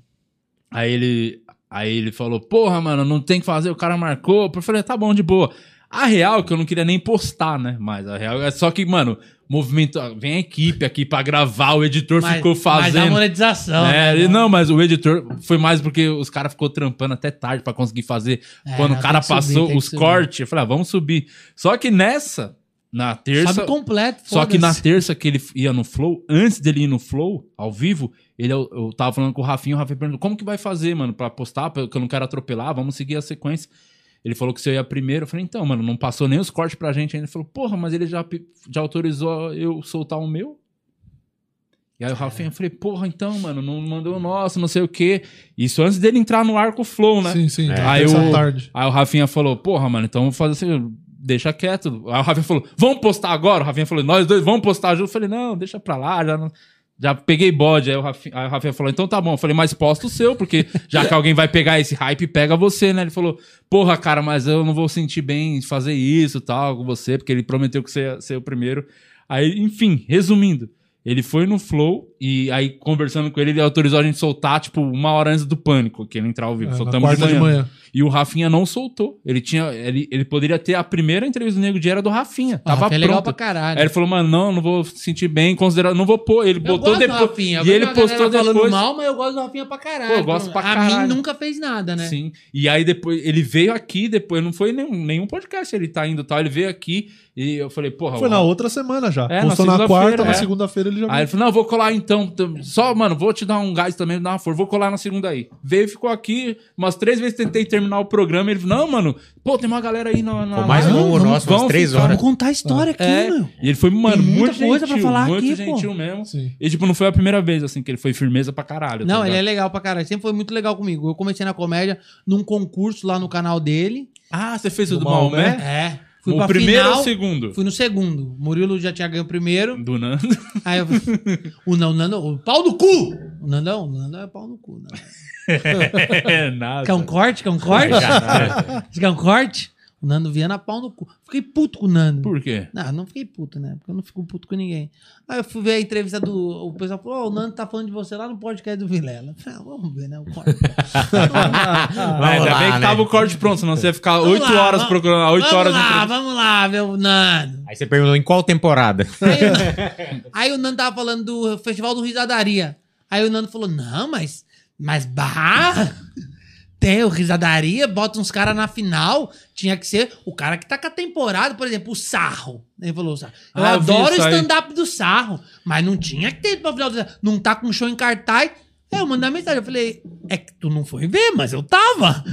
Aí ele, aí ele falou, porra, mano, não tem que fazer, o cara marcou. Eu falei, tá bom, de boa. A real é que eu não queria nem postar, né? Mas a real é só que, mano, movimento. Vem a equipe aqui pra gravar, o editor Mas, ficou mas a fazendo. monetização. É, né? e não, mas o editor foi mais porque os caras ficou trampando até tarde pra conseguir fazer. É, Quando o cara subir, passou que os subir. cortes, eu falei, ah, vamos subir. Só que nessa, na terça. Sobe completo, Só que na terça que ele ia no Flow, antes dele ir no Flow, ao vivo, ele, eu, eu tava falando com o Rafinha, o Rafinha perguntou, como que vai fazer, mano, pra postar, porque eu não quero atropelar, vamos seguir a sequência. Ele falou que você ia primeiro, eu falei, então, mano, não passou nem os cortes pra gente ainda. Ele falou, porra, mas ele já, já autorizou eu soltar o meu? E aí o Rafinha, eu falei, porra, então, mano, não mandou o nosso, não sei o quê. Isso antes dele entrar no ar com o Flow, né? Sim, sim. Aí terça o, tarde. aí o Rafinha falou, porra, mano, então vamos fazer assim, deixa quieto. Aí o Rafinha falou, vamos postar agora? O Rafinha falou, nós dois vamos postar junto. Eu falei, não, deixa pra lá, já, não- já peguei bode. Aí o, Rafinha, aí o Rafinha falou, então tá bom. Eu falei, mas posta o seu, porque já que alguém vai pegar esse hype, pega você, né? Ele falou, porra, cara, mas eu não vou sentir bem fazer isso tal com você, porque ele prometeu que você ia ser o primeiro. Aí, enfim, resumindo. Ele foi no Flow e aí, conversando com ele, ele autorizou a gente soltar, tipo, uma hora antes do pânico, que ele entrar ao vivo. É, Soltamos quarta de manhã. E o Rafinha não soltou. Ele tinha. Ele, ele poderia ter a primeira entrevista do Nego Dia era do Rafinha. O Tava Rafinha é legal pronto. pra caralho. Aí ele falou, mano, não, não vou sentir bem, considerar. Não vou pôr. Ele Eu botou gosto do depois. Rafinha. Eu E ele postou falando depois. mal, mas eu gosto do Rafinha pra caralho. Pô, eu gosto pra a caralho. mim nunca fez nada, né? Sim. E aí depois ele veio aqui, depois não foi nenhum, nenhum podcast ele tá indo tal. Ele veio aqui e eu falei, porra. Foi o- na outra semana já. É, na Postou na, segunda-feira, quarta, na é. segunda-feira ele já Aí ele falou, não, vou colar então. Só, mano, vou te dar um gás também, dar uma força. Vou colar na segunda aí. Veio, ficou aqui, umas três vezes tentei terminar o programa. Ele falou, não, mano, pô, tem uma galera aí na. na mais live. longo Vamos- nosso, umas vamos três ficar- horas. Vamos contar a história aqui, É, meu. e ele foi, mano, Tem muita muito coisa gentil, pra falar muito aqui, pô. gentil mesmo. Sim. E, tipo, não foi a primeira vez, assim, que ele foi firmeza pra caralho. Não, tá ele é legal pra caralho. Sempre foi muito legal comigo. Eu comecei na comédia num concurso lá no canal dele. Ah, você fez o Do do Maomé? É. Fui O pra primeiro final. ou o segundo? Fui no segundo. Murilo já tinha ganho o primeiro. Do Nando. Aí eu. o não, o Nando. O pau no cu! O Nandão, o Nandão é pau no cu. Não. É, nada. Quer um corte? Quer um corte? Você quer um corte? O Nando Viana, pau no cu. Fiquei puto com o Nando. Por quê? Não, não fiquei puto, né? Porque eu não fico puto com ninguém. Aí eu fui ver a entrevista do. O pessoal falou: Ó, o Nando tá falando de você lá no podcast do Vilela. Eu falei, ah, vamos ver, né? O corte. Ainda bem que tava o corte pronto, senão você ia ficar Vamos 8 lá, horas vamos- procurando, 8 vamos horas lá, vamos lá, o Nando. Aí você perguntou em qual temporada? Aí, aí o Nando tava falando do Festival do Risadaria. Aí o Nando falou: não, mas. Mas bah! Tem o Risadaria, bota uns caras na final. Tinha que ser o cara que tá com a temporada, por exemplo, o Sarro. Ele falou: o Sarro. Eu Ah, adoro o stand-up do Sarro, mas não tinha que ter pra final do Não tá com show em cartaz. Aí eu mandei uma mensagem. Eu falei: é que tu não foi ver, mas eu tava.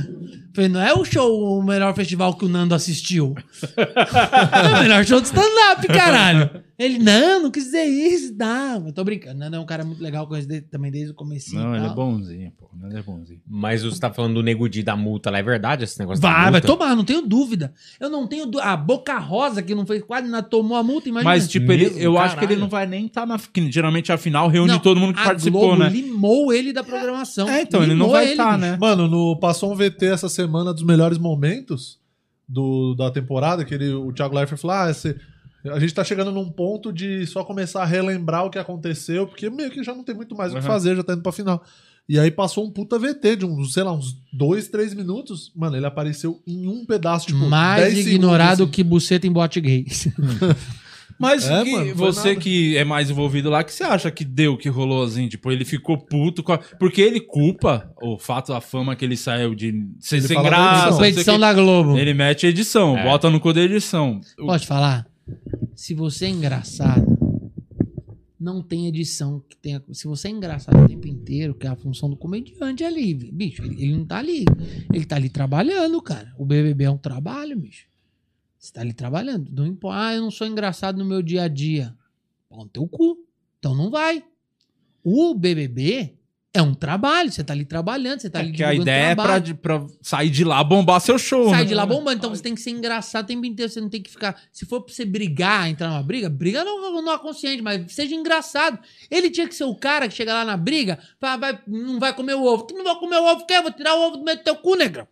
Falei, não é o show, o melhor festival que o Nando assistiu. É o melhor show de stand-up, caralho. Ele, não, não quis dizer isso, não. Eu tô brincando. Nando é um cara muito legal, conheço dele também desde o começo. Não, ele é bonzinho, pô. Ele é bonzinho. Mas você tá falando do Nego Di da multa lá, é verdade esse negócio da Vai, vai tomar, não tenho dúvida. Eu não tenho dúvida. A Boca Rosa, que não fez quase nada, tomou a multa, imagina. Mas, tipo, ele, Mesmo? eu acho que ele Caralho. não vai nem estar na. que Geralmente a final reúne Não, todo mundo que a participou, Globo né? limou ele da programação. É, então, ele não vai ele, estar, bicho. né? Mano, no, passou um VT essa semana dos melhores momentos do, da temporada, que ele, o Thiago Leifert falou: ah, esse- a gente tá chegando num ponto de só começar a relembrar o que aconteceu, porque meio que já não tem muito mais o que Uhum. fazer, já tá indo pra final. E aí passou um puta VT de uns, sei lá, uns dois, três minutos. Mano, ele apareceu em um pedaço, tipo, Mais 10 ignorado segundos, assim. que buceta em bote gay. Mas É, que- mano, você nada. que é mais envolvido lá, que você acha que deu, que rolou assim? Tipo, ele ficou puto com a... Porque ele culpa o fato, a fama que ele saiu de ser Ele sem da graça. edição. não sei Competição o quê. da Globo. Ele mete a edição, É. bota no cu da edição. O- Pode falar? Se você é engraçado, não tem edição que tenha. Se você é engraçado o tempo inteiro, que é a função do comediante ali, bicho, ele, ele não tá ali. Ele tá ali trabalhando, cara. O BBB é um trabalho, bicho. Você tá ali trabalhando. Não importa. Ah, eu não sou engraçado no meu dia a dia. Pau no teu cu. Então não vai. O BBB é um trabalho. Você tá ali trabalhando, você tá ali que a ideia é pra, trabalho. pra sair de lá, bombar seu show. Sai né? de lá bombando, então você tem que ser engraçado o tempo inteiro. Você não tem que ficar. Se for pra você brigar, entrar numa briga, briga não, não é consciente, mas seja engraçado. Ele tinha que ser o cara que chega lá na briga, fala, vai, não vai comer o ovo. Que não vai comer o ovo, quer? Vou tirar o ovo do meio do teu cu, negrão.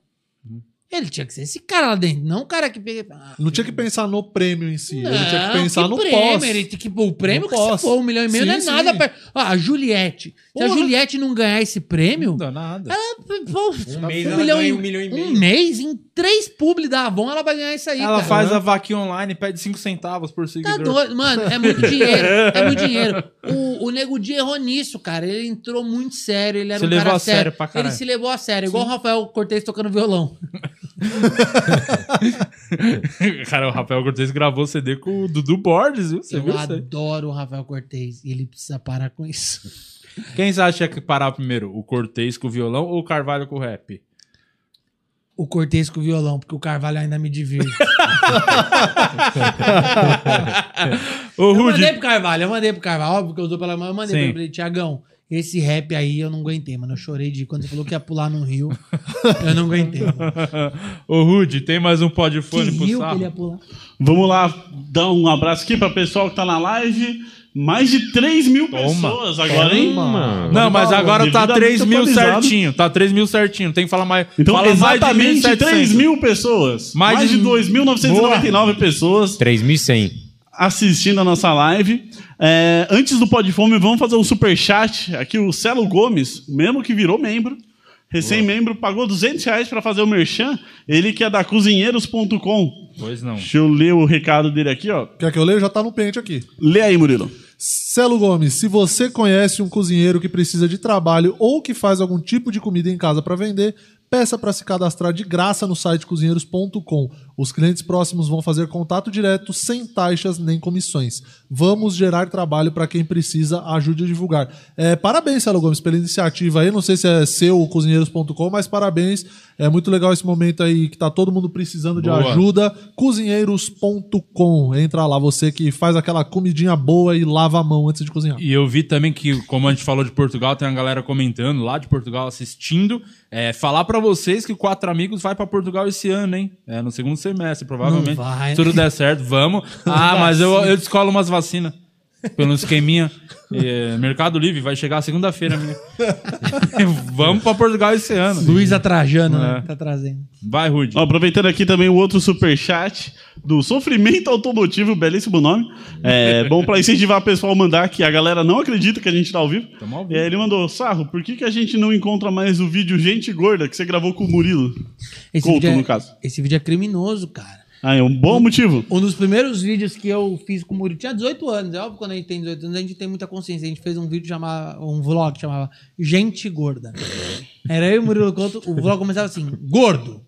Ele tinha que ser esse cara lá dentro, não o cara que pega. Ah, Não tinha que pensar no prêmio em si, ele tinha que não, pensar no prêmio, pós. Ele tinha que, o prêmio No que pós. se for um milhão e meio não é Sim, nada. sim. Pra... Ah, a Juliette. Se a Porra. Juliette não ganhar esse prêmio, Não dá nada. pô, Um mês um ela milhão e um milhão e meio. um mês, em três publi da Avon, ela vai ganhar isso aí, Ela cara. faz a vaquinha online, pede 5 centavos por Tá seguidor. doido, mano, é muito dinheiro, é muito dinheiro. O, o Nego Di errou nisso, cara. Ele entrou muito sério, ele era Se um levou cara a sério pra caralho. Ele se levou a sério, igual o Rafael Cortez tocando violão. Cara, o Rafael Cortez gravou CD com o Dudu Borges, viu? Você Eu viu adoro o Rafael Cortez e ele precisa parar com isso. Quem você acha que parar primeiro? O Cortez com o violão ou o Carvalho com o rap? O Cortez com o violão, porque o Carvalho ainda me divirte. Eu Rudy, mandei pro Carvalho, eu mandei pro Carvalho, óbvio que eu usou pela mão, eu mandei Sim. pra ele, Tiagão, esse rap aí eu não aguentei, mano. Eu chorei de quando você falou que ia pular no rio. eu não aguentei. Mano. ô Rudy, tem mais um Que podfone pro rio que sarro? ele ia pular? Vamos lá, dar um abraço aqui para o pessoal que tá na live. Mais de 3 mil Toma. pessoas agora, hein? mano. Não, mas agora tá Devidamente 3 mil atualizado. certinho. Tá 3 mil certinho. Tem que falar mais. Então, fala exatamente mais de 3 1.700. mil pessoas. Mais Mais, de- de 2.999 pessoas 3.100. assistindo a nossa live. É, antes do Podfome, vamos fazer um super chat. Aqui o Celo Gomes, mesmo que virou membro, recém-membro, pagou 200 reais para fazer o merchan. Ele que é da cozinheiros.com. Pois não. Deixa eu ler o recado dele aqui, ó. Quer que eu leia? Já tá no pente aqui. Lê aí, Murilo. Celo Gomes, se você conhece um cozinheiro que precisa de trabalho ou que faz algum tipo de comida em casa para vender, peça para se cadastrar de graça no site cozinheiros.com. Os clientes próximos vão fazer contato direto, sem taxas nem comissões. Vamos gerar trabalho para quem precisa, ajude a divulgar. É, parabéns, Celo Gomes, pela iniciativa aí. Não sei se é seu cozinheiros.com, mas parabéns. É muito legal esse momento aí que tá todo mundo precisando de Boa. ajuda. Cozinheiros.com. Entra lá, você que faz aquela comidinha boa e lava a mão antes de cozinhar. E eu vi também que, como a gente falou de Portugal, tem uma galera comentando lá de Portugal assistindo. É, falar pra vocês que Quatro Amigos vai pra Portugal esse ano, hein? É, no segundo semestre, provavelmente. Não vai. Se tudo der certo, vamos. Ah, mas eu, eu descolo umas vacinas. Pelo esqueminha. É, Mercado Livre vai chegar segunda-feira, minha. Vamos pra Portugal esse ano. Luiz Atrajano, né? É. Tá trazendo. Vai, Rude. Ó, aproveitando aqui também o outro superchat do Sofrimento Automotivo, belíssimo nome. É bom pra incentivar o pessoal a mandar, que a galera não acredita que a gente tá ao vivo. Tamo ao vivo. É, ele mandou, Sarro, por que, que a gente não encontra mais o vídeo Gente Gorda que você gravou com o Murilo? Esse Couto, vídeo é, no caso. Esse vídeo é criminoso, cara. Ah, é um bom motivo. Um dos primeiros vídeos que eu fiz com o Murilo, tinha 18 anos, é óbvio que quando a gente tem 18 anos, a gente tem muita consciência. A gente fez um vídeo chamado, um vlog que chamava Gente Gorda. Era eu e o Murilo Couto, o vlog começava assim, gordo,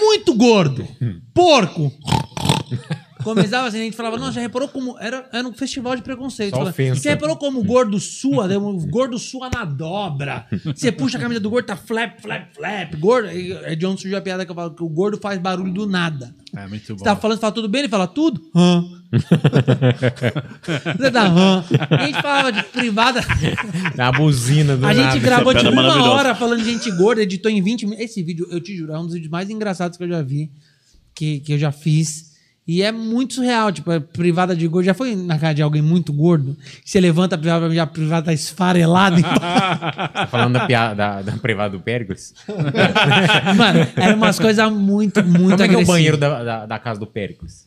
muito gordo, porco. Começava assim, a gente falava, não, já reparou como. Era, era um festival de preconceito. Só Falava, ofensa. Você reparou como o gordo sua, né? o gordo sua na dobra. Você puxa a camisa do gordo, tá flap, flap, flap. Gordo. É de onde surgiu a piada que eu falo, que o gordo faz barulho do nada. É muito bom. Você tá falando, você fala tudo bem? Ele fala tudo? Hã. Você tá hã. A gente falava de privada. Na buzina do A gente nada. gravou Essa tipo piada é uma hora falando de gente gorda, editou em 20 minutos. Esse vídeo, eu te juro, é um dos vídeos mais engraçados que eu já vi, que, que eu já fiz. E é muito surreal, tipo, a privada de gordo. Já foi na casa de alguém muito gordo? Você levanta a privada e a privada tá esfarelada. Tá falando da, piada, da, da privada do Péricles? Mano, eram umas coisas muito, muito Como é que é o agressivas. banheiro da, da, da casa do Péricles?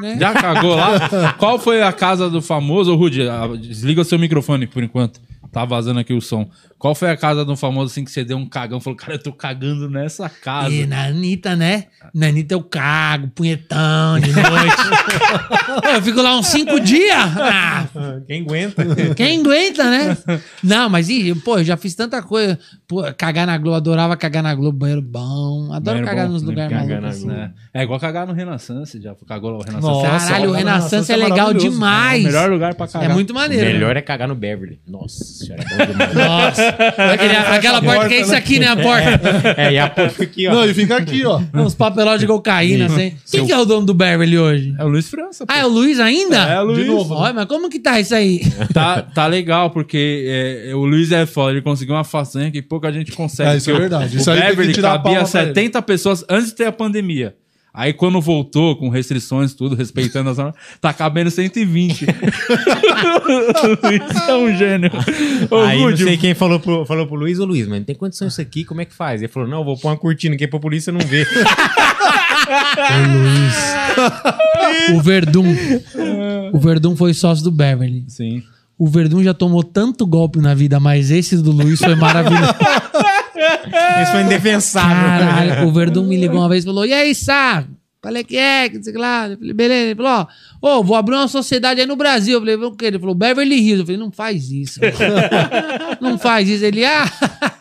né? Já cagou lá? Qual foi a casa do famoso? Ô, Rude, ah, desliga o seu microfone por enquanto. Tá vazando aqui o som. Qual foi a casa do famoso assim que você deu um cagão? Falou, cara, eu tô cagando nessa casa. E na Anitta, né? Na Anitta eu cago, punhetão de noite. eu fico lá uns cinco dias. Ah, Quem aguenta? quem aguenta, né? Não, mas ih, pô, eu já fiz tanta coisa. Pô, cagar na Globo, adorava cagar na Globo, banheiro bom. Adoro Banheiro cagar bom, nos né? lugares malucos. assim. né? É igual cagar no Renaissance, já cagou lá o Renaissance. Nossa, Caralho, o Renaissance é é legal demais. É o melhor lugar pra cagar. É muito O maneiro. né? melhor é cagar no Beverly. Nossa senhora, é bom demais. Nossa. Aquele- aquela porta que é isso aqui, né? A porta. é, e a fica aqui, ó. Não, e fica aqui, ó. Uns papelóis de cocaína, assim. Quem que é o dono do Beverly hoje? É o Luiz França. pô. Ah, é o Luiz ainda? É, o Luiz. De novo. Olha, mas como que tá isso aí? Tá, tá legal, porque é, o Luiz é foda. Ele conseguiu uma façanha que pouca gente consegue. É, isso é o- verdade. O Isso que Beverly cabia palma pra ele. 70 pessoas antes de ter a pandemia. Aí quando voltou, com restrições, tudo, respeitando as normas, tá cabendo 120. o Luiz é um gênio. Ô, Aí não sei quem falou pro, falou pro Luiz, ô Luiz, mas não tem condição isso aqui, como é que faz? Ele falou, não, vou pôr uma cortina aqui pra polícia não ver. O Verdun. O Verdun foi sócio do Beverly. Sim. O Verdun já tomou tanto golpe na vida, mas esse do Luiz foi maravilhoso. Isso foi indefensável. Caralho, o Verdun me ligou uma vez e falou: E aí, Sá? Falei que é, que não sei o que lá. Eu falei, beleza. Ele falou: Ó, ô, vou abrir uma sociedade aí no Brasil. Eu falei: O quê? Ele falou: Beverly Hills. Eu falei: Não faz isso. não faz isso. Ele, ah,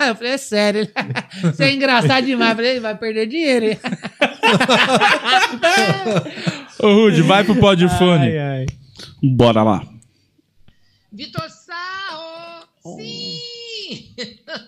eu falei: É sério. Ele, Você é engraçado demais. Eu falei: Ele vai perder dinheiro. hein?" Ô, Rude, vai pro podfone. Ai, ai. Bora lá. Vitor Sarro! Sim!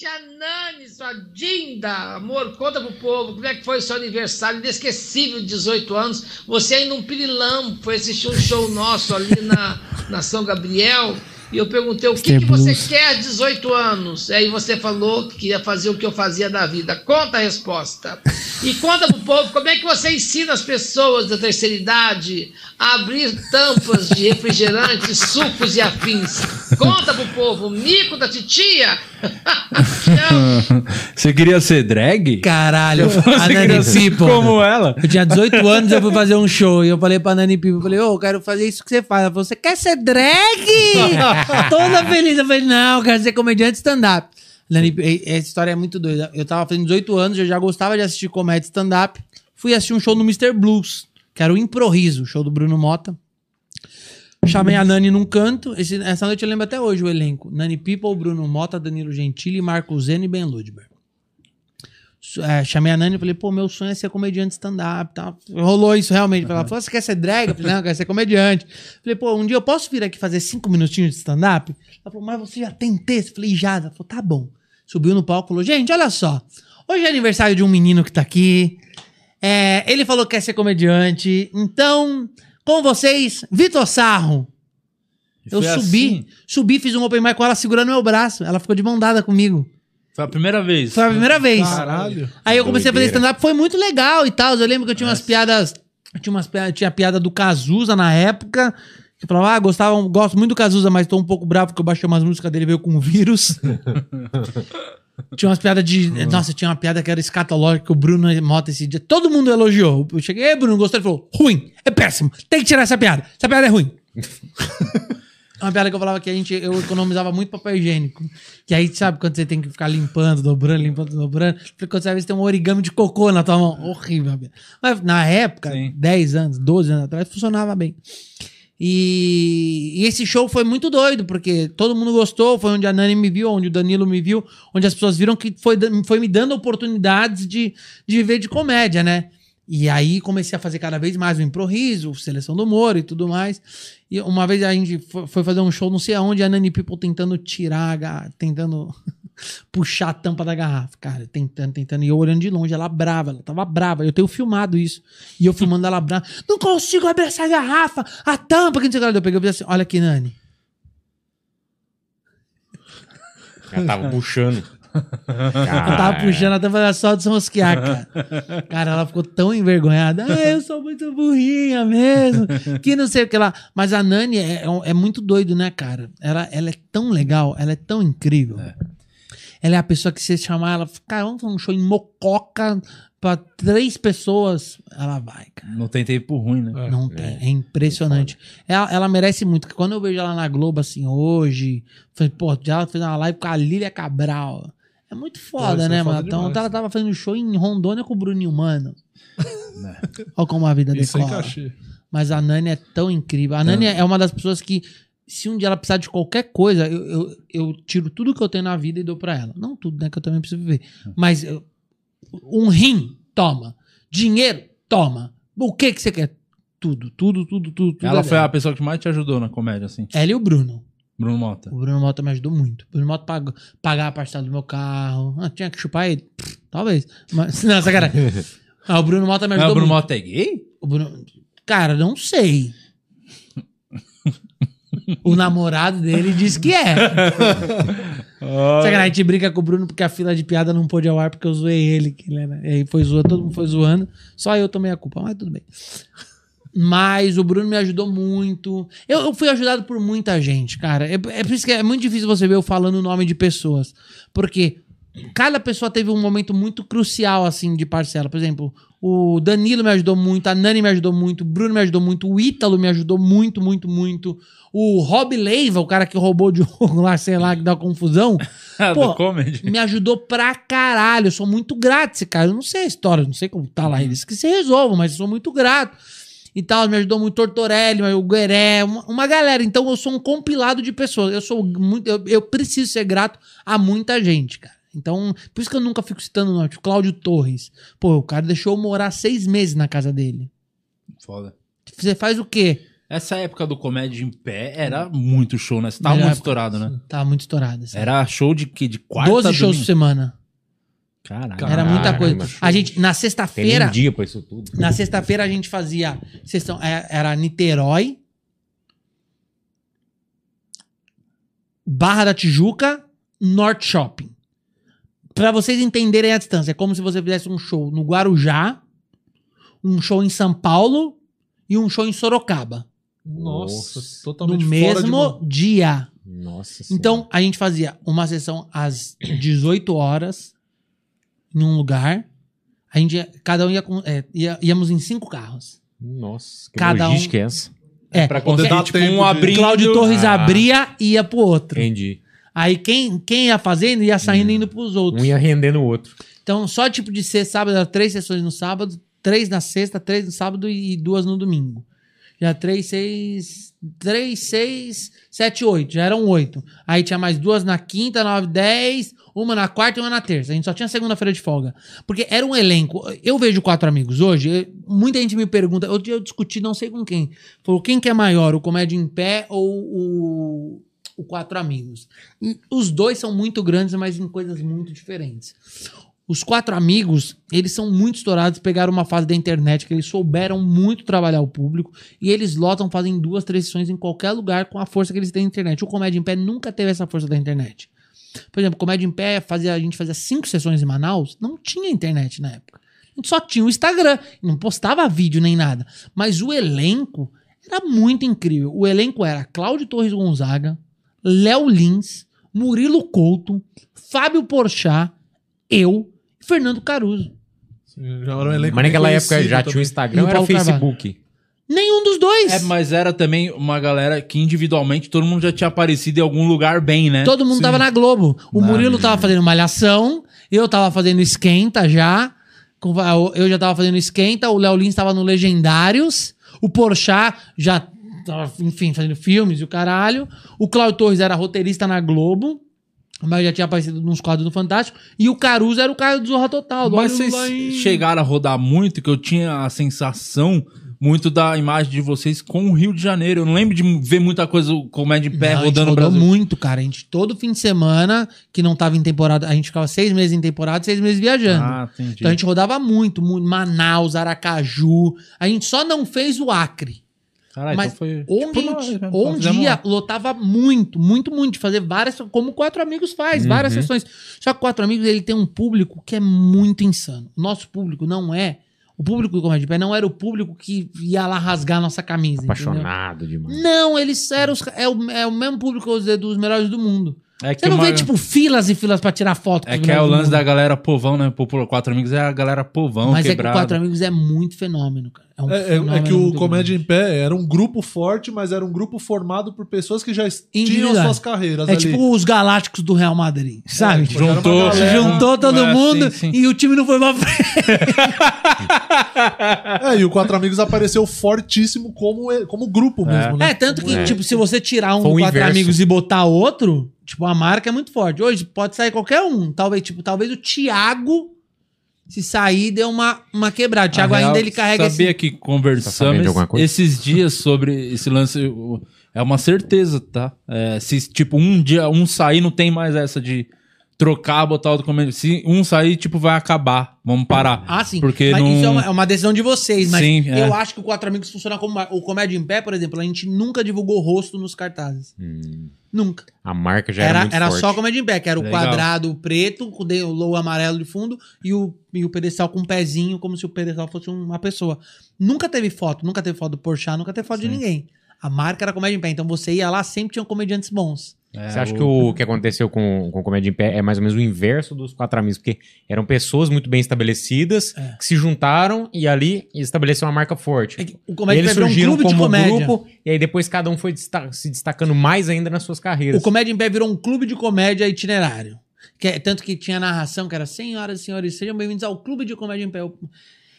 Tia Nani, sua Dinda, amor, conta pro povo como é que foi seu aniversário inesquecível de 18 anos. Você ainda um pirilão, foi assistir um show nosso ali na, na São Gabriel. E eu perguntei o que, que você quer aos 18 anos. Aí você falou que queria fazer o que eu fazia da vida. Conta a resposta. E conta pro povo como é que você ensina as pessoas da terceira idade a abrir tampas de refrigerantes, sucos e afins. Conta pro povo, mico da titia. Você queria ser drag? Caralho, a Nani People. como ela? Eu tinha 18 anos, eu fui fazer um show. E eu falei pra Nani Pipo, eu falei, ô, eu quero fazer isso que você faz. Ela falou, você quer ser drag? Toda feliz. Eu falei, não, quero ser comediante stand-up. Nani essa história é muito doida. Eu tava fazendo 18 anos, eu já gostava de assistir comédia stand-up. Fui assistir um show no Mr. Blues, que era o Improviso, show do Bruno Mota. Chamei a Nani num canto. Esse- essa noite eu lembro até hoje o elenco. Nani People, Bruno Mota, Danilo Gentili, Marco Zeno e Ben Ludberg. É, chamei a Nani e falei, pô, meu sonho é ser comediante stand-up. Tá? Rolou isso realmente. Ela falou, você quer ser drag? Eu falei, não, eu quero ser comediante. Falei, pô, um dia eu posso vir aqui fazer cinco minutinhos de stand-up? Ela falou, mas você já tem texto? Eu falei, já. Ela falou, tá bom. Subiu no palco e falou, gente, olha só. Hoje é aniversário de um menino que tá aqui. É, ele falou que quer ser comediante. Então, com vocês, Vitor Sarro. Eu subi, assim? subi, fiz um open mic com ela segurando meu braço. Ela ficou de mão dada comigo. Foi a primeira vez. Foi a primeira vez. Caralho. Aí eu comecei a fazer stand-up, foi muito legal e tal. Eu lembro que eu tinha umas piadas Tinha, umas, piadas- tinha a piada do Cazuza na época. Que falava, ah, gostava, gosto muito do Cazuza, mas tô um pouco bravo porque eu baixei umas músicas dele e veio com vírus. tinha umas piadas de. Nossa, tinha uma piada que era escatológica que o Bruno Mota esse dia. Todo mundo elogiou. Eu cheguei, ei, Bruno, gostou? Ele falou, ruim, é péssimo, tem que tirar essa piada. Essa piada é ruim. Uma piada que eu falava que a gente, eu economizava muito papel higiênico. Que aí, sabe, quando você tem que ficar limpando, dobrando, limpando, dobrando. Porque quando você vê, você tem um origami de cocô na tua mão. Horrível. Mas na época, Sim. 10 anos, 12 anos atrás, funcionava bem. E, e esse show foi muito doido, porque todo mundo gostou. Foi onde a Nani me viu, onde o Danilo me viu, onde as pessoas viram que foi, foi me dando oportunidades de, de viver de comédia, né? E aí comecei a fazer cada vez mais o improviso, seleção do humor e tudo mais. E uma vez a gente fo- foi fazer um show, não sei aonde, a Nani People tentando tirar, tentando puxar a tampa da garrafa, cara, tentando, tentando. E eu olhando de longe, ela brava, ela tava brava. Eu tenho filmado isso. E eu filmando ela brava. Não consigo abrir essa garrafa, a tampa, que não sei o que. Eu peguei e assim: olha aqui, Nani. Ela tava puxando. Eu tava puxando a tampa era só de se mosquear, cara. Cara, ela ficou tão envergonhada. Ah, eu sou muito burrinha mesmo. Que não sei o que lá. Mas a Nani é, é muito doido, né, cara? Ela, ela é tão legal, ela é tão incrível. Ela é a pessoa que você chamar ela, cara, vamos fazer um show em Mococa pra três pessoas. Ela vai, cara. Não tem tempo ruim, né? Não tem. É impressionante. Ela, ela merece muito. porque Quando eu vejo ela na Globo, assim, hoje, falei, pô, já ela fez uma live com a Lília Cabral. É muito foda, isso é né, foda mano? Então demais. ela tava fazendo show em Rondônia com o Bruninho Mano. Olha como a vida sem decola. Mas a Nani é tão incrível. A Nani é uma das pessoas que, se um dia ela precisar de qualquer coisa, eu, eu, eu tiro tudo que eu tenho na vida e dou pra ela. Não tudo, né? Que eu também preciso viver. Mas eu- um rim, toma. Dinheiro, toma. O que que você quer? Tudo, tudo, tudo, tudo. tudo Ela é foi a pessoa que mais te ajudou na comédia, assim. Ela e o Bruno. Bruno Mota. O Bruno Mota me ajudou muito. O Bruno Mota pagou, pagar a parcela do meu carro. Ah, tinha que chupar ele? Pff, Talvez. Mas, não, sacanagem. Ah, o Bruno Mota me Mas ajudou o Bruno muito. Mota é gay? O Bruno... Cara, não sei. o namorado dele disse que é. Sacanagem, a gente brinca com o Bruno porque a fila de piada não pôde ao ar porque eu zoei ele. Que ele era- e aí foi zoando, todo mundo foi zoando. Só eu tomei a culpa, mas tudo bem. Mas o Bruno me ajudou muito. Eu, eu fui ajudado por muita gente, cara. É, é por isso que é muito difícil você ver eu falando o nome de pessoas. Porque cada pessoa teve um momento muito crucial, assim, de parcela. Por exemplo, o Danilo me ajudou muito, a Nani me ajudou muito, o Bruno me ajudou muito, o Ítalo me ajudou muito, muito, muito. O Rob Leiva, o cara que roubou o jogo lá, sei lá, que dá confusão. Pô, do comedy. me ajudou pra caralho. Eu sou muito grato esse cara. Eu não sei a história, não sei como tá lá. Eles que se resolvam, mas eu sou muito grato. E tal, me ajudou muito o Tortorelli, o Gueré, uma, uma galera. Então eu sou um compilado de pessoas. Eu sou muito. Eu, eu preciso ser grato a muita gente, cara. Então, por isso que eu nunca fico citando o nome. Tipo, Cláudio Torres. Pô, o cara deixou eu morar seis meses na casa dele. Foda. Você faz o quê? Essa época do comédia em pé era muito show, né? Você tava Melhor muito época. estourado, né? Tava muito estourado. assim. Era show de que? De quarta 12 a shows por semana. Caralho. Era muita coisa. A gente, na sexta-feira. nem dia pra isso tudo. Na sexta-feira a gente fazia sessão, é, era Niterói, Barra da Tijuca, Norte Shopping. Pra vocês entenderem a distância, é como se você fizesse um show no Guarujá, um show em São Paulo e um show em Sorocaba. Nossa, totalmente no fora de mesmo mão. dia. Nossa Então, a gente fazia uma sessão às 18 horas em um lugar. A gente ia- cada um ia, com- é, ia- íamos em cinco carros. Nossa, que Cada um- logística é essa? É, Pra poder É, dar tipo, tempo um de- abrindo- Cláudio Torres Ah. abria e ia pro outro. Entendi. Aí quem, quem ia fazendo ia saindo e indo pros outros. Um ia rendendo o outro. Então, só tipo de ser sábado, era três sessões no sábado, três na sexta, três no sábado e duas no domingo. Já três, seis. Três, seis, sete, oito. Já eram oito. Aí tinha mais duas na quinta, nove, dez, uma na quarta e uma na terça. A gente só tinha segunda-feira de folga. Porque era um elenco. Eu vejo quatro amigos hoje. eu- muita gente me pergunta. Dia eu discuti, não sei com quem. Falou, quem que é maior, o Comédia em Pé ou o, o Quatro Amigos? E os dois são muito grandes, mas em coisas muito diferentes. Os quatro amigos, eles são muito estourados, pegaram uma fase da internet que eles souberam muito trabalhar o público e eles lotam, fazem duas, três sessões em qualquer lugar com a força que eles têm na internet. O Comédia em Pé nunca teve essa força da internet. Por exemplo, Comédia em Pé, fazia, a gente fazia cinco sessões em Manaus, não tinha internet na época. gente só tinha o Instagram, não postava vídeo nem nada. Mas o elenco era muito incrível. O elenco era Cláudio Torres Gonzaga, Léo Lins, Murilo Couto, Fábio Porchat, eu e Fernando Caruso. Já era um elenco Mas naquela época já tinha o Instagram, era o. Facebook. Nenhum dos dois. É, mas era também uma galera que individualmente todo mundo já tinha aparecido em algum lugar bem, né? Todo mundo tava na Globo. O Murilo tava fazendo Malhação, eu tava fazendo Esquenta já. Eu já tava fazendo Esquenta, o Léo Lins tava no Legendários, o Porchat já tava, enfim, fazendo filmes e o caralho. O Cláudio Torres era roteirista na Globo, mas já tinha aparecido nos quadros do Fantástico. E o Caruso era o cara do Zorra Total. do Mas vocês chegaram a rodar muito, que eu tinha a sensação muito da imagem de vocês com o Rio de Janeiro. Eu não lembro de ver muita coisa, o comédia em pé Não, rodando no Brasil. muito, cara. A gente, todo fim de semana, que não tava em temporada, a gente ficava seis meses em temporada, seis meses viajando. Ah, entendi. Então a gente rodava muito, muito. Manaus, Aracaju. A gente só não fez o Acre. Caralho, mas então foi... onde, tipo, gente- nós, né? onde Fizemos ia, lá. lotava muito, muito, muito. De fazer várias, como Quatro Amigos faz, várias sessões. Só que Quatro Amigos, ele tem um público que é muito insano. Nosso público não é... O público do Comédia de Pé não era o público que ia lá rasgar a nossa camisa. entendeu? Apaixonado demais. Não, eles eram os, é, o, é o mesmo público, dos melhores do mundo. É que Você não uma- vê, tipo, filas e filas pra tirar foto. É que é o lance mundo. da galera povão, né? Pô, Quatro Amigos é a galera povão, Mas é que o quebrado. Quatro Amigos é muito fenômeno, cara. É, um É, é- é fenômeno que o Comédia grande. em Pé era um grupo forte, mas era um grupo formado por pessoas que já tinham suas carreiras É ali. tipo os Galácticos do Real Madrid, sabe? tipo, juntou- galera- Juntou todo É, mundo sim, sim. e o time não foi pra frente. É, e o Quatro Amigos apareceu fortíssimo como, como grupo mesmo, né? É, tanto que, É. tipo, se você tirar um do Quatro inverso. Amigos e botar outro, tipo, a marca é muito forte. Hoje pode sair qualquer um. Talvez, tipo, talvez o Thiago, se sair, deu uma, uma quebrada. O Thiago ainda ele carrega Sabia esse... que conversamos esses dias sobre esse lance. É uma certeza, tá? É, se, tipo, um dia um sair, não tem mais essa de trocar, botar outro comédia. Se um sair, tipo, vai acabar. Vamos parar. Ah, sim. Porque mas não... isso é uma, é uma decisão de vocês, mas Sim, é. eu acho que o Quatro Amigos funciona como uma- o Comédia em Pé, por exemplo. A gente nunca divulgou o rosto nos cartazes. Nunca. A marca já era, Era, muito era forte. só Comédia em Pé, que era o Legal. quadrado preto, com o de- o logo amarelo de fundo e o, e o pedestal com um pezinho, como se o pedestal fosse uma pessoa. Nunca teve foto, nunca teve foto do Porchat, nunca teve foto de ninguém. A marca era Comédia em Pé, então você ia lá, sempre tinham comediantes bons. É, Você acha o- que o que aconteceu com, com o Comédia em Pé é mais ou menos o inverso dos Quatro Amigos? Porque eram pessoas muito bem estabelecidas É. que se juntaram e ali estabeleceram uma marca forte. É o E Comédia em eles Pé virou um clube de como comédia. grupo e aí depois cada um foi desta- se destacando mais ainda nas suas carreiras. O Comédia em Pé virou um clube de comédia itinerário. Que é- tanto que tinha narração que era Senhoras e senhores, sejam bem-vindos ao Clube de Comédia em Pé. Eu,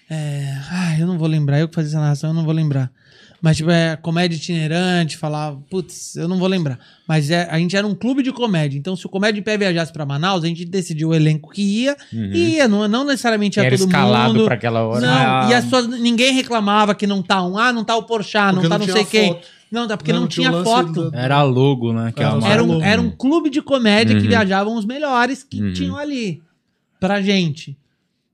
é, ai, eu não vou lembrar, eu que fazia essa narração, eu não vou lembrar. Mas, tipo, é comédia itinerante, falava, putz, eu não vou lembrar. Mas é, a gente era um clube de comédia. Então, se o Comédia em Pé viajasse pra Manaus, a gente decidiu o elenco que ia. E ia, não, não necessariamente ia Era todo escalado mundo. pra aquela hora. Não, Ah. e as pessoas, ninguém reclamava que não tá um, ah, não tá o Porchat, não Porque tá não não sei quem. foto. Não, tá porque Não, não, tinha foto. da- Era logo, né? Que Era. Era um, era um clube de comédia que Uhum. viajavam os melhores que Uhum. tinham ali pra gente.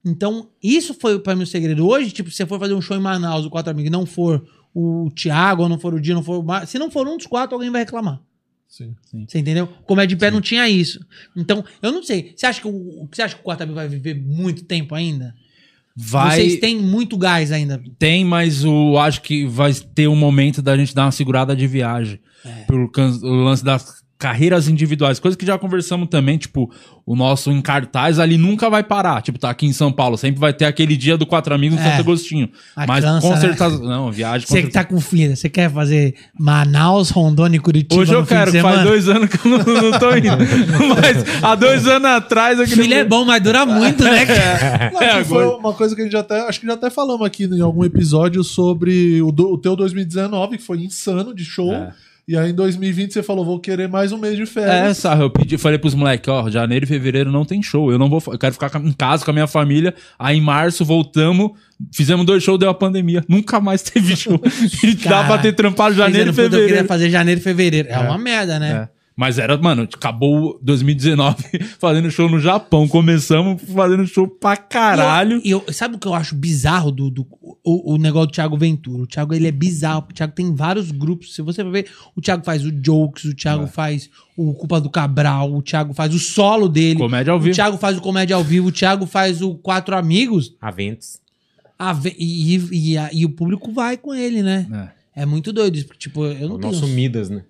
Então, isso foi pra mim o segredo. Hoje, tipo, se você for fazer um show em Manaus, o Quatro Amigos, e não for o Thiago, ou não for o Dia, não for o Mar... Se não for um dos quatro, alguém vai reclamar. Sim. Você entendeu? Comédia de pé não tinha isso. Então, eu não sei. Você acha que o, você acha que o Quatro Amigos vai viver muito tempo ainda? Vai... Vocês têm muito gás ainda. Tem, mas o, acho que vai ter um momento da gente dar uma segurada de viagem. Pelo can- o lance das carreiras individuais. Coisa que já conversamos também, tipo, o nosso em cartaz ali nunca vai parar. Tipo, tá aqui em São Paulo, sempre vai ter aquele dia do Quatro Amigos no É. Santo Agostinho. Mas cansa, com né? certeza... Não, viagem com Você que tá com filha, você quer fazer Manaus, Rondônia e Curitiba Hoje no eu fim de quero, que faz dois anos que eu não, não tô indo. Mas há dois anos atrás... Filho é bom, mas dura muito, né? cara? Não, É, que foi uma coisa que a gente até. Acho que já até falamos aqui em algum episódio sobre o, do- o teu 2019, que foi insano de show. É. E aí em 2020 você falou, vou querer mais um mês de É, férias. Sarra, eu pedi, falei pros moleques, ó, janeiro e fevereiro não tem show. Eu não vou, eu quero ficar em casa com a minha família. Aí em março voltamos, fizemos dois shows, deu a pandemia. Nunca mais teve show. E dá pra ter trampado janeiro e "Puta, Eu fevereiro. queria fazer janeiro e fevereiro. É, uma merda, né? É. Mas era, mano, acabou 2019 fazendo show no Japão. Começamos fazendo show pra caralho. E eu, eu- sabe o que eu acho bizarro do, do o, o negócio do Thiago Ventura? O Thiago, ele é bizarro. porque O Thiago tem vários grupos. Se você for ver, o Thiago faz o Jokes, o Thiago É. faz o Culpa do Cabral, o Thiago faz o solo dele. Comédia ao O vivo. Thiago faz o Comédia ao vivo, o Thiago faz o Quatro Amigos. Aventos. a ve- e, e, e a- e o público vai com ele, né? É, muito doido isso. porque, Tipo, eu não O tenho... nosso Midas, né?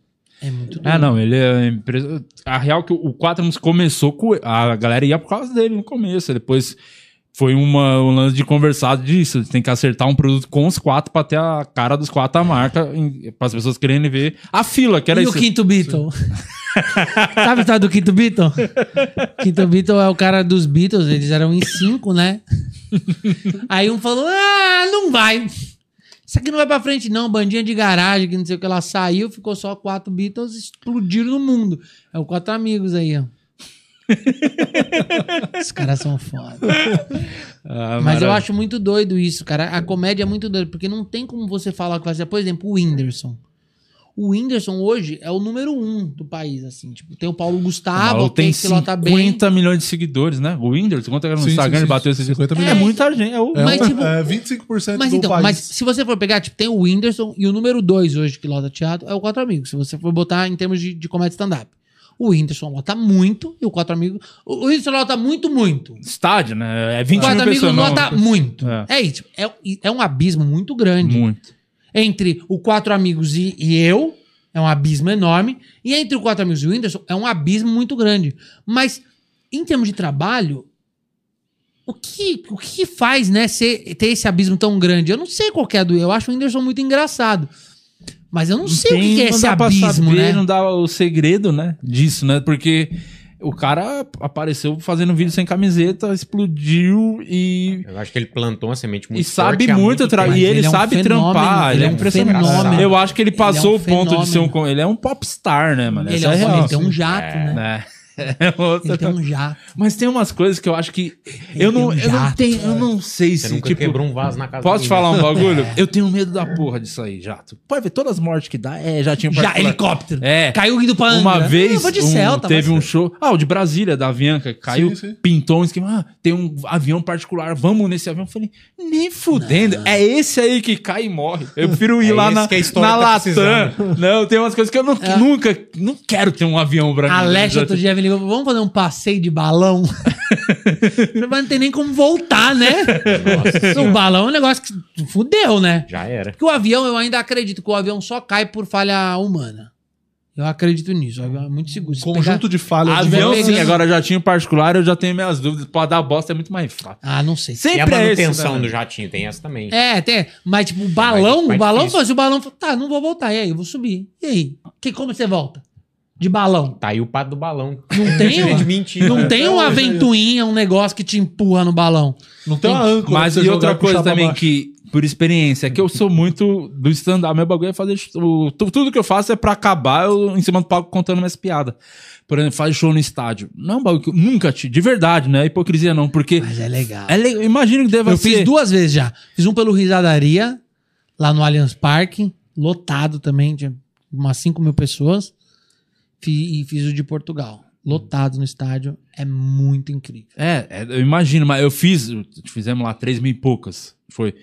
É muito doido. Ah, não, ele é empresa. A real que o Quatro Amigos começou com. A galera ia por causa dele no começo. Depois foi uma, um lance de conversado disso. Tem que acertar um produto com os quatro pra ter a cara dos quatro a marca. Para as pessoas querendo ver a fila, que era e isso. o Quinto Beatle? Sabe a história do Quinto Beatle? Quinto Beatle é o cara dos Beatles, eles eram em cinco, né? Aí um falou: Ah, não vai. Isso aqui não vai pra frente, não. Bandinha de garagem, que não sei o que. Ela saiu, ficou só quatro Beatles, explodiram no mundo. É o quatro amigos aí, ó. Os caras são foda. Ah, Mas eu acho muito doido isso, cara. A comédia é muito doida, porque não tem como você falar que vai ser. Por exemplo, o Whindersson. O Whindersson hoje é o número um do país, assim. Tipo, tem o Paulo O Gustavo, que tem pilota bem. 50 milhões de seguidores, né? O Whindersson, quanto era no Sim, Instagram, sim, ele bateu esses 50 É, milhões. muita gente. É o... É, Mas, um- tipo- é 25% Mas do então, país. mas se você for pegar, tipo, tem o Whindersson e o número dois hoje que lota teatro é o Quatro Amigos. Se você for botar em termos de, de comédia stand-up. O Whindersson lota muito e o Quatro Amigos. O o Whindersson lota muito, muito. Estádio, né? É O 20 Quatro mil Amigos pessoas. não. lota muito. É. É, isso. É, é um abismo muito grande. Muito. Entre o Quatro Amigos e, e eu, é um abismo enorme. E entre o Quatro Amigos e o Whindersson, é um abismo muito grande. Mas, em termos de trabalho, o que, o que faz, né, ser, ter esse abismo tão grande? Eu não sei qual que é a do. Eu acho o Whindersson muito engraçado. Mas eu não, sei o que tem- é não esse abismo, saber, né? Não dá o segredo, né? Disso, né? Porque o cara apareceu fazendo vídeo sem camiseta, explodiu e. Eu acho que ele plantou uma semente muito E sabe forte muito, tra- Mas e ele, ele é um sabe fenômeno, trampar, ele ele é é um impressionante. fenômeno. Eu acho que ele Ele é um passou o ponto de ser um. Ele é um popstar, né, mano? Ele, é é um, real. ele tem um jato, né? né? É outra- Ele tem um jato. Mas tem umas coisas que eu acho que. Eu não, um eu não jato. tenho. Eu não sei Você se. nunca Tipo, quebrou um vaso na casa Posso te falar um bagulho? Eu tenho medo da porra disso aí, jato. Pode ver todas as mortes que dá. É, já tinha um Já, helicóptero. É. Caiu indo pra Uma Angra. vez eu vou de um- Celta, teve mas- um show. Ah, o de Brasília, da Avianca, caiu, Sim, sim. pintou um esquema. Ah, tem um avião particular, vamos nesse avião. Eu falei, nem fudendo. É esse aí que cai e morre. Eu prefiro ir É lá na, na tá Latam. Não, tem umas coisas que eu não, É. nunca, não quero ter um avião pra A mim. Leste outro dia me ligou, vamos fazer um passeio de balão? Mas não tem nem como voltar, né? Nossa, o balão é um negócio que fudeu, né? Já era. Porque o avião, eu ainda acredito que o avião só cai por falha humana. Eu acredito nisso. É muito seguro. Se Conjunto de falhas. de Avião, vai sim, agora jatinho particular, eu já tenho minhas dúvidas. Pode dar bosta, é muito mais fácil. pegar- Ah, não sei. E a Sempre é esse, manutenção né? do jatinho tem essa também. É, tem. Mas, tipo, o balão, mais o balão, se o balão falou, tá, não vou voltar. E aí, eu vou subir. E aí? Que, como você volta? De balão. Tá aí o pato do balão. Não tem, uma- de mentira. não né? tem uma ventoinha, um negócio que te empurra no balão. Não tem uma âncora. Mas e outra coisa também que, por experiência, é que eu sou muito do stand-up. Meu bagulho é fazer. O, tu- tudo que eu faço é pra acabar eu, em cima do palco contando minhas piadas. Por exemplo, faz show no estádio. Não é um bagulho que eu nunca tive. De verdade, não é hipocrisia, não. Porque. Mas é legal. É legal. Imagino que deva Eu ser. fiz duas vezes já. Fiz um pelo Risadaria, lá no Allianz Parque, lotado também, tinha umas 5 mil pessoas. E fiz o de Portugal, lotado no estádio. É muito incrível. É, é, eu imagino, mas eu fiz. Fizemos lá três mil e poucas. Foi.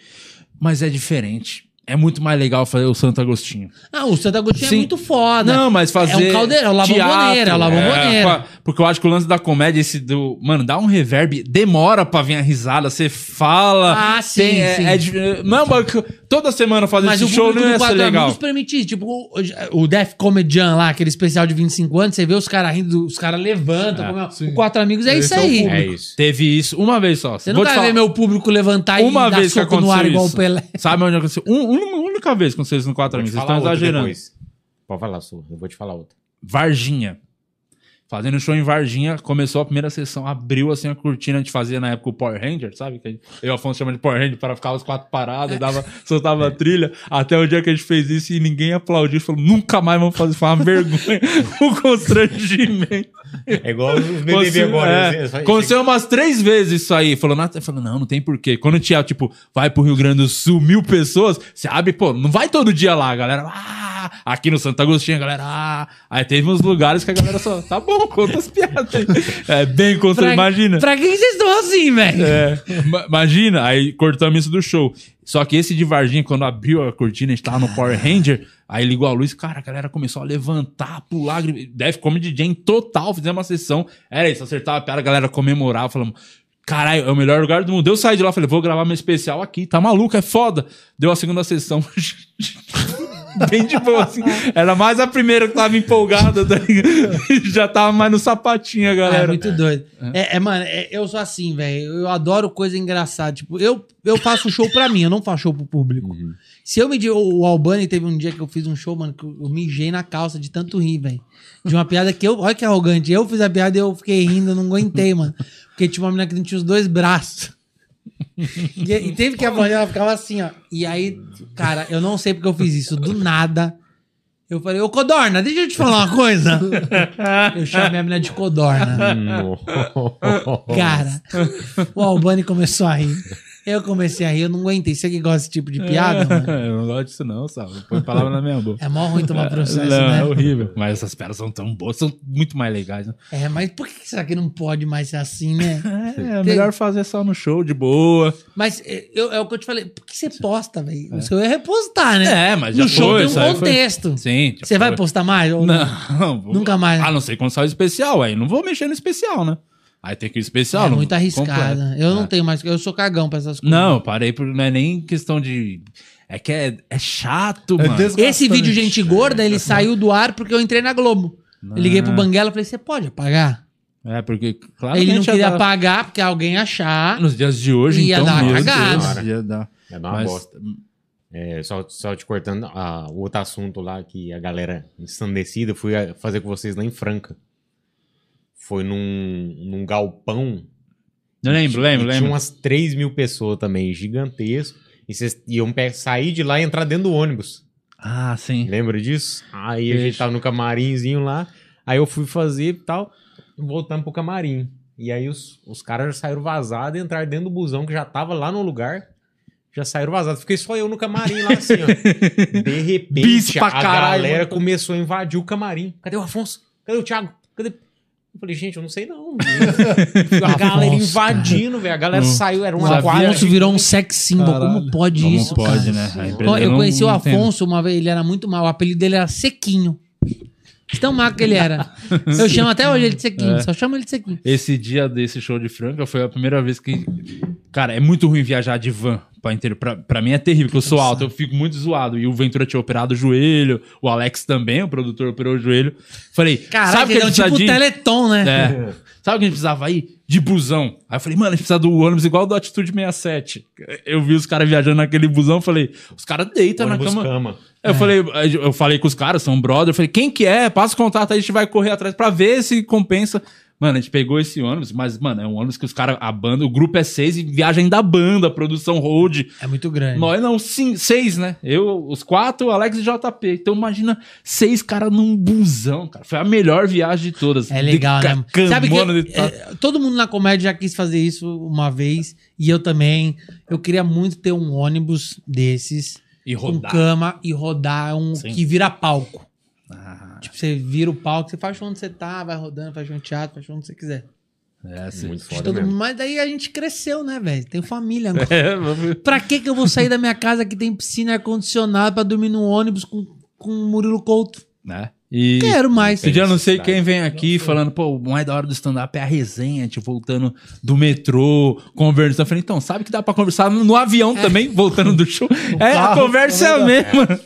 Mas é diferente. É muito mais legal fazer o Santo Agostinho. Ah, o Santo Agostinho Sim. é muito foda. Não, mas fazer. É um caldeirão, é o La Bombonera, é o pa- porque eu acho que o lance da comédia, esse do. Mano, dá um reverb, demora pra vir a risada, você fala. Ah, sim, tem- é- sim. é não é que toda semana fazer Mas esse o show não ia ser Quatro legal. Amigos permite isso. Tipo, o, o Def Comedian lá, aquele especial de 25 anos, você vê os caras rindo, os caras levantam. É, como é- o Quatro Amigos é Esse isso é aí. É isso. Teve isso uma vez só. Você Vou nunca vai ver meu público levantar uma e dar vez que soco no ar igual o isso. Pelé. Sabe onde aconteceu? Um, uma única vez aconteceu isso no Quatro Vou te Amigos. Vocês estão exagerando. depois. Pode falar, sua. Eu vou te falar outra. Varginha. Fazendo show em Varginha, começou a primeira sessão, abriu assim a cortina, a gente fazia na época o Power Ranger, sabe? Que eu e o Afonso chama de Power Ranger para ficar os quatro parados, dava, soltava a trilha, até o dia que a gente fez isso e ninguém aplaudiu, falou, nunca mais vamos fazer, foi uma vergonha, um constrangimento. É igual os BBB agora. é, né? Só- aconteceu umas três vezes isso aí. Falou, Nata, falou, não, não tem porquê. Quando tinha, tipo, vai pro Rio Grande do Sul, mil pessoas, você abre, pô, não vai todo dia lá, galera. Ah, aqui no Santo Agostinho, galera. Ah, aí teve uns lugares que a galera só, tá bom, conta as piadas aí. É bem contra, imagina. Pra que vocês estão assim, velho? É, ma- imagina, aí cortamos isso do show. Só que esse de Varginha, quando abriu a cortina, a gente tava no Power Ranger, aí ligou a luz, cara, a galera começou a levantar, pular, gri- Def como DJ em total, fizemos uma sessão. Era isso, acertava a piada, a galera comemorava, falamos, caralho, é o melhor lugar do mundo. Eu saí de lá, falei, vou gravar meu especial aqui, tá maluco, é foda. Deu a segunda sessão. Bem de boa, assim. Era mais a primeira que tava empolgada, tá já tava mais no sapatinho, a Ah, é galera. muito doido. É, é, mano, é- eu sou assim, velho. Eu adoro coisa engraçada. Tipo, eu, eu faço show pra mim, eu não faço show pro público. Se eu me o Albani teve um dia que eu fiz um show, mano, que eu, eu mijei na calça de tanto rir, velho. De uma piada que eu. Olha que arrogante. Eu fiz a piada e eu fiquei rindo, eu não aguentei, mano. Porque tinha uma menina que não tinha os dois braços. E, e teve que apanhar, ela ficava assim, ó. E aí, cara, eu não sei porque eu fiz isso. Do nada. Eu falei, ô Codorna, deixa eu te falar uma coisa. Eu chamei a menina de Codorna. Cara, o Albani começou a rir. Eu comecei a rir, eu não aguentei. Você que gosta desse tipo de piada, mano? Eu não gosto disso, não, sabe? Põe palavra na minha boca. É mó ruim tomar processo, não, né? é horrível. Mas essas piadas são tão boas, são muito mais legais, né? É, mas por que será que não pode mais ser assim, né? É, é melhor fazer só no show, de boa. Mas é, eu- é o que eu te falei. Por que você posta, velho? O seu é repostar, né? É, mas já No show foi, tem isso um aí foi- contexto. Sim. Você vai foi- postar mais? Ou Não. Nunca mais, né? A não ser quando sai o especial, aí não vou mexer no especial, né? Aí tem que ir o especial. É muito arriscada. completo. Eu não tenho mais. Eu sou cagão pra essas coisas. Não, parei por. Não é nem questão de. É que é, é chato, É mano. Esse vídeo Gente Gorda, ele saiu do ar porque eu entrei na Globo. Eu liguei pro Banguela e falei, você pode apagar? É, porque. Claramente ele não ia queria dar- apagar porque alguém achar. Nos dias de hoje, Ia então. dar uma cagada. Deus, ia dar. É dar uma Mas- bosta. É, só, só te cortando, ah, o outro assunto lá que a galera ensandecida, eu fui fazer com vocês lá em Franca. Foi num, num galpão. Eu lembro, lembro, e Tinha lembro. umas 3 mil pessoas também, gigantesco. E vocês iam sair de lá e entrar dentro do ônibus. Ah, sim. Lembra disso? Aí a gente tava no camarimzinho lá. Aí eu fui fazer e tal, voltando pro camarim. E aí os, os caras já saíram vazados e entraram dentro do busão que já tava lá no lugar. Já saíram vazados. Fiquei só eu no camarim lá assim, ó. De repente, Bis pra a caralho, galera mano. começou a invadir o camarim. Cadê o Afonso? Cadê o Thiago? Cadê... Eu falei, gente, eu não sei não. a galera invadindo, velho. A galera saiu, era uma Sabia? quadra. Afonso virou um sex symbol. Caralho. Como pode Como isso, pode, cara? né? Eu não- conheci o não entendo. Afonso uma vez, ele era muito mal. O apelido dele era Sequinho. Tão magro que ele era. Eu chamo até hoje ele de Sequinho, só chamo ele de Sequinho. Esse dia desse show de Franca foi a primeira vez que. Cara, é muito ruim viajar de van pra inteiro. Pra, pra mim é terrível, porque eu sou alto, eu fico muito zoado. E o Ventura tinha operado o joelho, o Alex também, o produtor operou o joelho. Falei, Caralho, sabe que ele é tipo. Teleton, né? É. Sabe o que a gente precisava ir? De busão. Aí eu falei, mano, a gente precisa do ônibus igual do Atitude 67. Eu vi os caras viajando naquele busão, falei, os caras deitam na cama. cama. Eu falei, eu falei com os caras, são brother, eu falei, quem que é? Passa o contato aí, a gente vai correr atrás pra ver se compensa. Mano, a gente pegou esse ônibus, mas, mano, é um ônibus que os caras, a banda, o grupo é seis e viaja ainda a banda, produção road. É muito grande. Nós não, sim, seis, né? Eu, os quatro, Alex e JP. Então imagina seis caras num busão, cara. Foi a melhor viagem de todas. É legal, De né? Sabe que de- é, todo mundo na comédia já quis fazer isso uma vez, e eu também. Eu queria muito ter um ônibus desses, E com rodar. cama, e rodar um Sim. que vira palco. Ah, Tipo, você vira o palco, você faz onde você tá, vai rodando, faz um teatro, faz onde você quiser. é, sim. Muito foda todo mesmo. mundo. Mas daí a gente cresceu, né, velho? Tem família agora. É, vamos- Pra que que eu vou sair da minha casa que tem piscina e ar-condicionado pra dormir num ônibus com, com o Murilo Couto? né? E... Quero mais. Esse dia eu não sei quem vem aqui falando, pô, o mais da hora do stand-up é a resenha, tipo, voltando do metrô, conversando. Eu falei, então, sabe que dá pra conversar no, no avião também, voltando do show? É, a carro, conversa é a também mesma.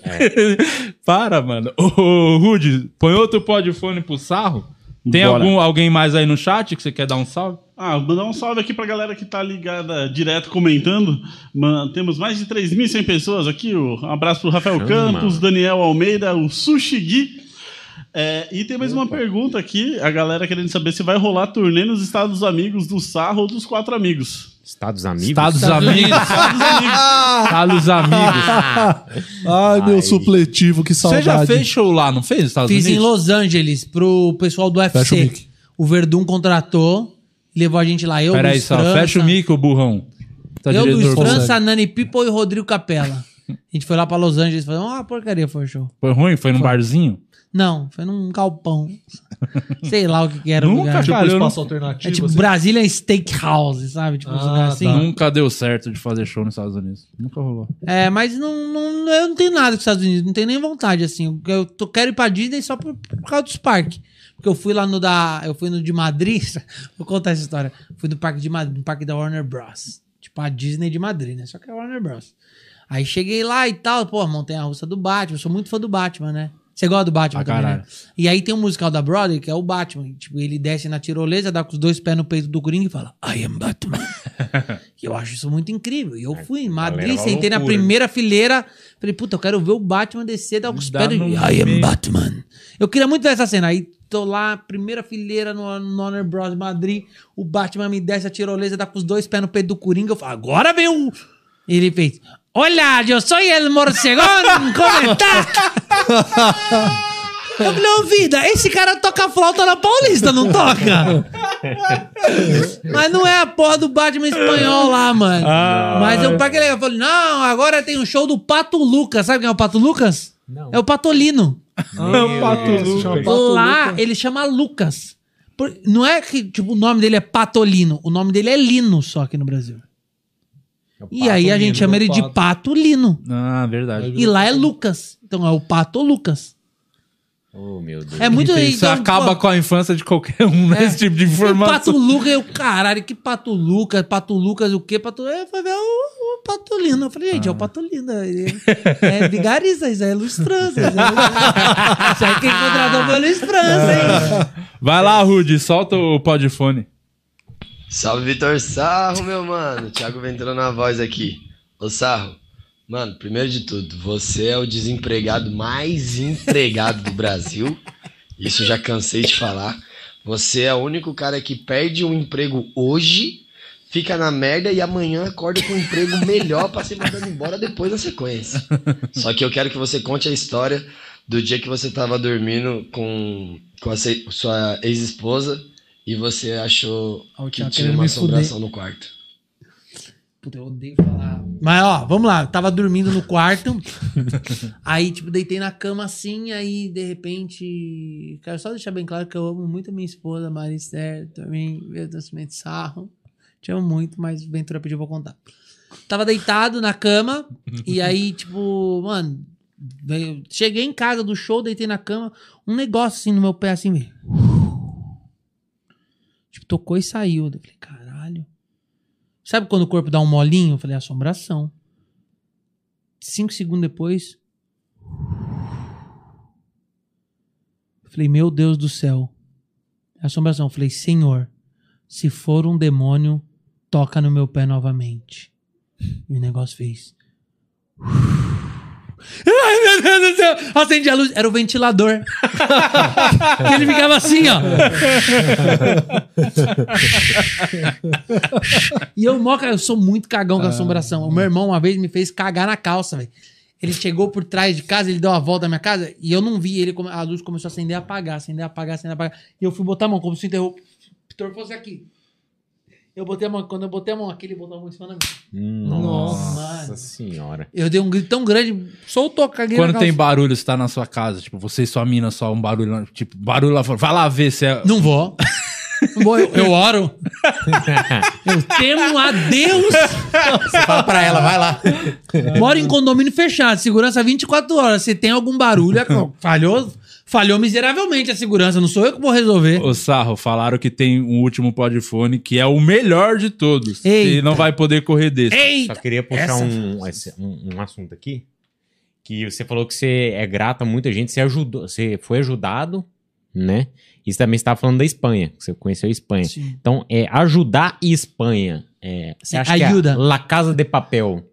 Para, mano. Ô, Rude, põe outro podfone pro sarro. Tem Bora. algum, alguém mais aí no chat que você quer dar um salve? Ah, mandar um salve aqui pra galera que tá ligada direto comentando. Man- temos mais de 3.100 pessoas aqui. Um abraço pro Rafael Chama. Campos, Daniel Almeida, o Sushi Gui. É, e tem mais uma pergunta aqui, a galera querendo saber se vai rolar turnê nos Estados Amigos do Sarro ou dos Quatro Amigos. Estados Amigos? Estados Amigos. Estados Amigos. Ai, meu Ai. supletivo, que Você saudade. já fez show lá, não fez? Estados Fiz em Unidos? Los Angeles pro pessoal do Fecha o UFC. mic. O Verdun contratou, levou a gente lá. Eu, Peraí Luiz só, França, fecha o mico, burrão. Tá Eu, Luiz diretor. França, Nani People e Rodrigo Capella. A gente foi lá pra Los Angeles e falou, uma porcaria foi o show. Foi ruim? Foi num barzinho? Não, foi num galpão. Sei lá o que, que era o Nunca, lugar. Tipo, Cara, eu espaço alternativo. É tipo assim. Brasília Steakhouse, sabe? Tipo, uns Ah, lugares assim. tá. Nunca deu certo de fazer show nos Estados Unidos. Nunca rolou. É, mas não, não, eu não tenho nada com os Estados Unidos, não tenho nem vontade, assim. Eu tô, quero ir pra Disney só por, por causa dos parques. Porque eu fui lá no da. Eu fui no de Madrid. Vou contar essa história. Fui no parque de Madrid, no parque da Warner Bros. Tipo, a Disney de Madrid, né? Só que é a Warner Bros. Aí cheguei lá e tal, pô, montei a russa do Batman. Eu sou muito fã do Batman, né? Você gosta do Batman Pra também, né? caralho. E aí tem um musical da Broadway, que é o Batman. Tipo, ele desce na tirolesa, dá com os dois pés no peito do Coringa e fala, I am Batman. e eu acho isso muito incrível. E eu fui em Madrid, uma sentei na primeira fileira. Falei, puta, eu quero ver o Batman descer, dar com os pés. no I am meio. Batman. Eu queria muito ver essa cena. Aí tô lá, primeira fileira no, no Warner Bros. Madrid. O Batman me desce a tirolesa, dá com os dois pés no peito do Coringa. Eu falo, agora vem o. Ele fez. Olá, eu sou el morcegón, como está? Eu falei, ô vida, esse cara toca flauta na Paulista, não toca? Mas não é a porra do Batman espanhol lá, mano. Mas eu parque legal. Eu falei, não, agora tem o show do Pato Lucas. Sabe quem é o Pato Lucas? Não. É o Patolino. Meu Pato Deus. Lucas. Pato lá Lucas. ele chama Lucas. Não é que tipo, o nome dele é Patolino, o nome dele é Lino só aqui no Brasil. E aí a gente chama ele de Pato. Patolino. Ah, verdade. E lá é Lucas. Então é o Pato Lucas. Oh, meu Deus. É muito Isso então, acaba pô, com a infância de qualquer um, né? É. Esse tipo de E Pato informação. Lucas, eu, caralho, que Pato Lucas, Pato Lucas, o quê? Pato... Eu falei, é o, o Patolino. Eu falei, gente, é o Patolino. Ele é vigarista, isso é Luiz França. Isso é, é quem contratou foi o Luiz França, hein? Vai lá, Rude, solta o podfone. Salve Vitor Sarro, meu mano. Thiago Ventura na voz aqui. Ô Sarro, mano, primeiro de tudo, você é o desempregado mais empregado do Brasil. Isso já cansei de falar. Você é o único cara que perde um emprego hoje, fica na merda e amanhã acorda com um emprego melhor pra ser mandado embora depois na sequência. Só que eu quero que você conte a história do dia que você tava dormindo com, com a sua ex-esposa e você achou que tinha uma assombração no quarto. Puta, eu odeio falar. Mas, ó, vamos lá. Eu tava dormindo no quarto. aí, tipo, deitei na cama assim. Aí, de repente. Quero só deixar bem claro que eu amo muito a minha esposa, Marister, também, verdadeiramente sarro. Te amo muito, mas o Ventura pediu pra eu contar. Tava deitado na cama. e aí, tipo, mano. veio- Cheguei em casa do show, deitei na cama. Um negócio assim no meu pé, assim, meio. Tocou e saiu. Eu falei, caralho. Sabe quando o corpo dá um molinho? Eu falei, assombração. Cinco segundos depois. eu Falei, meu Deus do céu. Assombração. Eu Falei, Senhor, se for um demônio, toca no meu pé novamente. E o negócio fez. Ai, meu Deus do céu! Acendi a luz. Era o ventilador. Ele ficava assim, ó. E eu, mó, cara, eu sou muito cagão com assombração. O meu irmão uma vez me fez cagar na calça, velho. Ele chegou por trás de casa, ele deu uma volta na minha casa e eu não vi ele, a luz começou a acender e apagar, acender, apagar, acender, apagar. E eu fui botar a mão, como se o interruptor fosse aqui. Eu botei a mão, quando eu botei a mão aqui, ele botou a mão em cima da minha. Nossa Mano. senhora. Eu dei um grito tão grande, soltou, caguei Quando na tem barulho, você tá na sua casa, tipo, você e sua mina só um barulho, lá, tipo, barulho lá fora. Vai lá ver se é. Não vou. Não vou, eu, eu oro. Eu temo a Deus. Você fala pra ela, vai lá. Moro em condomínio fechado, segurança 24 horas. Se tem algum barulho, é- falhou, falhou miseravelmente a segurança. Não sou eu que vou resolver. Ô, Sarro, falaram que tem um último podfone que é o melhor de todos. E Eita. não vai poder correr desse. Só Eita! queria puxar um, esse- um, um assunto aqui. Que você falou que você é grato a muita gente, você ajudou, você foi ajudado, né? E você também estava falando da Espanha, que você conheceu a Espanha. Sim. Então, é, ajudar a Espanha. É, você acha Ajuda. que a La Casa de Papel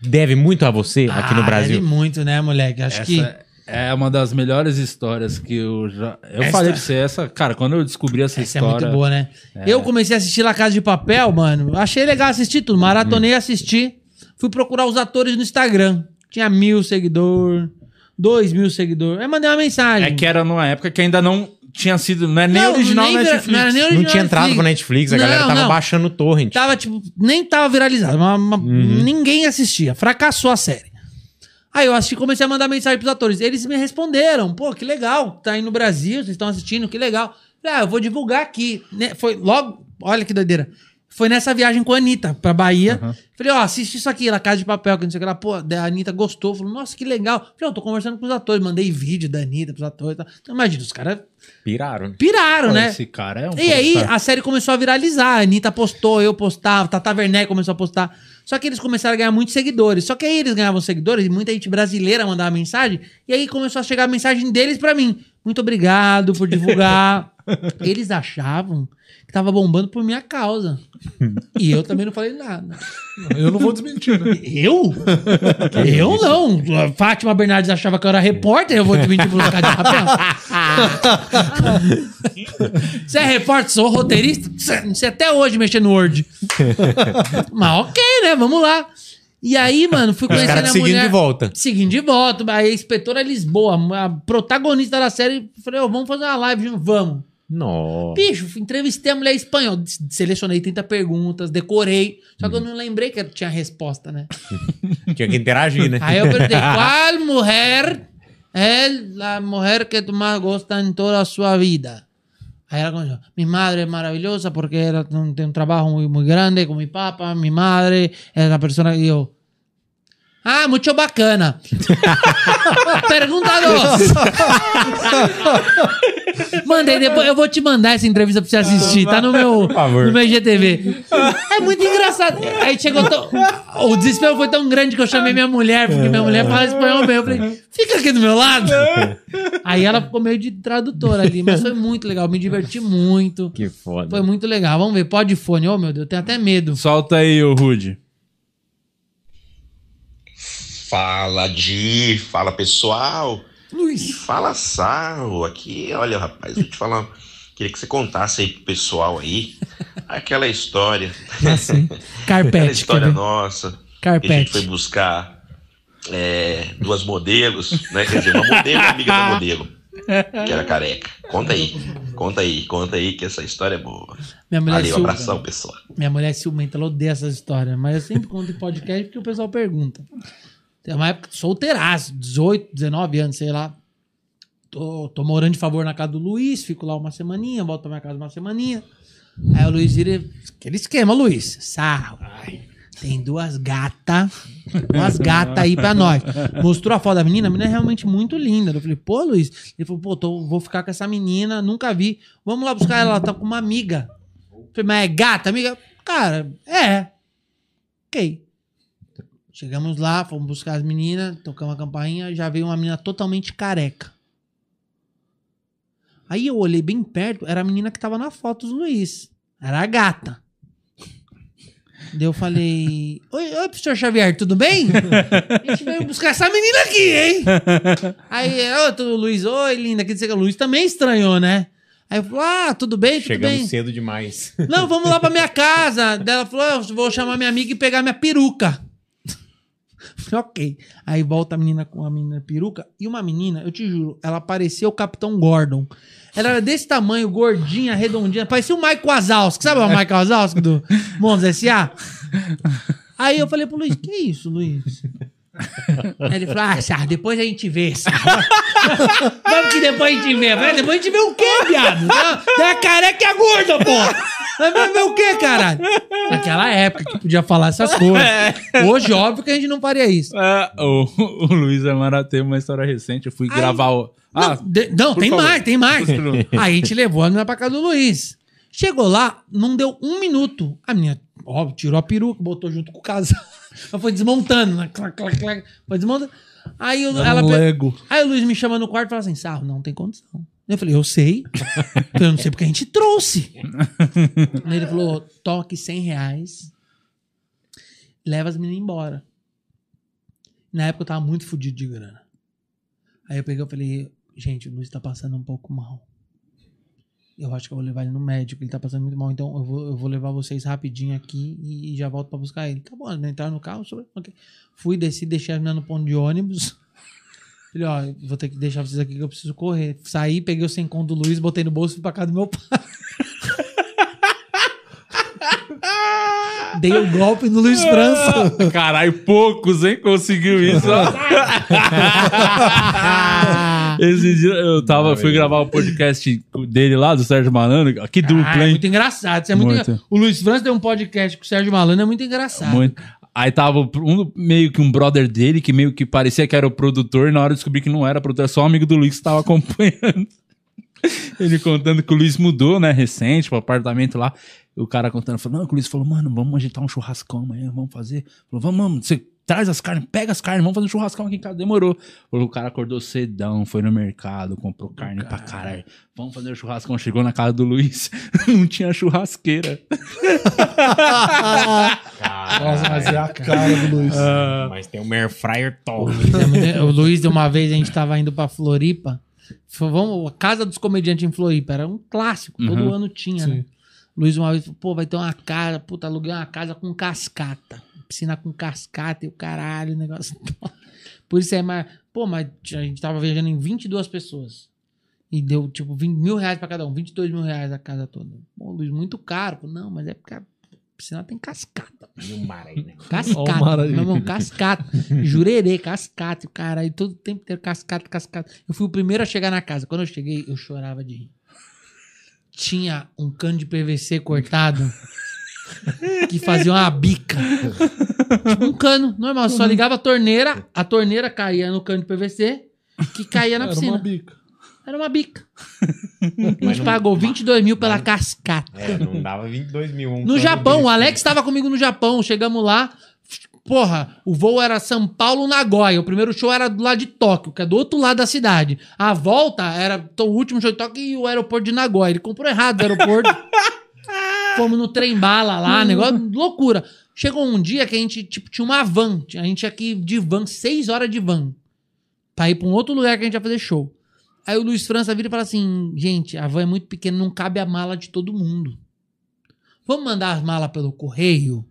deve muito a você aqui no Ah, Brasil? deve muito, né, moleque? Acho Essa, que. É uma das melhores histórias que eu já. Eu Essa- falei pra você, essa. Cara, quando eu descobri essa, Essa é história. muito boa, né? Eu comecei a assistir La Casa de Papel, mano. Achei legal assistir tudo. Maratonei, assisti. Fui procurar os atores no Instagram. Tinha mil seguidores, dois mil seguidores. Aí mandei uma mensagem. É que era numa época que ainda não tinha sido. Não é nem Não, original nem Netflix. não era nem Não original tinha entrado pro Netflix, a galera Não, tava não. baixando o torrent. Tava, tipo, nem tava viralizado. uma- uma- Uhum. Ninguém assistia. Fracassou a série. Aí eu assisti comecei a mandar mensagem pros atores. Eles me responderam. Pô, que legal. Tá aí no Brasil, vocês estão assistindo, que legal. Ah, eu vou divulgar aqui. Né, Foi logo. Olha que doideira. Foi nessa viagem com a Anitta pra Bahia. Falei, ó, assiste isso aqui, La Casa de Papel, que não sei o que lá. Pô, a Anitta gostou. Falou, nossa, que legal. Falei, eu tô conversando com os atores. Mandei vídeo da Anitta pros atores. e tal. Então imagina, os caras Piraram. né? piraram, né? Esse cara é um. E aí, popstar. a série começou a viralizar. A Anitta postou, eu postava, Tata Werneck começou a postar. Só que eles começaram a ganhar muitos seguidores. Só que aí eles ganhavam seguidores e muita gente brasileira mandava mensagem. E aí começou a chegar a mensagem deles pra mim. Muito obrigado por divulgar. Eles achavam que tava bombando por minha causa. E eu também não falei nada. Eu não vou desmentir, né? Eu? eu não. A Fátima Bernardes achava que eu era repórter, eu vou te mentir por lugar de papel. Você é repórter, sou roteirista? Você até hoje mexendo no Word. Mas ok, né? Vamos lá. E aí, mano, fui conhecendo a seguindo mulher. de volta. Seguindo de volta. Aí a inspetora Lisboa, a protagonista da série, falei, ô, vamos fazer uma live junto? Vamos. Nossa. Bicho, entrevistei a mulher em espanhol. Selecionei 30 perguntas, decorei. Só que eu não lembrei que tinha resposta, né? Tinha que interagir, né? Aí eu perguntei, qual mulher é a mulher que tu mais gosta em toda a sua vida? Aí ela começou, mi madre es maravillosa porque ela tem un trabajo muy, muy grande con mi papá, mi madre es la persona que yo... Ah, muito bacana. Pergunta dos. Mandei, depois eu vou te mandar essa entrevista pra você assistir. Tá no meu, favor. no meu IGTV. É muito engraçado. Aí chegou tão... O desespero foi tão grande que eu chamei minha mulher, porque minha mulher fala espanhol bem. Eu falei, fica aqui do meu lado. Aí ela ficou meio de tradutora ali, mas foi muito legal. Me diverti muito. Que foda. Foi muito legal. Vamos ver, pode fone. Oh, meu Deus, eu tenho até medo. Solta aí, ô Rude. Fala, Di. Fala, pessoal. Luiz. Fala, Sarro. Aqui, olha, rapaz, vou te falar. Queria que você contasse aí pro pessoal aí aquela história. Assim. aquela Carpete. história quer ver? nossa. Que a gente Carpete. foi buscar é, duas modelos, né? Quer dizer, uma modelo e amiga da modelo. Que era careca. Conta aí. Conta aí, conta aí que essa história é boa. Minha mulher, é Valeu, ciu- abração, pessoal. Minha mulher é ciumenta, ela odeia essas histórias. Mas eu sempre conto em podcast porque o pessoal pergunta. Tem uma época solteiraço, 18, 19 anos, sei lá. Tô, tô morando de favor na casa do Luiz, fico lá uma semaninha, volto pra minha casa uma semaninha. Aí o Luiz vira. Aquele esquema, Luiz. Sarro. Tem duas gatas. Duas gatas aí pra nós. Mostrou a foto da menina, a menina é realmente muito linda. Eu falei, pô, Luiz. Ele falou, pô, tô- vou ficar com essa menina, nunca vi. Vamos lá buscar ela, ela tá com uma amiga. Eu falei, mas é gata, amiga? Cara, é. Ok. Chegamos lá, fomos buscar as meninas, tocamos a campainha, já veio uma menina totalmente careca. Aí eu olhei bem perto, era a menina que tava na foto do Luiz. Era a gata. Daí eu falei: Oi, oi, professor Xavier, tudo bem? A gente veio buscar essa menina aqui, hein? Aí, ô, tudo, Luiz, oi, linda. Dizer que o Luiz também estranhou, né? Aí eu falei: Ah, tudo bem, tudo Chegamos bem. cedo demais. Não, vamos lá pra minha casa. Daí ela falou: "Eu vou chamar minha amiga e pegar minha peruca. Ok. Aí volta a menina com a menina peruca. E uma menina, eu te juro, ela parecia o Capitão Gordon. Ela era desse tamanho, gordinha, redondinha. Parecia o Michael Wazowski. Sabe o Michael Wazowski do Mondos S.A.? Aí eu falei pro Luiz, que isso, Luiz? Aí ele falou, ah, Sarro, depois a gente vê. Vamos que depois a gente vê. Depois a gente vê o quê, viado? Tem a careca e a gorda, pô. Vai ver o quê, caralho? Naquela época que podia falar essas coisas. Hoje, óbvio que a gente não faria isso. É, o, o Luiz Amara tem uma história recente. Eu fui Ai. gravar o. Ah, não, de- não, por tem favor. mais, tem mais. Aí a gente levou a menina pra casa do Luiz. Chegou lá, não deu um minuto. A menina, óbvio, tirou a peruca, botou junto com o casal. Ela foi desmontando, né? Clac, clac, clac. Foi desmontando. Aí eu- Era ela. pe- Lego. Aí o Luiz me chama no quarto e fala assim: Sarro, não tem condição. Eu falei, eu sei. Eu não sei porque a gente trouxe. Ele falou: toque 100 reais, leva as meninas embora. Na época eu tava muito fudido de grana. Aí eu peguei e falei, gente, o Luiz tá passando um pouco mal. Eu acho que eu vou levar ele no médico, ele tá passando muito mal, então eu vou, eu vou levar vocês rapidinho aqui e, e já volto pra buscar ele. Tá bom, entraram no carro, sobre-. Fui, desci, deixei a menina no ponto de ônibus. Falei, ó, vou ter que deixar vocês aqui que eu preciso correr. Saí, peguei o sem conto do Luiz, botei no bolso e fui pra casa do meu pai. Dei o golpe no Luiz França. Caralho, poucos, hein? Conseguiu isso. ó. Esse dia eu tava, fui gravar o podcast dele lá, do Sérgio Malandro. Que Ah, dupla, é hein? muito engraçado. Isso é muito Muito. engra- O Luiz França tem um podcast com o Sérgio Malandro, é muito engraçado. Muito. Aí tava um, meio que um brother dele, que meio que parecia que era o produtor, na hora eu descobri que não era produtor, só um amigo do Luiz que tava acompanhando. Ele contando que o Luiz mudou, né, recente, pro apartamento lá. O cara contando, falou, não, o Luiz falou, mano, vamos agitar um churrascão amanhã, vamos fazer. Falou, vamos, vamos, você traz as carnes, pega as carnes, vamos fazer um churrascão aqui em casa. Demorou. Falou, o cara acordou cedão, foi no mercado, comprou carne pra caralho. Vamos fazer o churrascão. Chegou na casa do Luiz, não tinha churrasqueira. Nossa, mas é a cara do Luiz. Mas tem um air fryer top. O Luiz, de uma vez, a gente tava indo pra Floripa. Falou, Vamos, a Casa dos Comediantes em Floripa. Era um clássico, todo Uhum. ano tinha, Sim. né? Luiz uma vez falou, pô, vai ter uma casa, puta, aluguei uma casa com cascata. Piscina com cascata e o caralho, o negócio. Por isso é mais. Pô, mas a gente tava viajando em 22 pessoas. E deu, tipo, 20 mil reais pra cada um, 22 mil reais a casa toda. Pô, Luiz, muito caro. Não, mas é porque a piscina tem cascata. E o mar aí, né? O Cascata, mar aí. meu irmão, cascata. Jurerê, cascata. E o cara aí todo tempo ter cascata, cascata. Eu fui o primeiro a chegar na casa. Quando eu cheguei, eu chorava de rir. Tinha um cano de PVC cortado que fazia uma bica. Tipo um cano, normal. Só ligava a torneira, a torneira caía no cano de PVC que caía na Era piscina. uma bica. Era uma bica. A gente pagou 22 mil pela cascata. É, não dava 22 mil. um No Japão, desse. o Alex estava comigo no Japão. Chegamos lá. Porra, o voo era São Paulo, Nagoya. O primeiro show era do lado de Tóquio, que é do outro lado da cidade. A volta era o último show de Tóquio e o aeroporto de Nagoya. Ele comprou errado o aeroporto. Fomos no trem bala lá, negócio, loucura. Chegou um dia que a gente, tipo, tinha uma van. A gente aqui de van, seis horas de van. Pra ir pra um outro lugar que a gente ia fazer show. Aí o Luiz França vira e fala assim: gente, a van é muito pequena, não cabe a mala de todo mundo. Vamos mandar as malas pelo correio?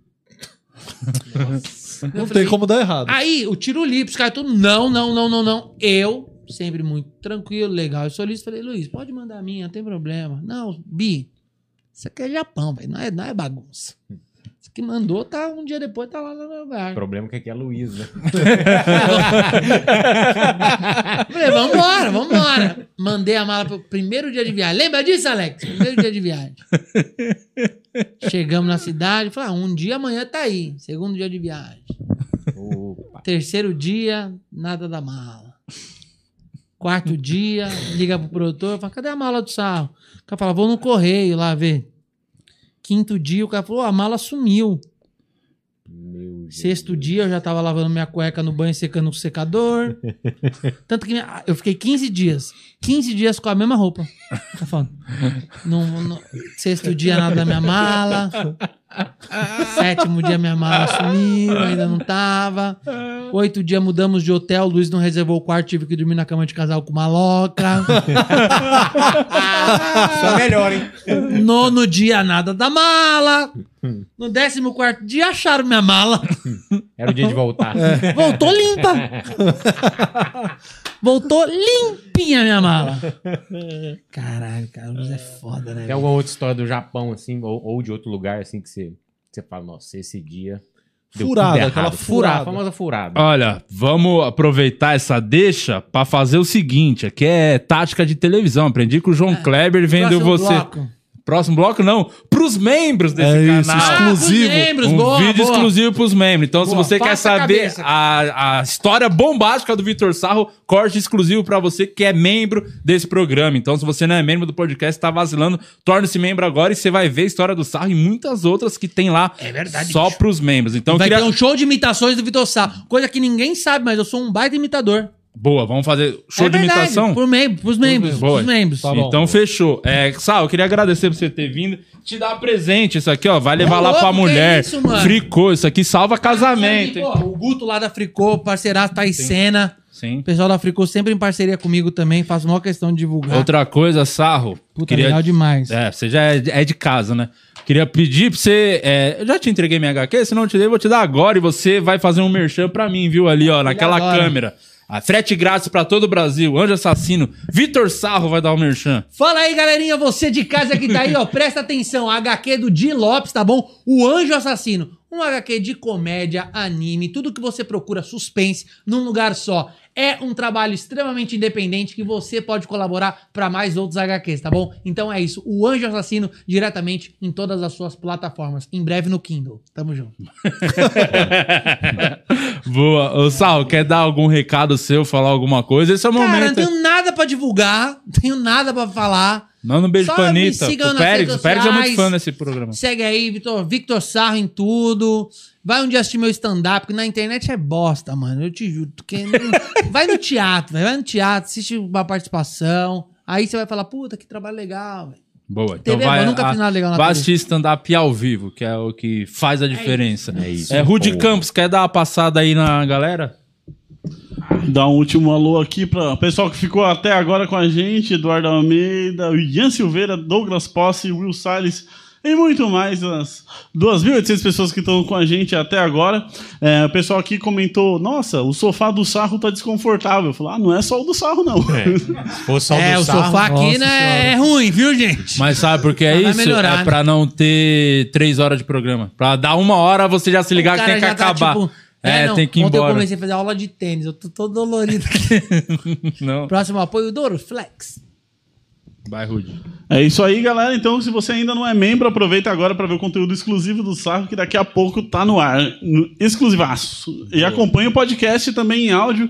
Não tem como dar errado. Aí, o tiro livre, os caras tudo, não, não, não, não, não. Eu, sempre muito tranquilo, legal e solícito, falei, Luiz, pode mandar a minha, não tem problema. Não, Bi, isso aqui é Japão, velho, não é, não é bagunça. Isso que mandou, tá um dia depois, tá lá no meu O lugar. problema é que aqui é Luiz, né? Falei, vambora, vambora. Mandei a mala pro primeiro dia de viagem. Lembra disso, Alex? Primeiro dia de viagem. Chegamos na cidade, falei, ah, um dia amanhã tá aí. Segundo dia de viagem. Opa. Terceiro dia, nada da mala. Quarto dia, liga pro produtor, fala, cadê a mala do sarro? O cara fala, vou no correio lá ver. Quinto dia, o cara falou, "Ó, a mala sumiu. Sexto dia, eu já tava lavando minha cueca no banho, secando no secador. Tanto que minha- eu fiquei 15 dias. 15 dias com a mesma roupa. Tá falando. Não- não- sexto dia, nada da minha mala. Sétimo dia, minha mala sumiu, ainda não tava. Oito dia, mudamos de hotel. O Luiz não reservou o quarto, tive que dormir na cama de casal com uma loca. É melhor, hein? Nono dia, nada da mala. No décimo quarto dia, acharam minha mala. Era o dia de voltar. Voltou limpa. Voltou limpinha minha mala. Caralho, cara, Luiz é foda, né? Tem alguma outra história do Japão, assim, ou, ou de outro lugar, assim, que você, você fala, nossa, esse dia. Furada, aquela furada. a famosa furada. Olha, vamos aproveitar essa deixa pra fazer o seguinte: aqui é tática de televisão. Aprendi com o João Kleber vendo você. bloco. Próximo bloco, não. Pros membros desse É isso, canal. exclusivo. Ah, membros, um boa, vídeo boa. exclusivo pros membros. Então, se Boa, você quer a saber cabeça. a, a história bombástica do Vitor Sarro, corte exclusivo pra você que é membro desse programa. Então, se você não é membro do podcast, tá vacilando, torne-se membro agora e você vai ver a história do Sarro e muitas outras que tem lá É verdade, só bicho. pros membros. Então, Vai queria... ter um show de imitações do Vitor Sá. Coisa que ninguém sabe, mas eu sou um baita imitador. Boa, vamos fazer show É de verdade, imitação? Por mem pros membros. Boa. Pros membros. Tá bom. então fechou. É, Sal, eu queria agradecer por você ter vindo. Te dar presente. Isso aqui, ó, vai levar lá louco, pra mulher. isso, mano? Fricô, isso aqui salva casamento. Pô, hein? o Guto lá da Fricô, parceiraço, tá em cena. Sim. O pessoal da Fricô sempre em parceria comigo também, faço maior questão de divulgar. Outra coisa, Sarro. Puta, legal demais. É, você já é, é de casa, né? Queria pedir pra você. é, eu já te entreguei minha HQ, se não te dei, eu vou te dar agora e você vai fazer um merchan pra mim, viu? Ali, ó, naquela câmera. A frete grátis pra todo o Brasil. Anjo Assassino. Vitor Sarro vai dar o merchan. Fala aí, galerinha, você de casa que tá aí, ó, presta atenção, a HQ do Di Lopes, tá bom? O Anjo Assassino, um HQ de comédia, anime, tudo que você procura, suspense, num lugar só. É um trabalho extremamente independente que você pode colaborar pra mais outros HQs, tá bom? Então é isso, o Anjo Assassino diretamente em todas as suas plataformas, em breve no Kindle. Tamo junto. Boa. Ô, Sarro, quer dar algum recado seu, falar alguma coisa? Esse é o Cara, não momento. tenho nada pra divulgar, não tenho nada pra falar. Manda um beijo Só pra me Anitta. O Pérez, o Pérez é muito fã desse programa. Segue aí, Victor, Victor Sarro em tudo. Vai um dia assistir meu stand-up, porque na internet é bosta, mano. Eu te juro. Não- vai no teatro, velho. Vai no teatro, assiste uma participação. Aí você vai falar, puta, que trabalho legal, velho. Boa. Então TV, vai, eu nunca a- fiz nada legal na vai TV. assistir stand-up ao vivo, que é o que faz a diferença. É isso. É, Rudy Boa. Campos, quer dar uma passada aí na galera? Dar um último alô aqui para o pessoal que ficou até agora com a gente: Eduardo Almeida, Ian Silveira, Douglas Posse, Will Salles e muito mais. As 2.800 pessoas que estão com a gente até agora. É, o pessoal aqui comentou: Nossa, o sofá do sarro tá desconfortável. Eu falei: Ah, não é só o do sarro, não. Fosse só é, do o sarro, sofá aqui, né, é ruim, viu, gente? Mas sabe por que é vai isso? melhorar, é né? pra não ter três horas de programa. Pra dar uma hora você já se ligar O que tem que tá, acabar. tipo, é, não, tem que ir Ontem eu embora. comecei a fazer aula de tênis, eu tô todo dolorido aqui. não, Próximo apoio, Doro Flex. Vai. É isso aí, galera. Então, se você ainda não é membro, aproveita agora para ver o conteúdo exclusivo do Sarro, que daqui a pouco tá no ar. No, exclusivaço. E acompanha o podcast também em áudio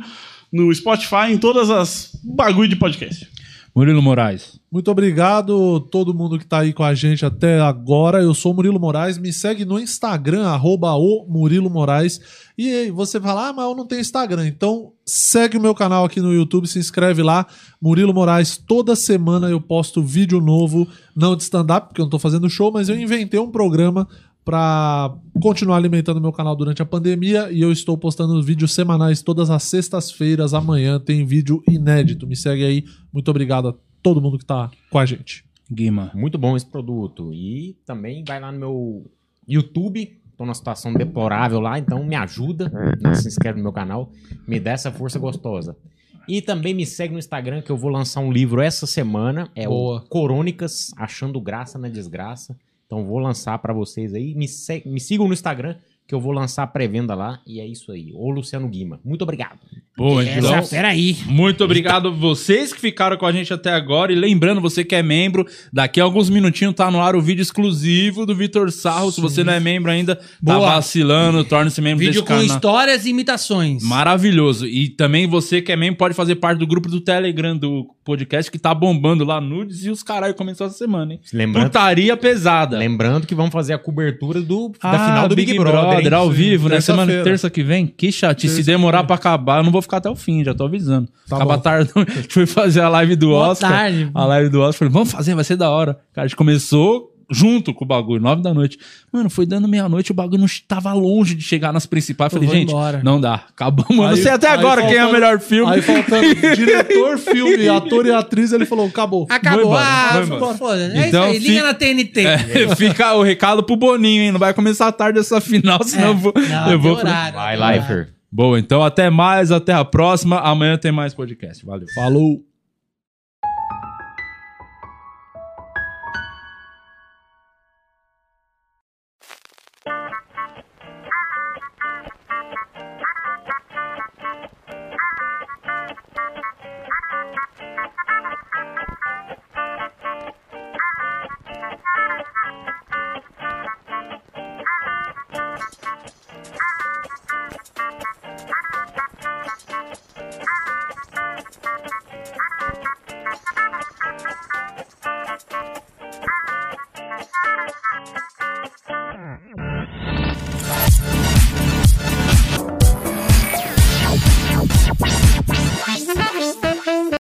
no Spotify, em todas as bagulho de podcast. Murilo Moraes. Muito obrigado todo mundo que tá aí com a gente até agora. Eu sou o Murilo Moraes. Me segue no Instagram, arroba o Murilo Moraes. E aí, você fala, ah, mas eu não tenho Instagram. Então segue o meu canal aqui no YouTube, se inscreve lá. Murilo Moraes, toda semana eu posto vídeo novo, não de stand-up, porque eu não tô fazendo show, mas eu inventei um programa para continuar alimentando meu canal durante a pandemia e eu estou postando vídeos semanais todas as sextas-feiras. Amanhã tem vídeo inédito. Me segue aí. Muito obrigado a todo mundo que tá com a gente. Guima. Muito bom esse produto. E também vai lá no meu YouTube. Tô numa situação deplorável lá, então me ajuda. né? Se inscreve no meu canal. Me dá essa força gostosa. E também me segue no Instagram que eu vou lançar um livro essa semana. É Boa. o Corônicas, Achando Graça na Desgraça. Então vou lançar pra vocês aí. Me, se- me sigam no Instagram que eu vou lançar a pré-venda lá. E é isso aí. Ô Luciano Guima. Muito obrigado. Boa, Essa, então. peraí. Muito obrigado vocês que ficaram com a gente até agora. E lembrando, você que é membro, daqui a alguns minutinhos tá no ar o vídeo exclusivo do Vitor Sarro. Se você não é membro ainda, tá Boa. vacilando, torne-se membro Vídeo desse com canal. histórias e imitações. Maravilhoso. E também você que é membro pode fazer parte do grupo do Telegram do podcast que tá bombando lá nudes e os caralho começou essa semana, hein? Lembrando, Putaria pesada. lembrando que vamos fazer a cobertura do, Ah, da final do Big, Brother. hein? ao vivo, né? Semana terça que vem. Que chatice. Se demorar pra acabar, eu não vou ficar até o fim, já tô avisando. Tá Acaba bom. tarde. A gente foi fazer a live do Boa Oscar. tarde. A live do Oscar. Falei, vamos fazer, vai ser da hora. Cara, a gente começou junto com o bagulho, nove da noite. Mano, foi dando meia-noite, o bagulho não estava longe de chegar nas principais. Eu Falei, gente, embora. não dá. Acabamos. Eu não Aí- sei até aí agora quem é o melhor filme. Aí faltando diretor, filme, ator e atriz, ele falou, acabou. Acabou. embora, ah, embora. foda-se. É Então, isso aí. Liga na TNT. É, fica o recado pro Boninho, hein? Não vai começar tarde essa final, senão eu vou. É. Não, eu vou horário, Vai, tem horário. Lifer. Boa, então até mais, até a próxima. Amanhã tem mais podcast. Valeu. Falou.